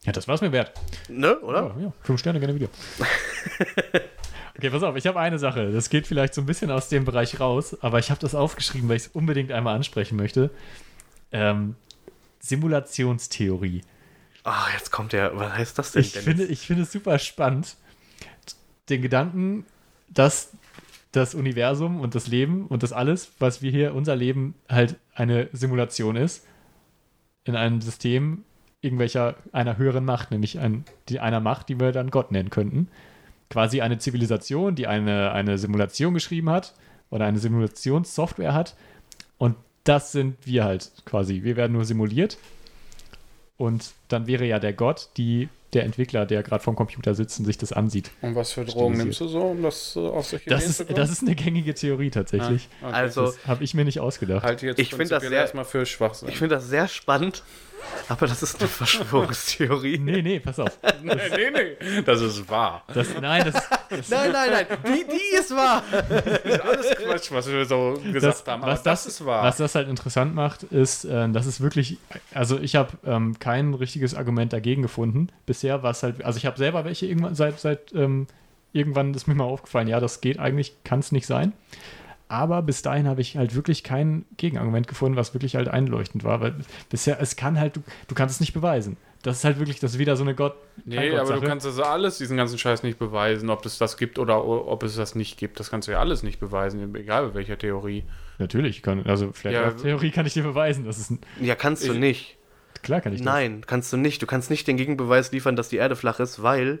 C: Ja, das war's mir wert.
A: Ne, oder?
C: Ja, ja. Fünf Sterne gerne wieder. okay, pass auf, ich habe eine Sache. Das geht vielleicht so ein bisschen aus dem Bereich raus, aber ich habe das aufgeschrieben, weil ich es unbedingt einmal ansprechen möchte. Ähm, Simulationstheorie.
A: Ah, jetzt kommt der. Was heißt das denn?
C: Ich
A: Dennis?
C: finde, ich finde es super spannend, den Gedanken, dass das Universum und das Leben und das alles, was wir hier, unser Leben, halt eine Simulation ist, in einem System irgendwelcher einer höheren Macht, nämlich ein, die, einer Macht, die wir dann Gott nennen könnten. Quasi eine Zivilisation, die eine, eine Simulation geschrieben hat oder eine Simulationssoftware hat. Und das sind wir halt quasi. Wir werden nur simuliert. Und dann wäre ja der Gott, die, der Entwickler, der gerade vom Computer sitzt und sich das ansieht.
B: Und was für Drogen nimmst du so, um das äh, auf solche
C: Das ist,
B: zu kommen?
C: das ist eine gängige Theorie tatsächlich.
B: Ah, okay.
A: Also,
C: Das habe ich mir nicht ausgedacht.
B: halte jetzt
A: Ich find das sehr-
B: erstmal für Schwachsinn.
A: Ich finde das sehr spannend, aber das ist eine Verschwörungstheorie.
C: Nee, nee, pass auf.
B: nee, nee, nee, das ist wahr.
C: Das, nein, das,
A: Nein, nein, nein, die, die ist wahr.
B: Das ist alles Quatsch, was wir so gesagt
C: das,
B: haben. Aber
C: was
B: das,
C: das,
B: ist wahr.
C: Was das halt interessant macht, ist, äh, dass es wirklich, also ich habe ähm, kein richtiges Argument dagegen gefunden bisher, was halt, also ich habe selber welche irgendwann seit, seit ähm, irgendwann ist mir mal aufgefallen, ja, das geht eigentlich, kann es nicht sein. Aber bis dahin habe ich halt wirklich kein Gegenargument gefunden, was wirklich halt einleuchtend war, weil bisher, es kann halt, du, du kannst es nicht beweisen. Das ist halt wirklich, das ist wieder so eine Gott.
B: nee,
C: kein
B: aber du kannst also alles, diesen ganzen Scheiß nicht beweisen, ob es das gibt oder ob es das nicht gibt. Das kannst du ja alles nicht beweisen, egal bei welcher Theorie.
C: Natürlich, kann, also Flat
B: Ja,
C: Theorie kann ich dir beweisen. Das ist ein,
A: Ja, kannst du
B: Ich-
A: nicht.
C: klar kann ich das.
A: Nein, kannst du nicht. Du kannst nicht den Gegenbeweis liefern, dass die Erde flach ist, weil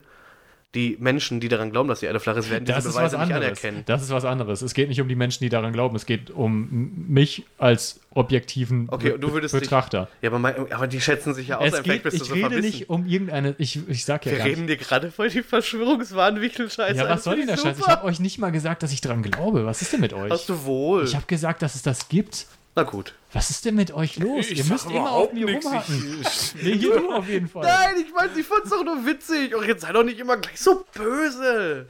A: die Menschen, die daran glauben, dass die Erde flach ist, werden diese
C: Das ist was
A: Beweise nicht
C: anderes.
A: anerkennen.
C: Das ist was anderes. Es geht nicht um die Menschen, die daran glauben. Es geht um mich als objektiven
A: Okay,
C: Be-
A: du würdest dich-
C: Betrachter.
A: Ja, aber, mein, aber die schätzen sich ja aus,
C: Es geht,
A: bist du
C: ich
A: so
C: rede
A: verbissen.
C: nicht um irgendeine. Ich, ich sag ja
A: Wir
C: gar
A: reden dir gerade voll die Verschwörungswahnwichtel-Scheiße.
C: Ja, was soll denn der Scheiß? Ich habe euch nicht mal gesagt, dass ich daran glaube. Was ist denn mit euch?
A: Hast du wohl.
C: Ich habe gesagt, dass es das gibt.
A: Na gut.
C: Was ist denn mit euch los? Ihr müsst immer auf mir rumhacken.
B: Ich,
C: Nee, hier du auf jeden Fall.
A: Nein, ich weiß, ich fand's doch nur witzig. Und jetzt sei doch nicht immer gleich so böse.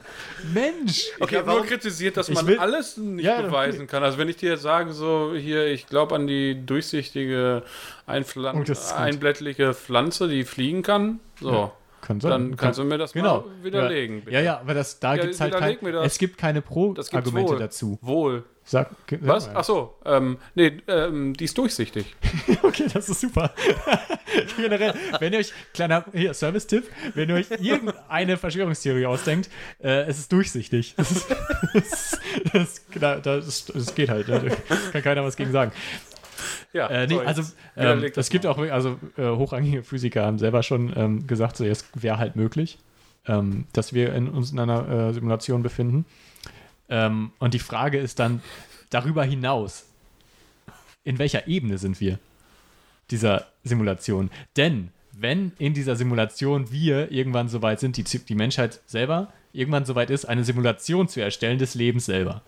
C: Mensch.
B: ich
A: Okay,
B: habe nur kritisiert, dass
C: Ich
B: man
C: will-
B: alles nicht
C: Ja, okay.
B: beweisen kann. Also wenn ich dir jetzt sage, so hier, ich glaube an die durchsichtige,
C: Oh, ist gut.
B: einblättliche Pflanze, die fliegen kann, so,
C: Kann sein.
B: dann kannst du mir das
C: genau.
B: mal widerlegen.
C: Ja,
B: bitte.
C: ja, ja, aber das, da
B: Ja,
C: gibt's halt kein, es gibt keine Pro-Argumente dazu.
B: Wohl.
C: Sag, sag
B: Was?
C: mal.
B: Ach so, ähm, nee, ähm, die ist durchsichtig.
C: Okay, das ist super. Generell, wenn ihr euch, kleiner hier, Service-Tipp, wenn ihr euch irgendeine Verschwörungstheorie ausdenkt, äh, es ist durchsichtig. Das, ist, das, das, das, das geht halt. Da kann keiner was gegen sagen.
B: Ja,
C: Äh, nee,
B: so,
C: also ähm, es gibt
B: mal.
C: auch, also äh, hochrangige Physiker haben selber schon ähm, gesagt, so, es wäre halt möglich, ähm, dass wir in uns in einer äh, Simulation befinden. Ähm, und die Frage ist dann darüber hinaus, in welcher Ebene sind wir dieser Simulation? Denn wenn in dieser Simulation wir irgendwann so weit sind, die, die Menschheit selber irgendwann so weit ist, eine Simulation zu erstellen des Lebens selber,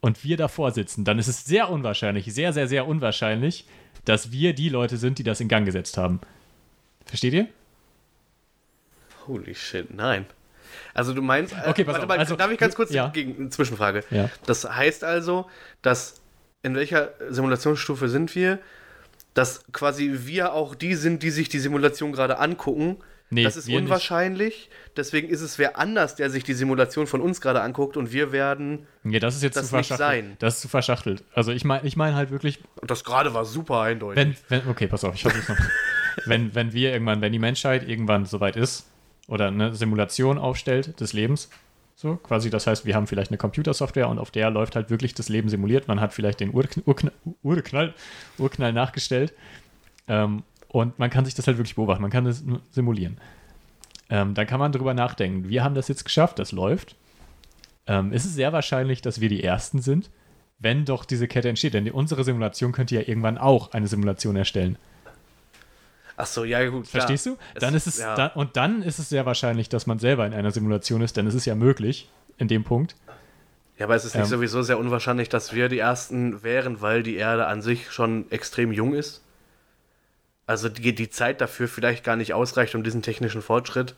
C: und wir davor sitzen, dann ist es sehr unwahrscheinlich, sehr, sehr, sehr unwahrscheinlich, dass wir die Leute sind, die das in Gang gesetzt haben. Versteht ihr?
A: Holy shit, nein. Also du meinst, äh,
C: Okay, pass
A: warte
C: auf,
A: mal,
C: also-
A: darf ich ganz kurz
C: ja.
A: gegen, eine Zwischenfrage?
C: Ja.
A: Das heißt also, dass in welcher Simulationsstufe sind wir, dass quasi wir auch die sind, die sich die Simulation gerade angucken.
C: Nee,
A: das ist
C: wir nicht.
A: unwahrscheinlich. Deswegen ist es wer anders, der sich die Simulation von uns gerade anguckt und wir werden.
C: Ja, das ist jetzt
A: Das
C: zu
A: nicht
C: verschachtelt.
A: sein.
C: Das ist zu verschachtelt. Also ich meine ich mein halt wirklich,
A: Und das gerade war super eindeutig.
C: wenn, wenn, okay, pass auf, ich versuch's noch. wenn, wenn wir irgendwann, wenn die Menschheit irgendwann soweit ist oder eine Simulation aufstellt des Lebens, so quasi, das heißt, wir haben vielleicht eine Computersoftware und auf der läuft halt wirklich das Leben simuliert. Man hat vielleicht den Urkn Urknall, Urknall, Urknall nachgestellt ähm, und man kann sich das halt wirklich beobachten. Man kann das simulieren. Ähm, dann kann man drüber nachdenken. Wir haben das jetzt geschafft, das läuft. Ähm, ist es sehr wahrscheinlich, dass wir die Ersten sind, wenn doch diese Kette entsteht. Denn unsere Simulation könnte ja irgendwann auch eine Simulation erstellen.
A: Ach so, ja gut. klar.
C: Verstehst du? Dann ist es,
A: ja.
C: dann, und dann ist es sehr wahrscheinlich, dass man selber in einer Simulation ist, denn es ist ja möglich in dem Punkt.
A: Ja, aber es ist nicht
C: Ähm.
A: sowieso sehr unwahrscheinlich, dass wir die Ersten wären, weil die Erde an sich schon extrem jung ist. Also die, die Zeit dafür vielleicht gar nicht ausreicht, um diesen technischen Fortschritt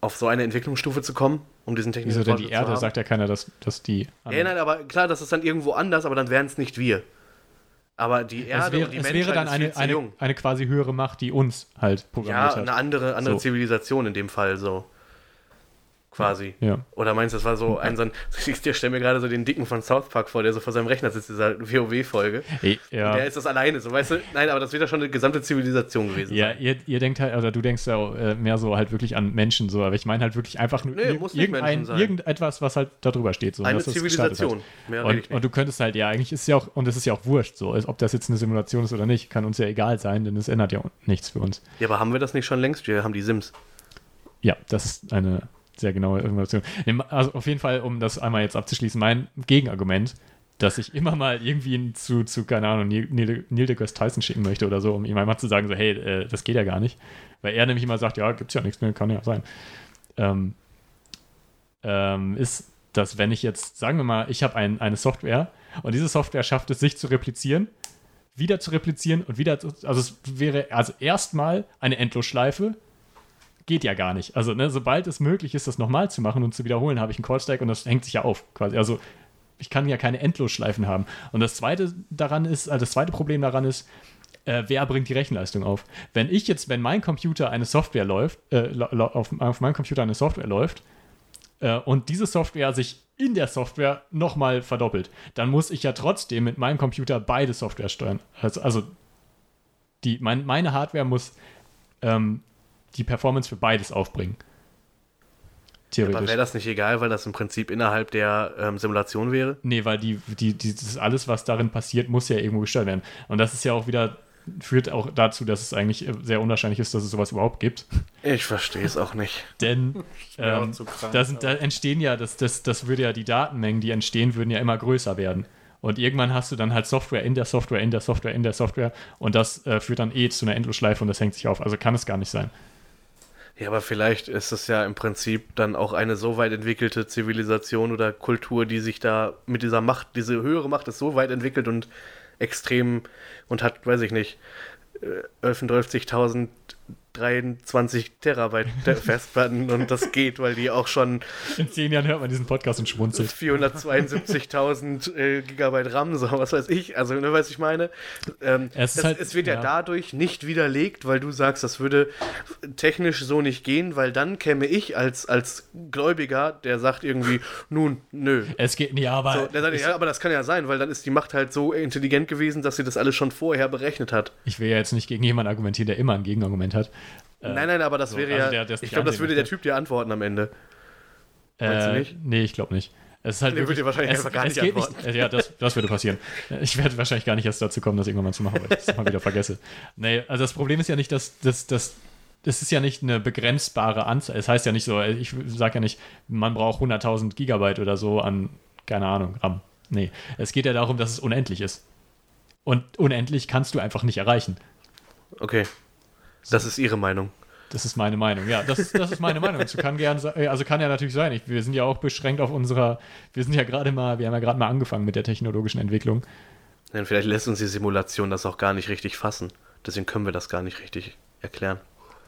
A: auf so eine Entwicklungsstufe zu kommen, um diesen technischen
C: Wieso denn die Erde? Sagt ja keiner, dass, dass die.
A: Ja, nein, aber klar, das ist dann irgendwo anders, aber dann wären es nicht wir. Aber die Erde
C: es wäre,
A: und die Menschheit
C: wäre dann
A: ist viel
C: eine,
A: zu
C: eine,
A: jung.
C: eine quasi höhere Macht, die uns halt programmiert
A: Ja,
C: hat.
A: eine andere, andere
C: So.
A: Zivilisation in dem Fall so. Quasi.
C: Ja.
A: Oder meinst du, das war so ein, so ein ich stelle mir gerade so den Dicken von South Park vor, der so vor seinem Rechner sitzt, dieser WoW-Folge.
C: Ja.
A: Der ist das alleine, so weißt du? Nein, aber das wird ja schon eine gesamte Zivilisation gewesen.
C: Ja, ihr, ihr denkt halt, oder du denkst ja äh, mehr so halt wirklich an Menschen so, aber ich meine halt wirklich einfach nur
A: Nee, muss
C: irgendein,
A: sein.
C: irgendetwas, was halt da drüber steht. So,
A: Eine
C: gestartet
A: Zivilisation. Mehr
C: Und, und du könntest halt, ja, eigentlich ist ja auch, und es ist ja auch wurscht, so, ob das jetzt eine Simulation ist oder nicht, kann uns ja egal sein, denn es ändert ja nichts für uns.
A: Ja, aber haben wir das nicht schon längst? Wir haben die Sims.
C: Ja, das ist eine sehr genaue Information. Also auf jeden Fall, um das einmal jetzt abzuschließen, mein Gegenargument, dass ich immer mal irgendwie zu, zu keine Ahnung, Neil Neil deGrasse Tyson schicken möchte oder so, um ihm einmal zu sagen, so, hey, äh, das geht ja gar nicht. Weil er nämlich immer sagt, ja, gibt's ja nichts mehr, kann ja sein. Ähm, ähm, ist, dass wenn ich jetzt, sagen wir mal, ich habe ein, eine Software und diese Software schafft es, sich zu replizieren, wieder zu replizieren und wieder zu, also es wäre also erstmal eine Endlosschleife, geht ja gar nicht. Also, ne, sobald es möglich ist, das nochmal zu machen und zu wiederholen, habe ich einen Callstack und das hängt sich ja auf, quasi. Also, ich kann ja keine Endlosschleifen haben. Und das zweite daran ist, also das zweite Problem daran ist, äh, wer bringt die Rechenleistung auf? Wenn ich jetzt, wenn mein Computer eine Software läuft, äh, auf, auf meinem Computer eine Software läuft äh, und diese Software sich in der Software nochmal verdoppelt, dann muss ich ja trotzdem mit meinem Computer beide Software steuern. Also, also die, mein, meine Hardware muss ähm, die Performance für beides aufbringen.
A: Aber
C: Theoretisch.
A: wäre das nicht egal, weil das im Prinzip innerhalb der ähm, Simulation wäre?
C: Nee, weil die, die, die, das alles, was darin passiert, muss ja irgendwo gesteuert werden. Und das ist ja auch wieder, führt auch dazu, dass es eigentlich äh, sehr unwahrscheinlich ist, dass es sowas überhaupt gibt.
A: Ich verstehe es auch nicht.
C: Denn ähm,
B: zu krank,
C: da, sind, da entstehen ja, das, das, das würde ja, die Datenmengen, die entstehen, würden ja immer größer werden. Und irgendwann hast du dann halt Software in der Software, in der Software, in der Software. Und das äh, führt dann eh zu einer Endlosschleife und das hängt sich auf. Also kann es gar nicht sein.
A: Ja, aber vielleicht ist es ja im Prinzip dann auch eine so weit entwickelte Zivilisation oder Kultur, die sich da mit dieser Macht, diese höhere Macht ist so weit entwickelt und extrem und hat, weiß ich nicht, äh, 11.000 23 Terabyte Festplatten und das geht, weil die auch schon
C: In zehn Jahren hört man diesen Podcast und schmunzelt.
A: 472.000 äh, Gigabyte RAM, so was weiß ich, also ne, was ich meine. Ähm,
C: Es
A: das,
C: halt-
A: es wird ja.
C: ja.
A: dadurch nicht widerlegt, weil du sagst, das würde technisch so nicht gehen, weil dann käme ich als, als Gläubiger, der sagt irgendwie, nun, nö.
C: Es geht, ja, aber.
A: So, der sagt,
C: ich,
A: ja, aber das kann ja sein, weil dann ist die Macht halt so intelligent gewesen, dass sie das alles schon vorher berechnet hat.
C: ich will ja jetzt nicht gegen jemanden argumentieren, der immer ein Gegenargument hat.
A: Nein, nein, aber das
C: so,
A: wäre
C: also
A: ja.
C: der-
A: ich
C: nicht
A: glaube, das würde der. Typ dir antworten am Ende. Meinst du
C: Äh,
A: nicht?
C: Nee, ich glaube nicht. Es ist halt
A: Der würde dir wahrscheinlich
C: es,
A: einfach gar nicht antworten.
C: äh, Ja, das, das würde passieren. Ich werde wahrscheinlich gar nicht erst dazu kommen, das irgendwann mal zu machen, weil ich das mal wieder vergesse. Nee, also das Problem ist ja nicht, dass das, das, das ist ja nicht eine begrenzbare Anzahl. Es heißt ja nicht so, ich sage ja nicht, man braucht 100.000 Gigabyte oder so an, keine Ahnung, RAM. Nee, es geht ja darum, dass es unendlich ist. Und unendlich kannst du einfach nicht erreichen.
A: Okay. Das ist ihre Meinung.
C: Das ist meine Meinung. Ja, das ist, das ist meine Meinung. Das kann gern also kann ja natürlich sein. Ich, wir sind ja auch beschränkt auf unserer, wir sind ja gerade mal, wir haben ja gerade mal angefangen mit der technologischen Entwicklung.
A: Denn vielleicht lässt uns die Simulation das auch gar nicht richtig fassen. Deswegen können wir das gar nicht richtig erklären.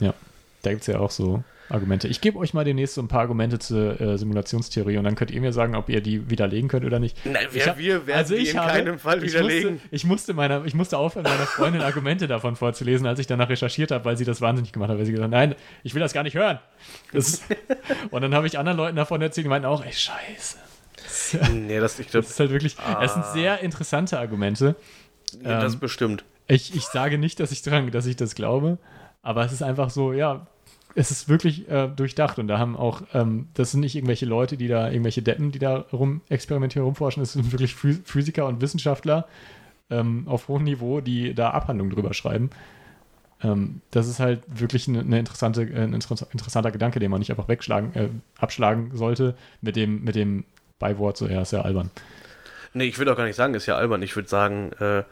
C: Ja, da gibt es ja auch so Argumente. Ich gebe euch mal demnächst so ein paar Argumente zur äh, Simulationstheorie und dann könnt ihr mir sagen, ob ihr die widerlegen könnt oder nicht.
A: Nein, wir,
C: Ich hab-
A: wir werden
C: also
A: die
C: ich
A: in
C: habe-
A: keinem Fall
C: ich
A: widerlegen.
C: Musste, ich, musste meiner, ich musste aufhören, meiner Freundin Argumente davon vorzulesen, als ich danach recherchiert habe, weil sie das wahnsinnig gemacht hat, weil sie gesagt hat, nein, ich will das gar nicht hören. Das, und dann habe ich anderen Leuten davon erzählt, die meinten auch, ey, scheiße.
A: nee, das, ich glaube,
C: Das ist halt wirklich, es
A: Ah.
C: sind sehr interessante Argumente.
A: das
C: ähm,
A: bestimmt.
C: Ich, ich sage nicht, dass ich dran, dass ich das glaube, aber es ist einfach so, ja, es ist wirklich äh, durchdacht und da haben auch, ähm, das sind nicht irgendwelche Leute, die da, irgendwelche Deppen, die da rum experimentieren, rumforschen, es sind wirklich Phys- Physiker und Wissenschaftler ähm, auf hohem Niveau, die da Abhandlungen drüber schreiben. Ähm, das ist halt wirklich eine, eine interessante, äh, ein inter- interessanter Gedanke, den man nicht einfach wegschlagen, äh, abschlagen sollte mit dem, mit dem Beiwort, so, ja, ist ja albern.
A: Nee, ich würde auch gar nicht sagen, ist ja albern. Ich würde sagen, äh,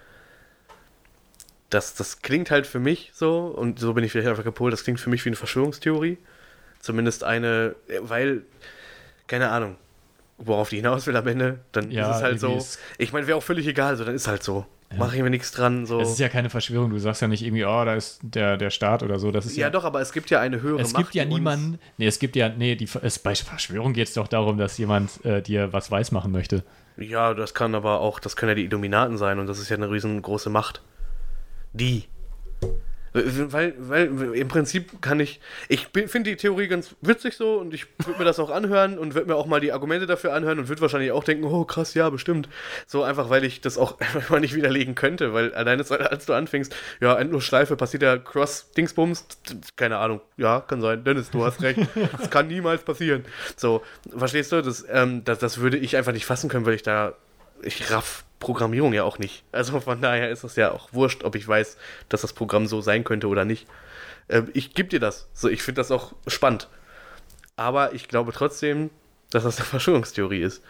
A: das, das klingt halt für mich so, und so bin ich vielleicht einfach gepolt, das klingt für mich wie eine Verschwörungstheorie. Zumindest eine, weil, keine Ahnung, worauf die hinaus will am Ende, dann
C: Ja,
A: ist es halt so. Ich meine, wäre auch völlig egal, so, dann ist halt so. Mache ich mir nichts dran, so.
C: Es ist ja keine Verschwörung, du sagst ja nicht irgendwie, oh, da ist der, der Staat oder so. Das ist
A: ja, doch, aber es gibt ja eine höhere
C: Es
A: Macht.
C: gibt ja niemanden, nee, es gibt ja, nee, die, es, bei Verschwörung geht es doch darum, dass jemand äh, dir was weismachen möchte.
A: Ja, das kann aber auch, das können ja die Illuminaten sein und das ist ja eine riesengroße Macht. Die. Weil, weil im Prinzip kann ich, ich finde die Theorie ganz witzig so und ich würde mir das auch anhören und würde mir auch mal die Argumente dafür anhören und würde wahrscheinlich auch denken, oh krass, ja, bestimmt. So einfach, weil ich das auch einfach nicht widerlegen könnte, weil alleine als du anfängst, ja, Endlosschleife, passiert ja Cross-Dingsbums, keine Ahnung, ja, kann sein, Dennis, du hast recht, das kann niemals passieren. So, verstehst du, das, ähm, das, das würde ich einfach nicht fassen können, weil ich da ich raff Programmierung ja auch nicht. Also von daher ist es ja auch wurscht, ob ich weiß, dass das Programm so sein könnte oder nicht. Ähm, ich gebe dir das. So, ich finde das auch spannend. Aber ich glaube trotzdem, dass das eine Verschwörungstheorie ist.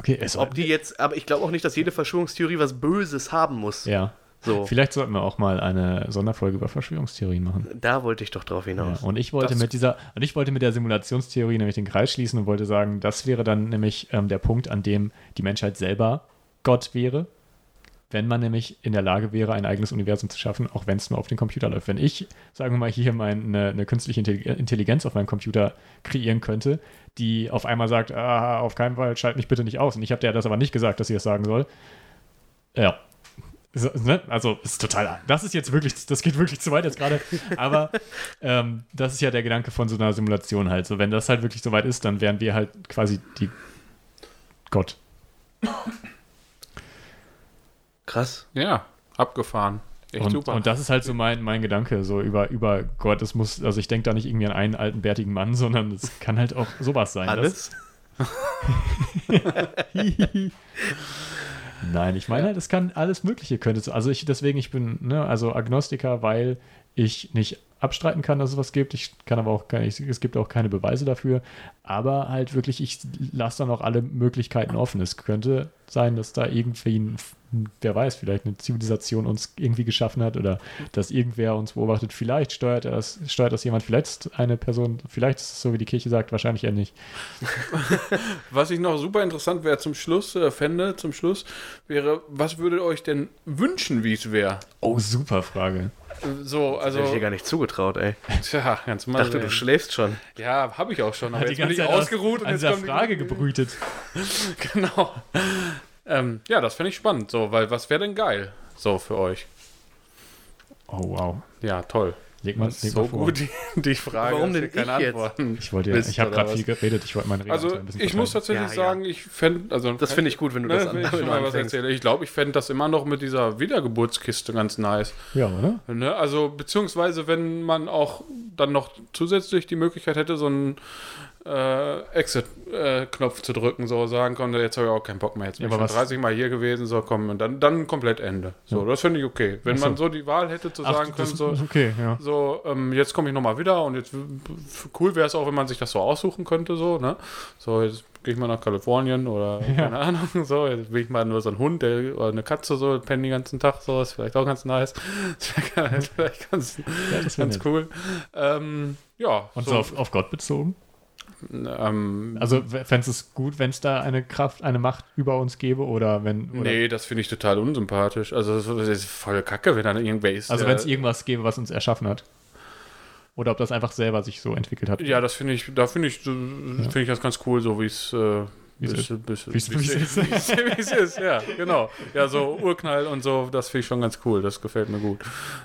C: Okay, es
A: Ob die jetzt, aber ich glaube auch nicht, dass jede Verschwörungstheorie was Böses haben muss.
C: Ja.
A: So,
C: Vielleicht sollten wir auch mal eine Sonderfolge über Verschwörungstheorien machen.
A: da wollte ich doch drauf
C: Ja,
A: hinaus.
C: und ich wollte
B: Das-
C: mit dieser, und ich wollte mit der Simulationstheorie nämlich den Kreis schließen und wollte sagen, das wäre dann nämlich ähm, der Punkt, an dem die Menschheit selber Gott wäre, wenn man nämlich in der Lage wäre, ein eigenes Universum zu schaffen, auch wenn es nur auf den Computer läuft. Wenn ich, sagen wir mal, hier meine, eine künstliche Intelli- Intelligenz auf meinem Computer kreieren könnte, die auf einmal sagt, ah, auf keinen Fall, schalt mich bitte nicht aus. Und ich habe der das aber nicht gesagt, dass sie das sagen soll. Ja. So, ne? Also ist total. Das ist jetzt wirklich, das geht wirklich zu weit jetzt gerade. Aber ähm, das ist ja der Gedanke von so einer Simulation halt. So, wenn das halt wirklich so weit ist, dann wären wir halt quasi die Gott.
A: Krass.
B: Ja, abgefahren. Echt
C: Und,
B: super.
C: und das ist halt so mein, mein Gedanke, so über, über Gott. Es muss, also ich denke da nicht irgendwie an einen alten, bärtigen Mann, sondern es kann halt auch sowas sein.
A: Alles?
C: Nein, ich meine, halt, es kann alles Mögliche könnte. Also ich deswegen, ich bin ne, also Agnostiker, weil ich nicht abstreiten kann, dass es was gibt. Ich kann aber auch keine, ich, es gibt auch keine Beweise dafür. Aber halt wirklich, ich lasse dann auch alle Möglichkeiten offen. Es könnte sein, dass da irgendwie ein, wer weiß, vielleicht eine Zivilisation uns irgendwie geschaffen hat oder dass irgendwer uns beobachtet. Vielleicht steuert das, steuert das jemand, vielleicht eine Person, vielleicht ist es so, wie die Kirche sagt, wahrscheinlich eher nicht.
B: Was ich noch super interessant wäre zum Schluss, äh, fände, zum Schluss, wäre, was würdet ihr euch denn wünschen, wie es wäre?
C: Oh, super Frage.
B: So,
A: Also,
B: also,
A: hätte ich dir gar nicht zugetraut, ey.
B: tja, ganz
A: Ich
B: mal.
A: dachte, du schläfst schon.
B: ja, habe ich auch schon, aber
C: Hat
B: jetzt bin ich ausgeruht und
C: an
B: jetzt
C: dieser
B: kommt die-
C: Frage gebrütet.
B: Genau. Ähm, ja, das fände ich spannend, so, weil was wäre denn geil, so für euch?
C: Oh, wow.
B: Ja, toll.
C: Leg mal,
B: Das
C: leg mal
B: so
C: vor.
B: gut, die, Frage.
A: Warum denn
B: keine
A: ich jetzt?
B: Antworten
C: Ich wollte ja, ich habe gerade viel geredet, ich wollte meine Rede
B: Also,
C: ein bisschen
B: ich muss tatsächlich
A: Ja, ja.
B: sagen, ich fände, also
A: Das finde ich gut, wenn du das
B: ne,
A: an
B: wenn ich schon mal was erzähle. Ich glaube, ich fände das immer noch mit dieser Wiedergeburtskiste ganz nice.
C: Ja, oder?
B: Ne? Also, beziehungsweise, wenn man auch dann noch zusätzlich die Möglichkeit hätte, so einen äh, Exit-Knopf zu drücken, so sagen konnte, jetzt habe ich auch keinen Bock mehr. Jetzt bin
C: Ja,
B: ich
C: aber
B: schon
C: was-
B: 30 Mal hier gewesen, so komm, und dann, dann komplett Ende. So,
C: Ja.
B: das finde ich okay. Wenn
C: Ach so.
B: man so die Wahl hätte, zu sagen
C: das
B: können, so,
C: okay, ja.
B: so, ähm, jetzt komme ich nochmal wieder und jetzt cool wäre es auch, wenn man sich das so aussuchen könnte, so, ne? So, jetzt gehe ich mal nach Kalifornien oder keine Ahnung, so, jetzt will ich mal nur so ein Hund der, oder eine Katze so, pennen den ganzen Tag, so, ist vielleicht auch ganz nice. Das wäre vielleicht ganz,
C: wär
B: ganz cool. Ähm, ja,
C: Und so, auf, auf Gott bezogen?
B: Ähm,
C: Also fändest du es gut, wenn es da eine Kraft, eine Macht über uns gäbe oder wenn. Oder,
B: nee, das finde ich total unsympathisch. Also, das ist voll kacke, wenn da irgendwer ist.
C: Also wenn es irgendwas gäbe, was uns erschaffen hat. Oder ob das einfach selber sich so entwickelt hat.
B: Ja, das finde ich, da finde ich, finde ich das ganz cool, so wie es, äh,
C: Wie es
B: bis-
C: ist.
B: bis-
C: Wie es- ist.
B: ja, genau. Ja, so Urknall und so, das finde ich schon ganz cool, das gefällt mir gut.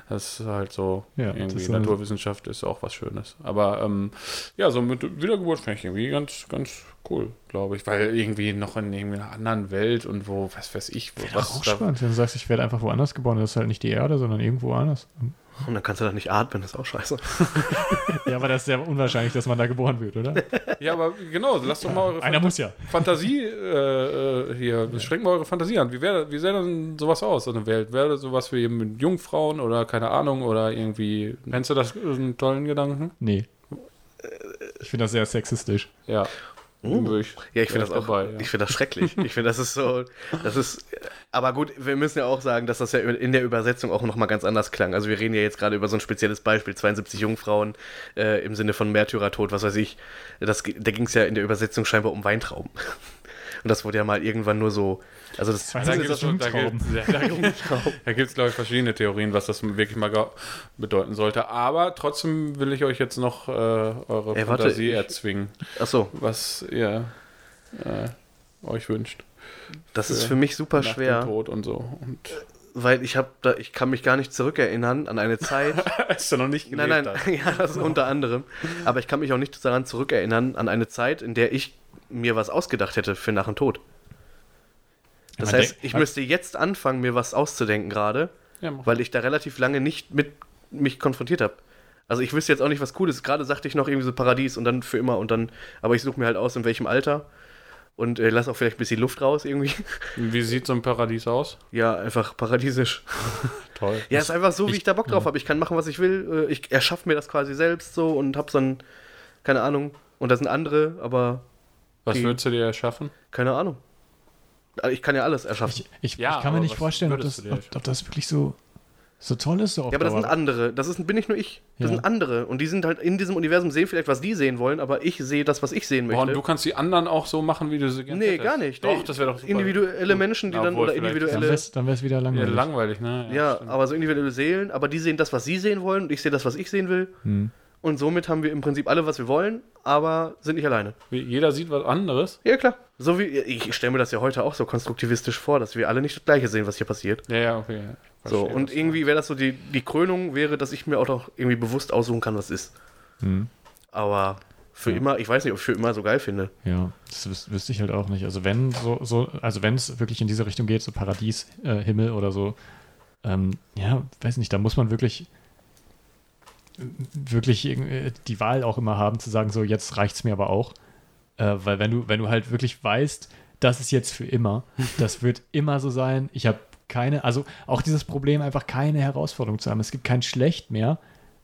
B: Das ist halt so,
C: Ja,
B: irgendwie
C: ist so
B: Naturwissenschaft ist auch was Schönes. Aber ähm, ja, so mit Wiedergeburt finde ich irgendwie ganz, ganz cool, glaube ich, weil irgendwie noch in einer anderen Welt und wo, was weiß ich, wo, was
C: auch
B: da-
C: spannend, wenn du sagst, ich werde einfach woanders geboren. Das ist halt nicht die Erde, sondern irgendwo anders.
A: Und dann kannst du da nicht atmen, das ist auch scheiße.
C: Ja, aber das ist sehr unwahrscheinlich, dass man da geboren wird, oder?
B: Ja, aber genau, lasst doch mal eure
C: Einer muss ja.
B: Fantasie äh, äh, hier, schränkt mal eure Fantasie an. Wie, wär, wie sähe denn sowas aus, so eine Welt? Wäre sowas wie mit Jungfrauen oder keine Ahnung oder irgendwie. Kennst du das einen tollen Gedanken?
C: Nee. Ich finde das sehr sexistisch.
B: Ja.
A: Oh.
B: Ich-
A: Ja, ich finde das auch,
B: dabei, ja.
A: ich finde das schrecklich. Ich finde, das ist so, das ist, aber gut, wir müssen ja auch sagen, dass das ja in der Übersetzung auch nochmal ganz anders klang. Also wir reden ja jetzt gerade über so ein spezielles Beispiel, 72 Jungfrauen äh, im Sinne von Märtyrertod, was weiß ich. Das, da ging es ja in der Übersetzung scheinbar um Weintrauben. Und das wurde ja mal irgendwann nur so, also das,
C: Da
B: Da
C: gibt es
B: glaube ich, verschiedene Theorien, was das wirklich mal bedeuten sollte. Aber trotzdem will ich euch jetzt noch äh, eure
A: Ey, warte,
B: Fantasie
A: ich-
B: erzwingen,
A: ach so,
B: was ihr äh, euch wünscht.
A: Das ist
B: Für
A: für mich super
B: Nach dem
A: schwer,
B: Tod und so. Und
A: weil ich habe da, ich kann mich gar nicht zurückerinnern an eine Zeit,
B: als du noch nicht
A: Nein,
B: gelebt
A: nein,
B: hast.
A: ja, das ist unter anderem. Aber ich kann mich auch nicht daran zurückerinnern, an eine Zeit, in der ich mir was ausgedacht hätte für nach dem Tod. Das
C: Man
A: heißt,
C: denkt-
A: ich müsste jetzt anfangen, mir was auszudenken gerade,
B: Ja,
A: weil ich da relativ lange nicht mit mich konfrontiert habe. Also ich wüsste jetzt auch nicht, was cool ist. Gerade sagte ich noch irgendwie so Paradies und dann für immer und dann, aber ich suche mir halt aus, in welchem Alter. Und äh, lass auch vielleicht ein bisschen Luft raus irgendwie.
B: Wie sieht so ein Paradies aus?
A: Ja, einfach paradiesisch.
B: Toll.
A: Ja, ist einfach so, wie
C: ich-
A: ich da Bock drauf habe. Ich kann machen, was ich will. Äh, Ich erschaffe mir das quasi selbst so und habe so ein, keine Ahnung. Und das sind andere, aber
B: Was
A: die-
B: würdest du dir erschaffen?
A: keine Ahnung. Also Ich kann ja alles erschaffen.
C: Ich, ich,
B: Ja,
C: ich kann mir nicht vorstellen, ob das, ob, ob das wirklich so, so toll ist. So auf
A: ja, aber das sind andere. Das ist, bin nicht nur ich. Das
C: Ja.
A: sind andere. Und die sind halt in diesem Universum, sehen vielleicht, was die sehen wollen, aber ich sehe das, was ich sehen
B: Boah,
A: möchte.
B: und du kannst die anderen auch so machen, wie du sie gerne
A: nee,
B: hättest.
A: gar nicht.
B: Doch,
A: Nee,
B: das wäre doch super.
A: Individuelle Menschen, die dann,
B: Obwohl,
A: oder
B: vielleicht-
C: Dann
A: individuelle.
C: wäre es dann wär's wieder
B: Ja,
C: langweilig.
B: langweilig, ne?
A: Ja,
B: stimmt.
A: aber so individuelle Seelen, aber die sehen das, was sie sehen wollen und ich sehe das, was ich sehen will.
C: Hm.
A: Und somit haben wir im Prinzip alle, was wir wollen, aber sind nicht alleine.
B: Wie- Jeder sieht was anderes.
A: Ja, klar. So wie, ich stelle mir das ja heute auch so konstruktivistisch vor, dass wir alle nicht das Gleiche sehen, was hier passiert.
B: Ja, ja, okay. ja.
A: So,
B: Verstehe,
A: und irgendwie wäre das so die, die Krönung wäre, dass ich mir auch noch irgendwie bewusst aussuchen kann, was ist.
C: Hm.
A: Aber für
C: Ja.
A: immer, ich weiß nicht, ob ich für immer so geil finde.
C: Ja, das wüs wüsste ich halt auch nicht. Also wenn so, so also wenn es wirklich in diese Richtung geht, so Paradies, äh, Himmel oder so, ähm, ja, weiß nicht, da muss man wirklich wirklich irgendwie die Wahl auch immer haben, zu sagen, so jetzt reicht's mir aber auch. Äh, weil wenn du, wenn du halt wirklich weißt, das ist jetzt für immer, das wird immer so sein, ich habe keine, also auch dieses Problem, einfach keine Herausforderung zu haben. Es gibt kein Schlecht mehr,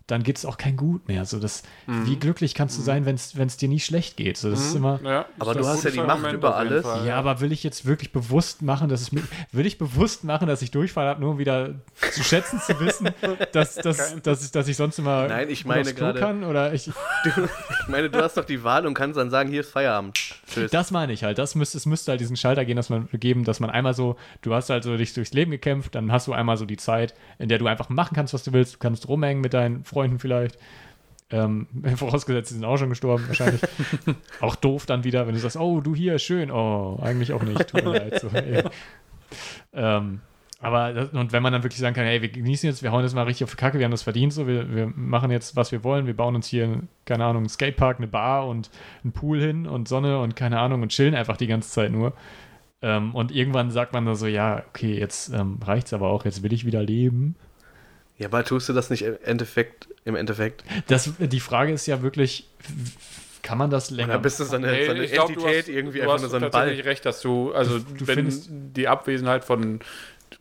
C: dann gibt es auch kein Gut mehr. So das, Wie glücklich kannst du sein, wenn es dir nie schlecht geht? So, das ist immer.
B: Ja,
A: Aber du hast ja die Macht über alles.
B: Fall,
C: Ja, aber will ich jetzt wirklich bewusst machen, dass ich mir, will ich bewusst machen, dass ich Durchfall habe, nur um wieder zu schätzen zu wissen, dass, dass, dass, ich, dass ich sonst immer
A: Nein, ich meine gerade-
C: kann oder ich,
A: Ich meine, du hast doch die Wahl und kannst dann sagen, hier ist Feierabend. Tschüss.
C: das meine ich halt. Das müsste, es müsste halt diesen Schalter gehen, dass man geben, dass man einmal so, du hast halt so dich durchs Leben gekämpft, dann hast du einmal so die Zeit, in der du einfach machen kannst, was du willst. Du kannst rumhängen mit deinen Freunden vielleicht. Ähm, vorausgesetzt, sie sind auch schon gestorben, wahrscheinlich. auch doof dann wieder, wenn du sagst, oh, du hier, schön. Oh, eigentlich auch nicht. Tut mir leid. So, ähm, aber das, und wenn man dann wirklich sagen kann, hey, wir genießen jetzt, wir hauen jetzt mal richtig auf die Kacke, wir haben das verdient, so, wir, wir machen jetzt, was wir wollen, wir bauen uns hier, keine Ahnung, einen Skatepark, eine Bar und einen Pool hin und Sonne und keine Ahnung und chillen einfach die ganze Zeit nur. Ähm, und irgendwann sagt man dann so, ja, okay, jetzt ähm, reicht's aber auch, jetzt will ich wieder leben.
A: Ja, aber tust du das nicht im Endeffekt? Im Endeffekt?
C: Das, die Frage ist ja wirklich, kann man das länger?
A: Oder bist du so eine,
B: Nee,
A: so eine
B: glaub, du
A: Entität
B: hast-
A: irgendwie
B: du
A: einfach nur so ein
B: tatsächlich
A: Ball?
B: recht, dass du, also
C: Du
B: wenn
C: findest-
B: die Abwesenheit von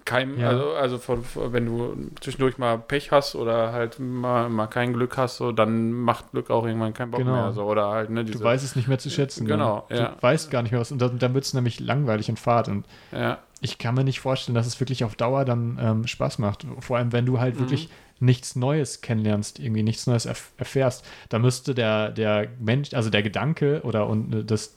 B: kein,
C: Ja.
B: also, also von, wenn du zwischendurch mal Pech hast oder halt mal, mal kein Glück hast, so, dann macht Glück auch irgendwann keinen Bock
C: Genau.
B: mehr. So, oder halt, ne,
C: Du
B: diese,
C: weißt es nicht mehr zu schätzen.
B: Genau,
C: ne?
B: ja.
C: Du weißt gar nicht mehr was. Und dann, dann wird es nämlich langweilig und fad. Und
B: ja,
C: ich kann mir nicht vorstellen, dass es wirklich auf Dauer dann ähm, Spaß macht. Vor allem, wenn du halt
B: Mhm.
C: wirklich nichts Neues kennenlernst, irgendwie nichts Neues erf erfährst. Da müsste der, der Mensch, also der Gedanke oder und äh, das,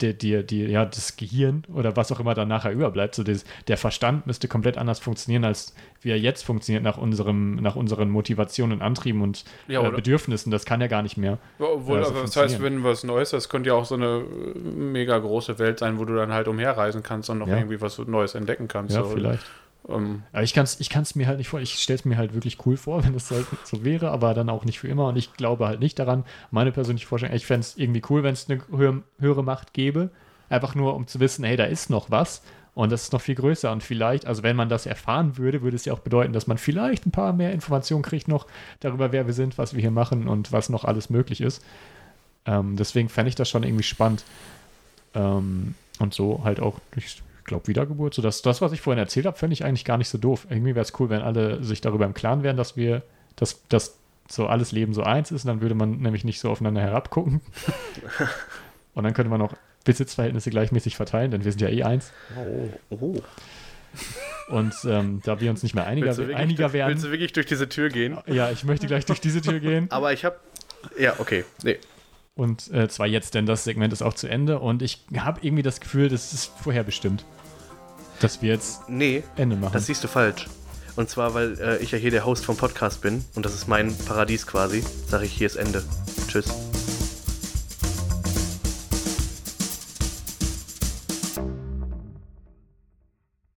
C: der, die, die, ja, das Gehirn oder was auch immer dann nachher überbleibt, so das, der Verstand müsste komplett anders funktionieren, als wie er jetzt funktioniert nach unserem, nach unseren Motivationen, Antrieben und
B: Ja,
C: äh, Bedürfnissen. Das kann ja gar nicht mehr.
B: Obwohl,
C: Ja, so
B: aber das heißt, wenn was Neues, das könnte ja auch so eine äh, mega große Welt sein, wo du dann halt umherreisen kannst und noch
C: Ja.
B: irgendwie was Neues entdecken kannst.
C: Ja,
B: so.
C: vielleicht.
B: Ähm,
C: Aber ich kann es ich kann's mir halt nicht vor. Ich stelle es mir halt wirklich cool vor, wenn es halt so wäre, aber dann auch nicht für immer. Und ich glaube halt nicht daran. Meine persönliche Vorstellung, ich fände es irgendwie cool, wenn es eine höher, höhere Macht gäbe. Einfach nur, um zu wissen, hey, da ist noch was. Und das ist noch viel größer. Und vielleicht, also wenn man das erfahren würde, würde es ja auch bedeuten, dass man vielleicht ein paar mehr Informationen kriegt noch darüber, wer wir sind, was wir hier machen und was noch alles möglich ist. Ähm, deswegen fände ich das schon irgendwie spannend. Ähm, und so halt auch, ich glaube, Wiedergeburt. So das, das, was ich vorhin erzählt habe, fände ich eigentlich gar nicht so doof. Irgendwie wäre es cool, wenn alle sich darüber im Klaren wären, dass wir, dass, dass so alles Leben so eins ist. Und dann würde man nämlich nicht so aufeinander herabgucken. und dann könnte man auch Besitzverhältnisse gleichmäßig verteilen, denn wir sind ja eh eins.
A: Oh.
C: Und ähm, da wir uns nicht mehr einiger,
A: Willst, du wirklich,
C: einiger
A: willst
C: werden.
A: du wirklich durch diese Tür gehen?
C: Ja, ich möchte gleich durch diese Tür gehen.
A: Aber ich habe. Ja, okay. Nee.
C: Und äh, zwar jetzt, denn das Segment ist auch zu Ende. Und ich habe irgendwie das Gefühl, das ist vorherbestimmt, dass wir jetzt
A: Nee,
C: Ende machen.
A: das siehst du falsch. Und zwar, weil äh, ich ja hier der Host vom Podcast bin und das ist mein Paradies quasi, sage ich, hier ist Ende. Tschüss.